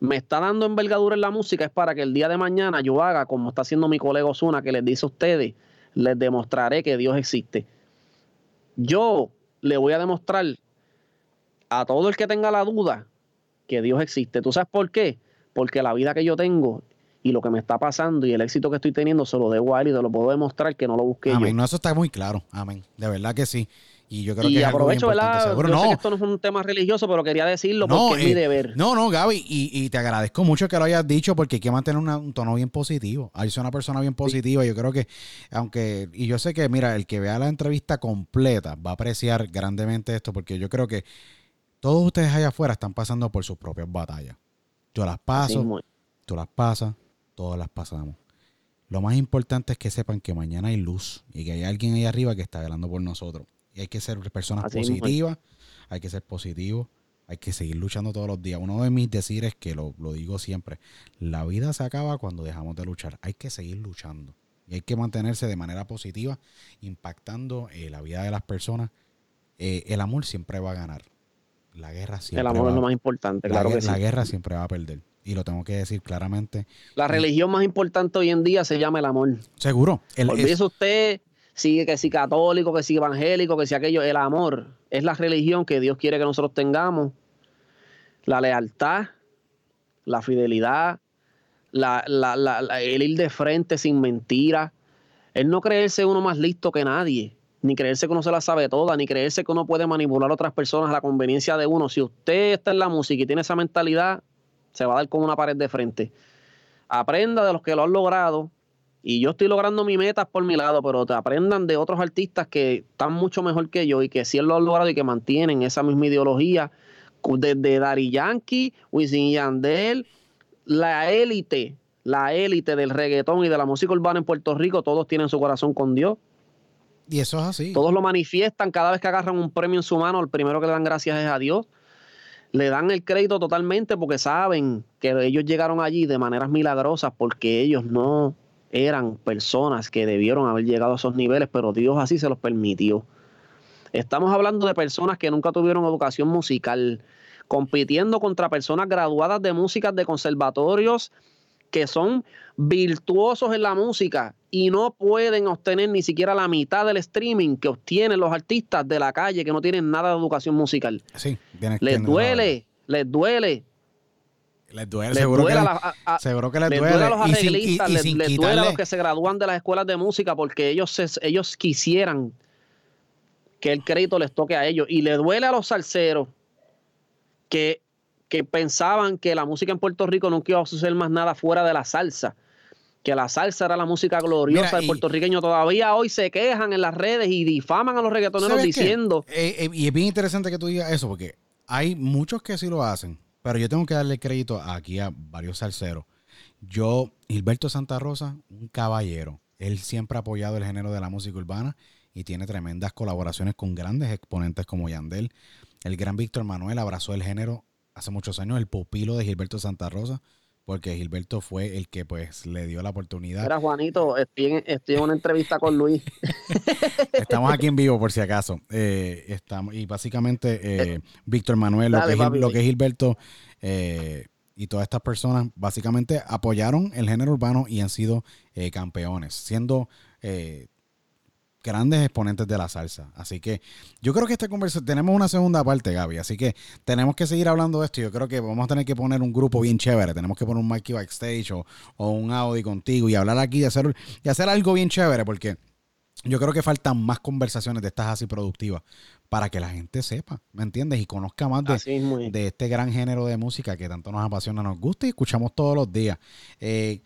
me está dando envergadura en la música es para que el día de mañana yo haga como está haciendo mi colega Osuna, que les dice a ustedes, les demostraré que Dios existe. Yo le voy a demostrar a todo el que tenga la duda que Dios existe. ¿Tú sabes por qué? Porque la vida que yo tengo y lo que me está pasando y el éxito que estoy teniendo se lo debo a él y te lo puedo demostrar que no lo busqué Amén. yo. No, eso está muy claro. Amén. De verdad que sí. Y yo creo y que es algo aprovecho. ¿verdad? Yo sé No, que esto no es un tema religioso, pero quería decirlo No, porque es mi eh, deber. No, no, Gaby, y, y te agradezco mucho que lo hayas dicho porque hay que mantener una- un tono bien positivo. Ahí soy una persona bien positiva. Yo creo que, aunque, y yo sé que, mira, el que vea la entrevista completa va a apreciar grandemente esto porque yo creo que todos ustedes allá afuera están pasando por sus propias batallas. Yo las paso, tú las pasas, todas las pasamos. Lo más importante es que sepan que mañana hay luz y que hay alguien ahí arriba que está velando por nosotros. Y hay que ser personas Así mismo es. positivas, hay que ser positivos, hay que seguir luchando todos los días. Uno de mis decires, que lo, lo digo siempre, la vida se acaba cuando dejamos de luchar. Hay que seguir luchando. Y hay que mantenerse de manera positiva, impactando eh, la vida de las personas. Eh, el amor siempre va a ganar. La guerra siempre El amor va es lo más importante, la, claro guer- que sí. la guerra siempre va a perder. Y lo tengo que decir claramente. La religión más importante hoy en día se llama el amor. Seguro. El, Olvídese es- usted, sigue que si católico, que si evangélico, que si aquello. El amor es la religión que Dios quiere que nosotros tengamos. La lealtad, la fidelidad, la, la- la- el ir de frente sin mentiras. El no creerse uno más listo que nadie, ni creerse que uno se la sabe toda, ni creerse que uno puede manipular a otras personas a la conveniencia de uno. Si usted está en la música y tiene esa mentalidad, se va a dar con una pared de frente. Aprenda de los que lo han logrado, y yo estoy logrando mis metas por mi lado, pero te aprendan de otros artistas que están mucho mejor que yo y que sí lo han logrado y que mantienen esa misma ideología. Desde Daddy Yankee, Wisin Yandel, la élite, la élite del reggaetón y de la música urbana en Puerto Rico, todos tienen su corazón con Dios. y eso es así. Todos lo manifiestan cada vez que agarran un premio en su mano. El primero que le dan gracias es a Dios. Le dan el crédito totalmente porque saben que ellos llegaron allí de maneras milagrosas porque ellos no eran personas que debieron haber llegado a esos niveles, pero Dios así se los permitió. Estamos hablando de personas que nunca tuvieron educación musical, compitiendo contra personas graduadas de música de conservatorios que son virtuosos en la música y no pueden obtener ni siquiera la mitad del streaming que obtienen los artistas de la calle que no tienen nada de educación musical. Sí, Les duele, les duele. Les duele, Les seguro, duele que a les, la- a- a- seguro que les, les duele. duele a los Y sin- y- arreglistas, y les, duele a los que se gradúan de las escuelas de música porque ellos, se- ellos quisieran que el crédito les toque a ellos. Y le duele a los salseros que, que pensaban que la música en Puerto Rico nunca iba a suceder más nada fuera de la salsa. Que la salsa era la música gloriosa del puertorriqueño. Todavía hoy se quejan en las redes y difaman a los reggaetoneros diciendo. Eh, eh, y es bien interesante que tú digas eso, porque hay muchos que sí lo hacen, pero yo tengo que darle crédito aquí a varios salseros. Yo, Gilberto Santa Rosa, un caballero. Él siempre ha apoyado el género de la música urbana y tiene tremendas colaboraciones con grandes exponentes como Yandel. El gran Víctor Manuel abrazó el género hace muchos años, el pupilo de Gilberto Santa Rosa, porque Gilberto fue el que pues le dio la oportunidad. Era Juanito, estoy en, una entrevista con Luis. estamos aquí en vivo por si acaso. Eh, estamos, y básicamente eh, Víctor Manuel, lo, que es, lo, que es, Gilberto eh, y todas estas personas, básicamente apoyaron el género urbano y han sido campeones, siendo grandes exponentes de la salsa. Así que yo creo que esta conversación, tenemos una segunda parte, Gaby, así que tenemos que seguir hablando de esto. Yo creo que vamos a tener que poner un grupo bien chévere, tenemos que poner un Mikey Backstage o, o un Audi contigo y hablar aquí de hacer, y hacer algo bien chévere, porque yo creo que faltan más conversaciones de estas así productivas para que la gente sepa, ¿me entiendes? Y conozca más de, de este gran género de música que tanto nos apasiona, nos gusta y escuchamos todos los días. Eh,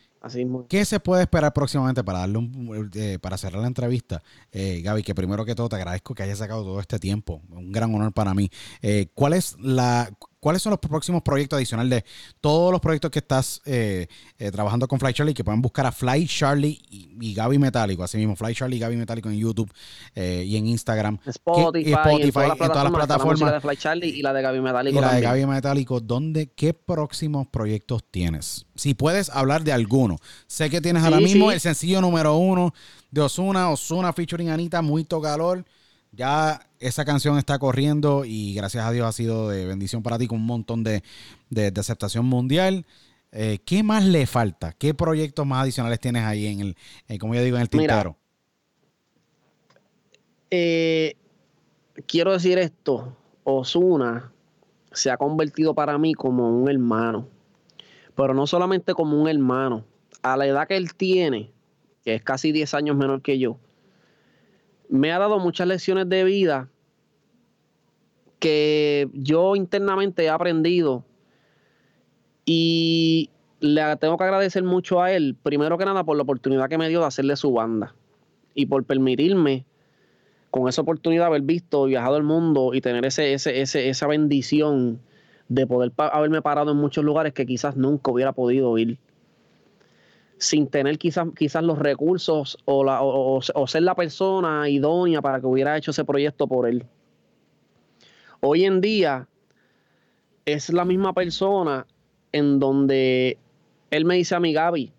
¿Qué se puede esperar próximamente para darle un, eh, para cerrar la entrevista? Eh, Gaby, que primero que todo te agradezco que hayas sacado todo este tiempo. Un gran honor para mí. Eh, ¿Cuál es la ¿Cuáles son los próximos proyectos adicionales de todos los proyectos que estás eh, eh, trabajando con Fly Charlie? Que pueden buscar a Fly Charlie y, Gaby Metálico, así mismo, Fly Charlie y Gaby Metálico en YouTube eh, y en Instagram. Spotify, y Spotify en todas las plataformas. La de Fly Charlie y la de Gaby Metálico. Y la de Gaby Metálico, ¿dónde, ¿qué próximos proyectos tienes? Si puedes hablar de alguno. Sé que tienes ahora mismo el sencillo número uno de Osuna, Osuna featuring Anita, muy calor. Ya esa canción está corriendo y gracias a Dios ha sido de bendición para ti con un montón de, aceptación mundial. Eh, ¿Qué más le falta? ¿Qué proyectos más adicionales tienes ahí en el, eh, como yo digo, en el tintero? Eh, quiero decir esto, Osuna se ha convertido para mí como un hermano, pero no solamente como un hermano, a la edad que él tiene, que es casi 10 años menor que yo, me ha dado muchas lecciones de vida que yo internamente he aprendido y le tengo que agradecer mucho a él, primero que nada por la oportunidad que me dio de hacerle su banda y por permitirme con esa oportunidad haber visto, viajado el mundo y tener ese, ese, esa bendición de poder haberme parado en muchos lugares que quizás nunca hubiera podido ir sin tener quizás, quizás los recursos o, la, o, ser la persona idónea para que hubiera hecho ese proyecto por él. Hoy en día es la misma persona en donde él me dice a mi Gaby,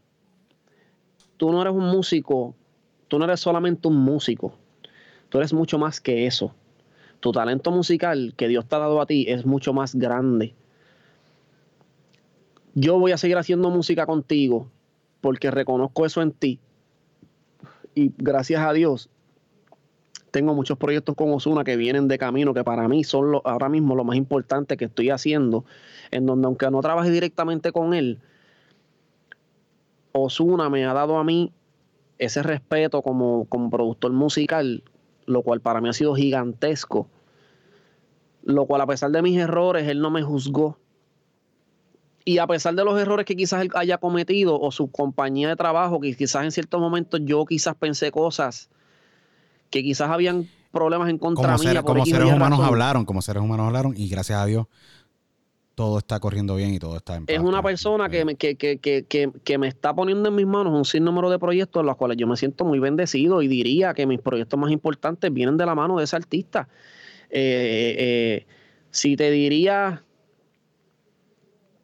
tú no eres un músico, tú no eres solamente un músico, tú eres mucho más que eso. Tu talento musical que Dios te ha dado a ti es mucho más grande. Yo voy a seguir haciendo música contigo porque reconozco eso en ti. Y gracias a Dios, tengo muchos proyectos con Osuna que vienen de camino, que para mí son ahora mismo lo más importante que estoy haciendo, en donde aunque no trabaje directamente con él, Osuna me ha dado a mí ese respeto como, como productor musical, lo cual para mí ha sido gigantesco. Lo cual a pesar de mis errores, él no me juzgó y a pesar de los errores que quizás él haya cometido o su compañía de trabajo, que quizás en ciertos momentos yo quizás pensé cosas que quizás habían problemas en contra como mía. como seres humanos hablaron, como seres humanos hablaron y gracias a Dios todo está corriendo bien y todo está en paz. Es una persona que me, que, que, que, que, me está poniendo en mis manos un sinnúmero de proyectos en los cuales yo me siento muy bendecido y diría que mis proyectos más importantes vienen de la mano de ese artista. Eh, eh, si te diría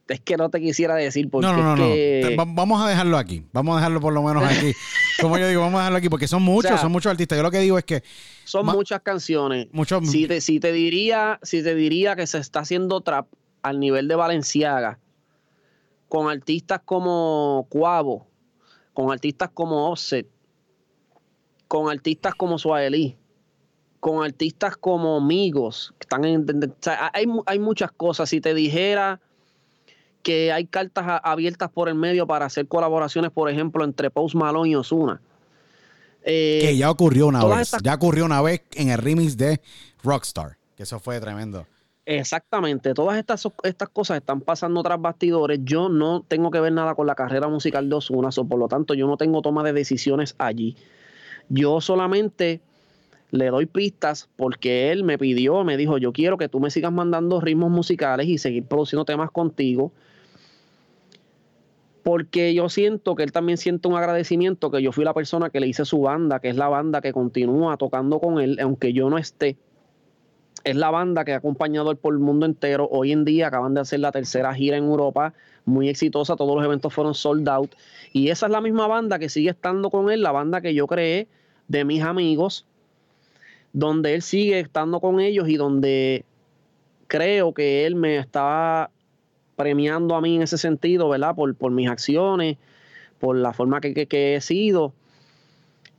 es que no te quisiera decir porque no, no, no, es no. Vamos a dejarlo aquí. Vamos a dejarlo por lo menos aquí. Como yo digo, vamos a dejarlo aquí porque son muchos, son muchos artistas. Yo lo que digo es que son muchas canciones. Muchos si te, si te diría, si te diría que se está haciendo trap al nivel de Valenciaga con artistas como Cuavo, con artistas como Offset, con artistas como Suaelí, con artistas como Migos, que están en, hay, hay muchas cosas. Si te dijera que hay cartas abiertas por el medio para hacer colaboraciones, por ejemplo, entre Post Malone y Osuna. Eh, que ya ocurrió una vez. Ya ocurrió una vez en el remix de Rockstar. Que eso fue tremendo. Exactamente. Todas estas, estas cosas están pasando tras bastidores. Yo no tengo que ver nada con la carrera musical de Osuna, o por lo tanto, yo no tengo toma de decisiones allí. Yo solamente le doy pistas porque él me pidió, me dijo, yo quiero que tú me sigas mandando ritmos musicales y seguir produciendo temas contigo porque yo siento que él también siente un agradecimiento que yo fui la persona que le hice su banda, que es la banda que continúa tocando con él, aunque yo no esté. Es la banda que ha acompañado él por el mundo entero. Hoy en día acaban de hacer la tercera gira en Europa, muy exitosa. Todos los eventos fueron sold out. Y esa es la misma banda que sigue estando con él, la banda que yo creé de mis amigos, donde él sigue estando con ellos y donde creo que él me estaba premiando a mí en ese sentido, ¿verdad? Por, por mis acciones, por la forma que, que, he sido.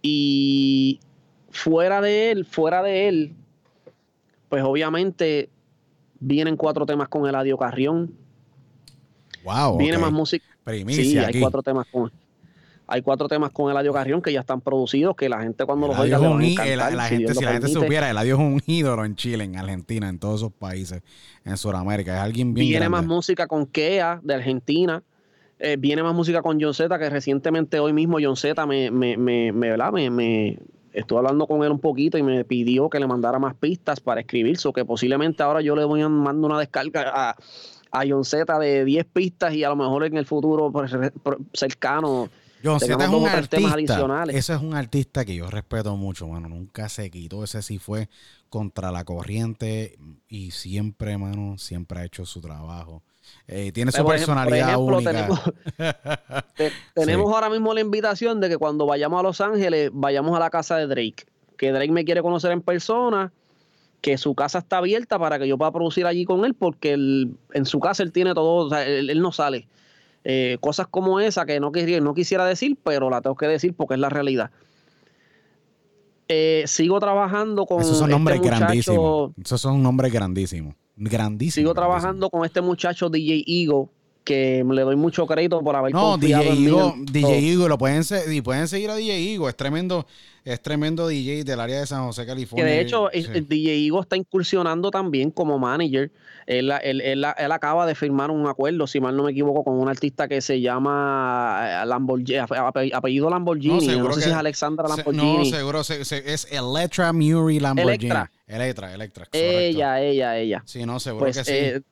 Y fuera de él, fuera de él, pues obviamente vienen cuatro temas con Eladio Carrión. Wow. Viene más música. sí, hay cuatro temas con hay cuatro temas con Eladio Carrión que ya están producidos, que la gente cuando los oiga le van a la, la gente, si, la gente supiera, Eladio es un ídolo en Chile, en Argentina, en todos esos países, en Sudamérica. Es alguien bien Viene más música con Kea de Argentina. Eh, viene más música con John Z, que recientemente hoy mismo John Z me, me, me, me, me estuve hablando con él un poquito y me pidió que le mandara más pistas para escribir, so que posiblemente ahora yo le voy a mandar una descarga a, a John Z de 10 pistas y a lo mejor en el futuro pues, cercano John Z es un artista. Ese es un artista que yo respeto mucho, mano. Nunca se quitó. Ese sí fue contra la corriente y siempre, mano, siempre ha hecho su trabajo. Eh, tiene su personalidad única. Tenemos, ahora mismo la invitación de que cuando vayamos a Los Ángeles, vayamos a la casa de Drake. Que Drake me quiere conocer en persona, que su casa está abierta para que yo pueda producir allí con él, porque en su casa él tiene todo, o sea, él no sale. Eh, cosas como esa que no, quisiera, no quisiera decir, pero la tengo que decir porque es la realidad. Eh, sigo trabajando con. Esos son este nombres grandísimos. Esos son nombres grandísimos. Grandísimos. Sigo trabajando con este muchacho DJ Ego que le doy mucho crédito por haber no, DJ Igo, DJ Igo, lo pueden, y pueden seguir a DJ Igo, es tremendo, es tremendo DJ del área de San José, California. Que de hecho, el, DJ Igo está incursionando también como manager. Él, él, acaba de firmar un acuerdo, si mal no me equivoco, con un artista que se llama eh, Lamborghini, apellido Lamborghini. No, sé si es Alexandra Lamborghini. no, seguro, es Electra Muri Lamborghini. Electra, Electra. ella, ella, ella. Sí, no, seguro pues, que sí. Eh,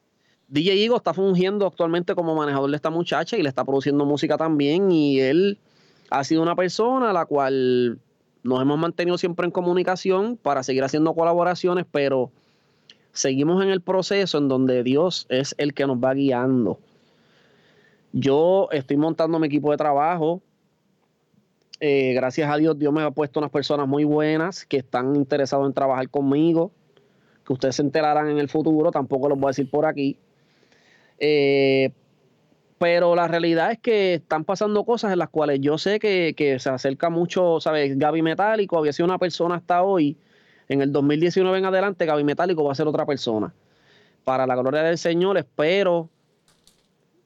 DJ Igo está fungiendo actualmente como manejador de esta muchacha y le está produciendo música también. Y él ha sido una persona a la cual nos hemos mantenido siempre en comunicación para seguir haciendo colaboraciones, pero seguimos en el proceso en donde Dios es el que nos va guiando. Yo estoy montando mi equipo de trabajo. Eh, gracias a Dios, Dios me ha puesto unas personas muy buenas que están interesados en trabajar conmigo, que ustedes se enterarán en el futuro, tampoco los voy a decir por aquí. Eh, pero la realidad es que están pasando cosas en las cuales yo sé que, se acerca mucho, ¿sabes? Gaby Metálico había sido una persona hasta hoy. En el 2019 en adelante, Gaby Metálico va a ser otra persona. Para la gloria del Señor, espero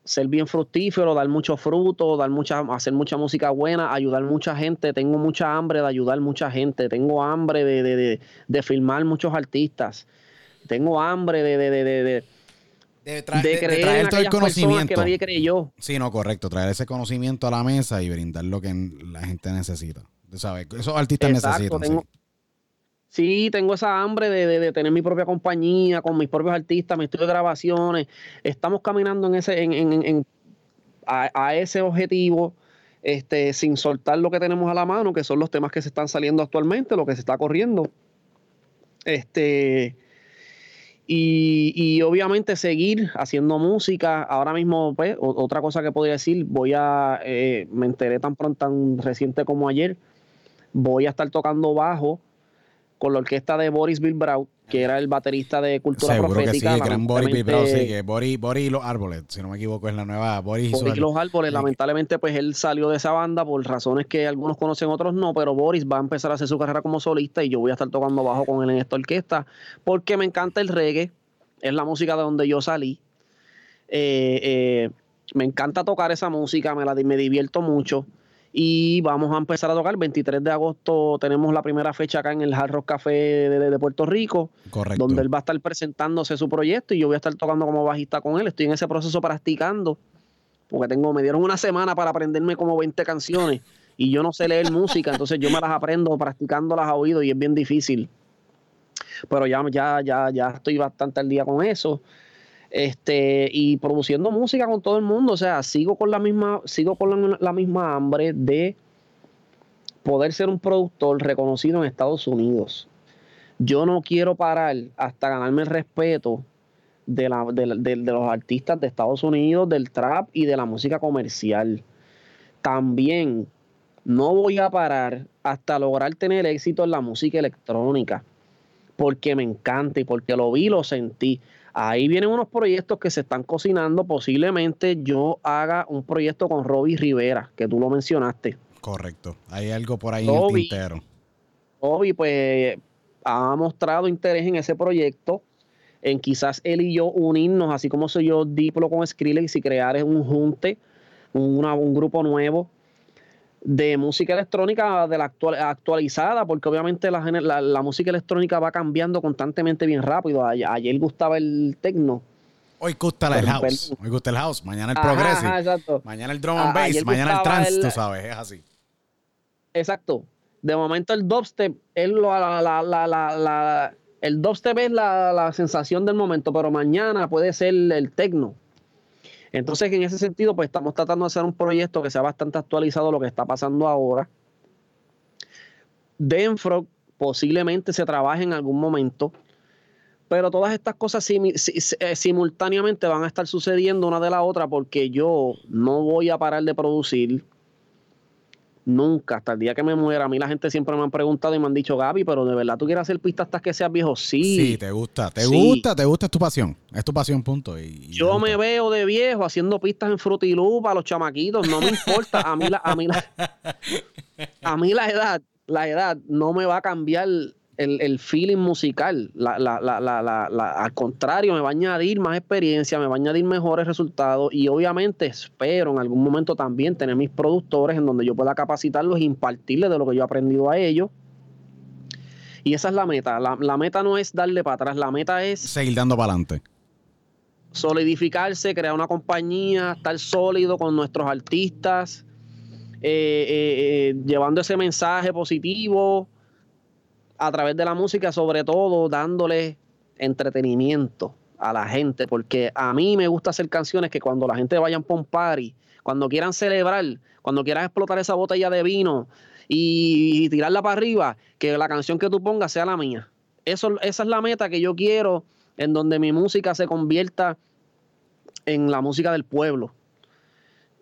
ser bien fructífero, dar mucho fruto, dar mucha, hacer mucha música buena, ayudar mucha gente. Tengo mucha hambre de ayudar mucha gente. Tengo hambre de, de, de filmar muchos artistas. Tengo hambre de de, traer todo el conocimiento. que nadie creyó. Sí, no, correcto. Traer ese conocimiento a la mesa y brindar lo que la gente necesita. ¿Sabes? Esos artistas necesitan. sí. tengo esa hambre de, tener mi propia compañía, con mis propios artistas, mis estudios de grabaciones. Estamos caminando en ese, en, a, ese objetivo. Este, sin soltar lo que tenemos a la mano, que son los temas que se están saliendo actualmente, lo que se está corriendo. Este, y, obviamente seguir haciendo música. Ahora mismo, pues, otra cosa que podría decir, voy a, eh, me enteré tan pronto, tan reciente como ayer, voy a estar tocando bajo con la orquesta de Boris Bilbrau, que era el baterista de Cultura Seguro Profética. Que sí, el gran Boris Bilbrau, sí, que Boris, Boris y los Árboles, si no me equivoco, es la nueva Boris, Boris y los Árboles, lamentablemente, pues él salió de esa banda por razones que algunos conocen, otros no, pero Boris va a empezar a hacer su carrera como solista y yo voy a estar tocando bajo con él en esta orquesta, porque me encanta el reggae, es la música de donde yo salí. Eh, eh, me encanta tocar esa música, me, la, me divierto mucho y vamos a empezar a tocar. El 23 de agosto tenemos la primera fecha acá en el Hard Rock Café de, Puerto Rico, Correcto. donde él va a estar presentándose su proyecto y yo voy a estar tocando como bajista con él. Estoy en ese proceso practicando, porque tengo, me dieron una semana para aprenderme como 20 canciones y yo no sé leer música, entonces yo me las aprendo practicándolas a oído y es bien difícil. Pero ya, ya, ya, ya estoy bastante al día con eso. Este, y produciendo música con todo el mundo. O sea, sigo con la misma, sigo con la, misma hambre de poder ser un productor reconocido en Estados Unidos. Yo no quiero parar hasta ganarme el respeto de, la, de, los artistas de Estados Unidos, del trap y de la música comercial. También no voy a parar hasta lograr tener éxito en la música electrónica, porque me encanta y porque lo vi, lo sentí. Ahí vienen unos proyectos que se están cocinando. Posiblemente yo haga un proyecto con Robbie Rivera, que tú lo mencionaste. Correcto. Hay algo por ahí en el tintero. Robbie, pues, ha mostrado interés en ese proyecto, en quizás él y yo unirnos, así como soy yo Diplo con Skrillex y crear un junte, un grupo nuevo de música electrónica de la actual, actualizada, porque obviamente la, la, música electrónica va cambiando constantemente bien rápido. Ayer, gustaba el techno. Hoy gusta el house. Hoy gusta el house. Mañana el progressive. Mañana el drum and bass. Mañana el trance, tú sabes, es así. Exacto. De momento el dubstep es la, el dubstep es la, sensación del momento, pero mañana puede ser el techno. Entonces, en ese sentido, pues estamos tratando de hacer un proyecto que sea bastante actualizado lo que está pasando ahora. Denfrog posiblemente se trabaje en algún momento, pero todas estas cosas eh, simultáneamente van a estar sucediendo una de la otra porque yo no voy a parar de producir Nunca, hasta el día que me muera. A mí la gente siempre me han preguntado y me han dicho, Gaby, pero de verdad tú quieres hacer pistas hasta que seas viejo. Sí. Sí, te gusta, te gusta, te gusta, es tu pasión. Es tu pasión, punto. Y, Yo me veo de viejo haciendo pistas en Frutilú para los chamaquitos, no me importa. A mí la, a mí la, a mí la edad, la edad no me va a cambiar el, feeling musical. al contrario, me va a añadir más experiencia, me va a añadir mejores resultados y obviamente espero en algún momento también tener mis productores en donde yo pueda capacitarlos e impartirles de lo que yo he aprendido a ellos. Y esa es la meta. La, meta no es darle para atrás, la meta es... Seguir dando para adelante. Solidificarse, crear una compañía, estar sólido con nuestros artistas, eh, eh, eh, llevando ese mensaje positivo, a través de la música, sobre todo dándole entretenimiento a la gente, porque a mí me gusta hacer canciones que cuando la gente vaya a un party, cuando quieran celebrar, cuando quieran explotar esa botella de vino y, tirarla para arriba, que la canción que tú pongas sea la mía. Eso, esa es la meta que yo quiero, en donde mi música se convierta en la música del pueblo.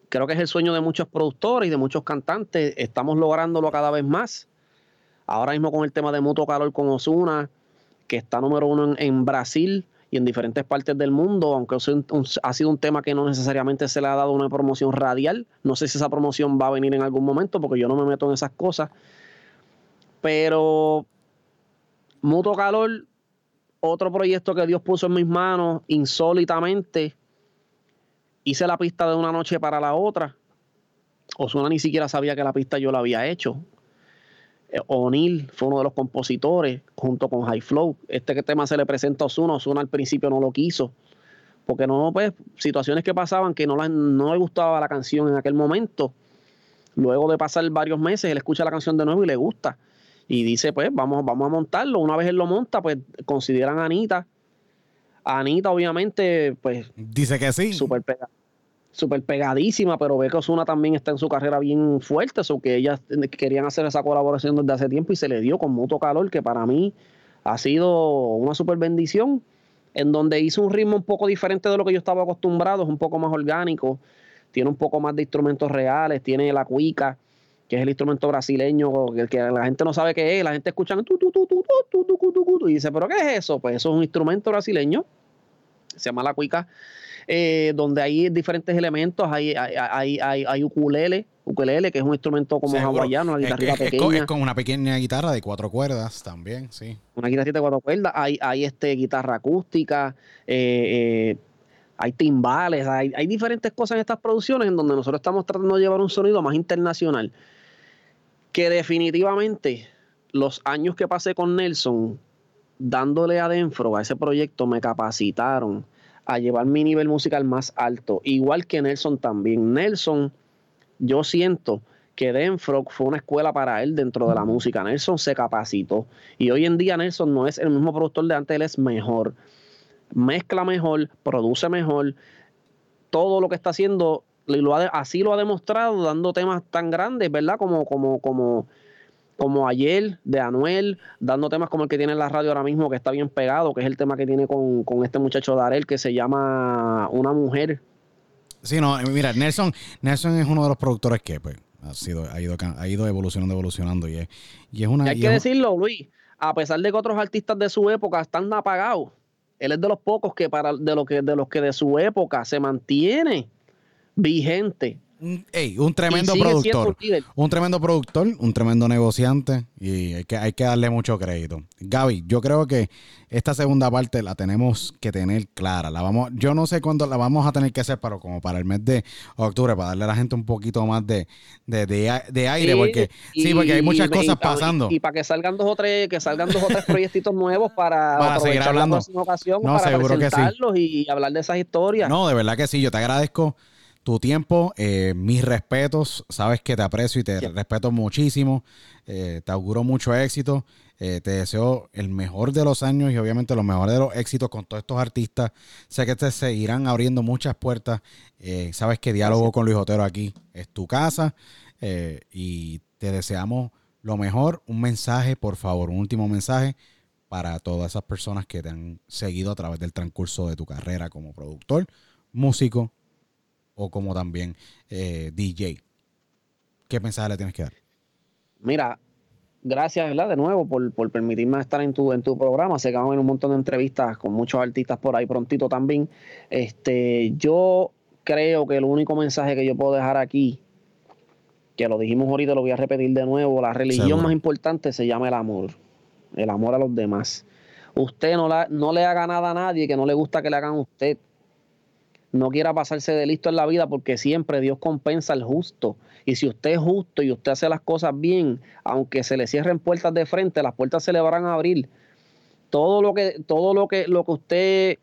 Creo que es el sueño de muchos productores y de muchos cantantes. Estamos lográndolo cada vez más. Ahora mismo con el tema de Mutuo Calor con Osuna, que está número uno en, Brasil y en diferentes partes del mundo, aunque ha sido un tema que no necesariamente se le ha dado una promoción radial. No sé si esa promoción va a venir en algún momento, porque yo no me meto en esas cosas. Pero Mutuo Calor, otro proyecto que Dios puso en mis manos, insólitamente, hice la pista de una noche para la otra. Osuna ni siquiera sabía que la pista yo la había hecho. O'Neill fue uno de los compositores junto con High Flow. Este tema se le presenta a Osuna, Osuna al principio no lo quiso, porque no, pues, situaciones que pasaban que no, no le gustaba la canción en aquel momento. Luego de pasar varios meses, él escucha la canción de nuevo y le gusta. Y dice, pues, vamos, vamos a montarlo. Una vez él lo monta, pues, consideran a Anita. Anita, obviamente, pues... Dice que sí. Súper pegada súper pegadísima, pero ve que Osuna también está en su carrera bien fuerte, o que ellas querían hacer esa colaboración desde hace tiempo y se le dio con mutuo calor, que para mí ha sido una super bendición, en donde hizo un ritmo un poco diferente de lo que yo estaba acostumbrado, es un poco más orgánico, tiene un poco más de instrumentos reales, tiene la cuica, que es el instrumento brasileño, que, la gente no sabe qué es, la gente escucha tu, tu, tu, tu, y dice, pero ¿qué es eso? Pues eso es un instrumento brasileño, se llama la cuica, eh, donde hay diferentes elementos, hay, hay, hay, hay ukulele, ukulele, que es un instrumento como hawaiano, una guitarra pequeña. Es con una pequeña guitarra de cuatro cuerdas también, sí. Una guitarra de cuatro cuerdas, hay, hay este, guitarra acústica, eh, eh, hay timbales, hay, hay diferentes cosas en estas producciones en donde nosotros estamos tratando de llevar un sonido más internacional. Que definitivamente los años que pasé con Nelson, dándole a Denfro a ese proyecto, me capacitaron a llevar mi nivel musical más alto. Igual que Nelson también. Nelson, yo siento que Denfrog fue una escuela para él dentro de la música. Nelson se capacitó. Y hoy en día Nelson no es el mismo productor de antes, él es mejor. mezcla mejor, produce mejor, todo lo que está haciendo, lo así lo ha demostrado dando temas tan grandes, ¿verdad? Como, como, como, como ayer de Anuel, dando temas como el que tiene en la radio ahora mismo, que está bien pegado, que es el tema que tiene con, con este muchacho Darel, que se llama Una Mujer. Sí, no, mira, Nelson, Nelson es uno de los productores que pues, ha, sido, ha, ido, ha ido evolucionando, evolucionando, y es, y es una... hay que decirlo, Luis, a pesar de que otros artistas de su época están apagados, él es de los pocos que para de lo que de los que de su época se mantiene vigente un tremendo productor. Un tremendo productor, un tremendo negociante y hay que, hay que darle mucho crédito. Gaby, yo creo que esta segunda parte la tenemos que tener clara. La vamos, yo no sé cuándo la vamos a tener que hacer, pero como para el mes de octubre, para darle a la gente un poquito más de, de, aire, porque sí, porque hay muchas cosas pasando. Y, para que salgan dos o tres, que salgan dos o tres proyectitos nuevos para, para seguir hablando. La ocasión, para presentarlos y hablar de esas historias. No, de verdad que sí, yo te agradezco tu tiempo. Eh, mis respetos, sabes que te aprecio y te respeto muchísimo. Eh, te auguro mucho éxito. Eh, te deseo el mejor de los años y obviamente los mejores de los éxitos con todos estos artistas. Sé que te seguirán abriendo muchas puertas. sabes que Diálogo con Luis Otero aquí es tu casa y te deseamos lo mejor. Un mensaje, por favor, un último mensaje para todas esas personas que te han seguido a través del transcurso de tu carrera como productor, músico o como también eh, DJ. ¿Qué mensaje le tienes que dar? Mira, gracias ¿verdad? de nuevo por, permitirme estar en tu, en tu programa. Se acaban un montón de entrevistas con muchos artistas por ahí prontito también. Este, yo creo que el único mensaje que yo puedo dejar aquí, que lo dijimos ahorita, lo voy a repetir de nuevo, la religión más importante se llama el amor. El amor a los demás. Usted no, la, no le haga nada a nadie que no le gusta que le hagan a usted no quiera pasarse de listo en la vida porque siempre Dios compensa al justo. Y si usted es justo y usted hace las cosas bien, aunque se le cierren puertas de frente, las puertas se le van a abrir. Todo lo que, todo lo que, lo que usted,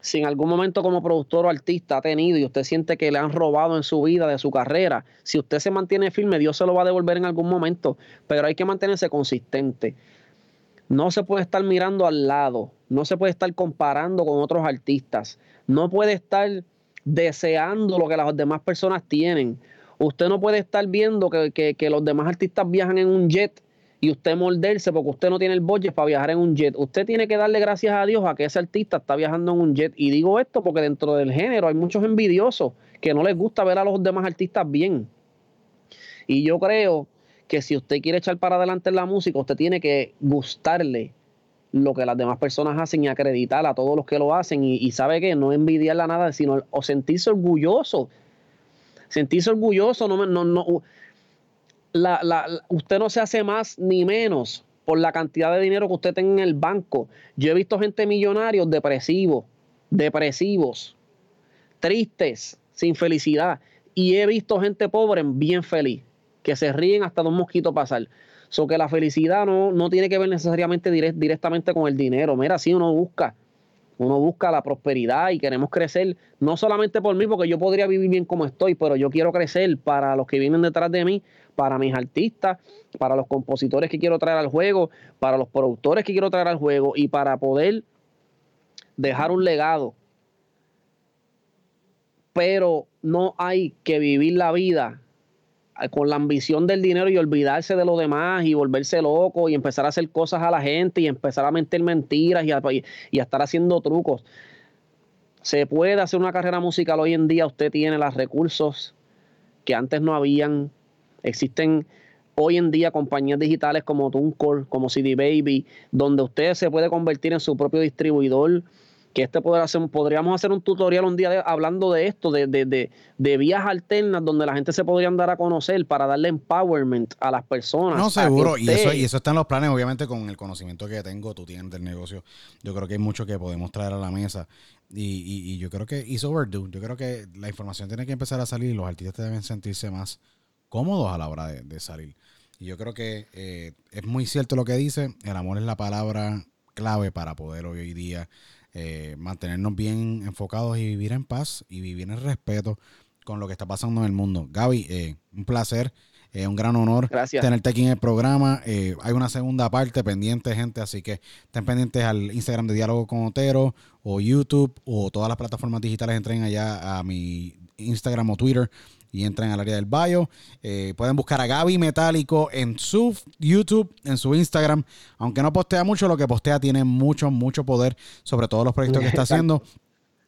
si en algún momento como productor o artista ha tenido y usted siente que le han robado en su vida, de su carrera, si usted se mantiene firme, Dios se lo va a devolver en algún momento. Pero hay que mantenerse consistente. No se puede estar mirando al lado, no se puede estar comparando con otros artistas, no puede estar deseando lo que las demás personas tienen. Usted no puede estar viendo que, los demás artistas viajan en un jet y usted morderse porque usted no tiene el budget para viajar en un jet. Usted tiene que darle gracias a Dios a que ese artista está viajando en un jet. Y digo esto porque dentro del género hay muchos envidiosos que no les gusta ver a los demás artistas bien. Y yo creo que si usted quiere echar para adelante en la música, usted tiene que gustarle lo que las demás personas hacen y acreditar a todos los que lo hacen y, sabe que no envidiarla nada, sino o sentirse orgulloso. Sentirse orgulloso, no, no, no, usted no se hace más ni menos por la cantidad de dinero que usted tenga en el banco. Yo he visto gente millonarios depresivos, depresivos, tristes, sin felicidad. Y he visto gente pobre bien feliz que se ríen hasta de un mosquito pasar. So que la felicidad no, no tiene que ver necesariamente directamente con el dinero. Mira, si uno busca, uno busca la prosperidad y queremos crecer, no solamente por mí, porque yo podría vivir bien como estoy, pero yo quiero crecer para los que vienen detrás de mí, para mis artistas, para los compositores que quiero traer al juego, para los productores que quiero traer al juego y para poder dejar un legado. Pero no hay que vivir la vida con la ambición del dinero y olvidarse de lo demás y volverse loco y empezar a hacer cosas a la gente y empezar a mentir mentiras y a, y estar haciendo trucos. Se puede hacer una carrera musical hoy en día, usted tiene los recursos que antes no habían. Existen hoy en día compañías digitales como TuneCore, como CD Baby, donde usted se puede convertir en su propio distribuidor que este poder hacer, podríamos hacer un tutorial un día hablando de esto, de, de, de, vías alternas donde la gente se podrían dar a conocer para darle empowerment a las personas. No, seguro, y, eso, y eso está en los planes, obviamente con el conocimiento que tengo, tú tienes del negocio, yo creo que hay mucho que podemos traer a la mesa y, y, yo creo que it's overdue, yo creo que la información tiene que empezar a salir y los artistas deben sentirse más cómodos a la hora de, salir. Y yo creo que eh, es muy cierto lo que dice, el amor es la palabra clave para poder hoy día eh, mantenernos bien enfocados y vivir en paz y vivir en respeto con lo que está pasando en el mundo. Gaby, eh, un placer. Es un gran honor Gracias. tenerte aquí en el programa. Eh, hay una segunda parte pendiente, gente, así que estén pendientes al Instagram de Diálogo con Otero o YouTube o todas las plataformas digitales. Entren allá a mi Instagram o Twitter y entren al área del bio. Eh, pueden buscar a Gaby Metálico en su YouTube, en su Instagram. Aunque no postea mucho, lo que postea tiene mucho, mucho poder sobre todos los proyectos que está haciendo.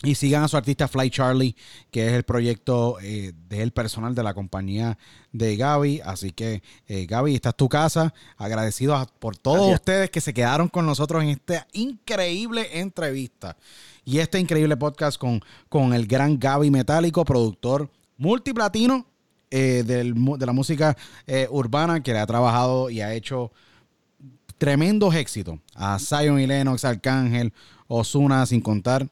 Y sigan a su artista Fly Charlie, que es el proyecto eh, del personal de la compañía de Gaby. Así que, eh, Gaby, esta es tu casa. Agradecidos a- por todos Gracias. ustedes que se quedaron con nosotros en esta increíble entrevista y este increíble podcast con, con el gran Gaby Metálico, productor multiplatino eh, del de la música eh, urbana, que le ha trabajado y ha hecho tremendos éxitos a Zion y Lennox, Arcángel, Osuna, sin contar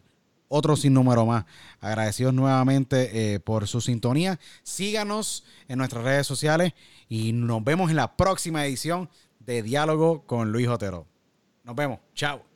otros sin número más. Agradecidos nuevamente eh, por su sintonía. Síganos en nuestras redes sociales y nos vemos en la próxima edición de Diálogo con Luis Otero. Nos vemos. Chao.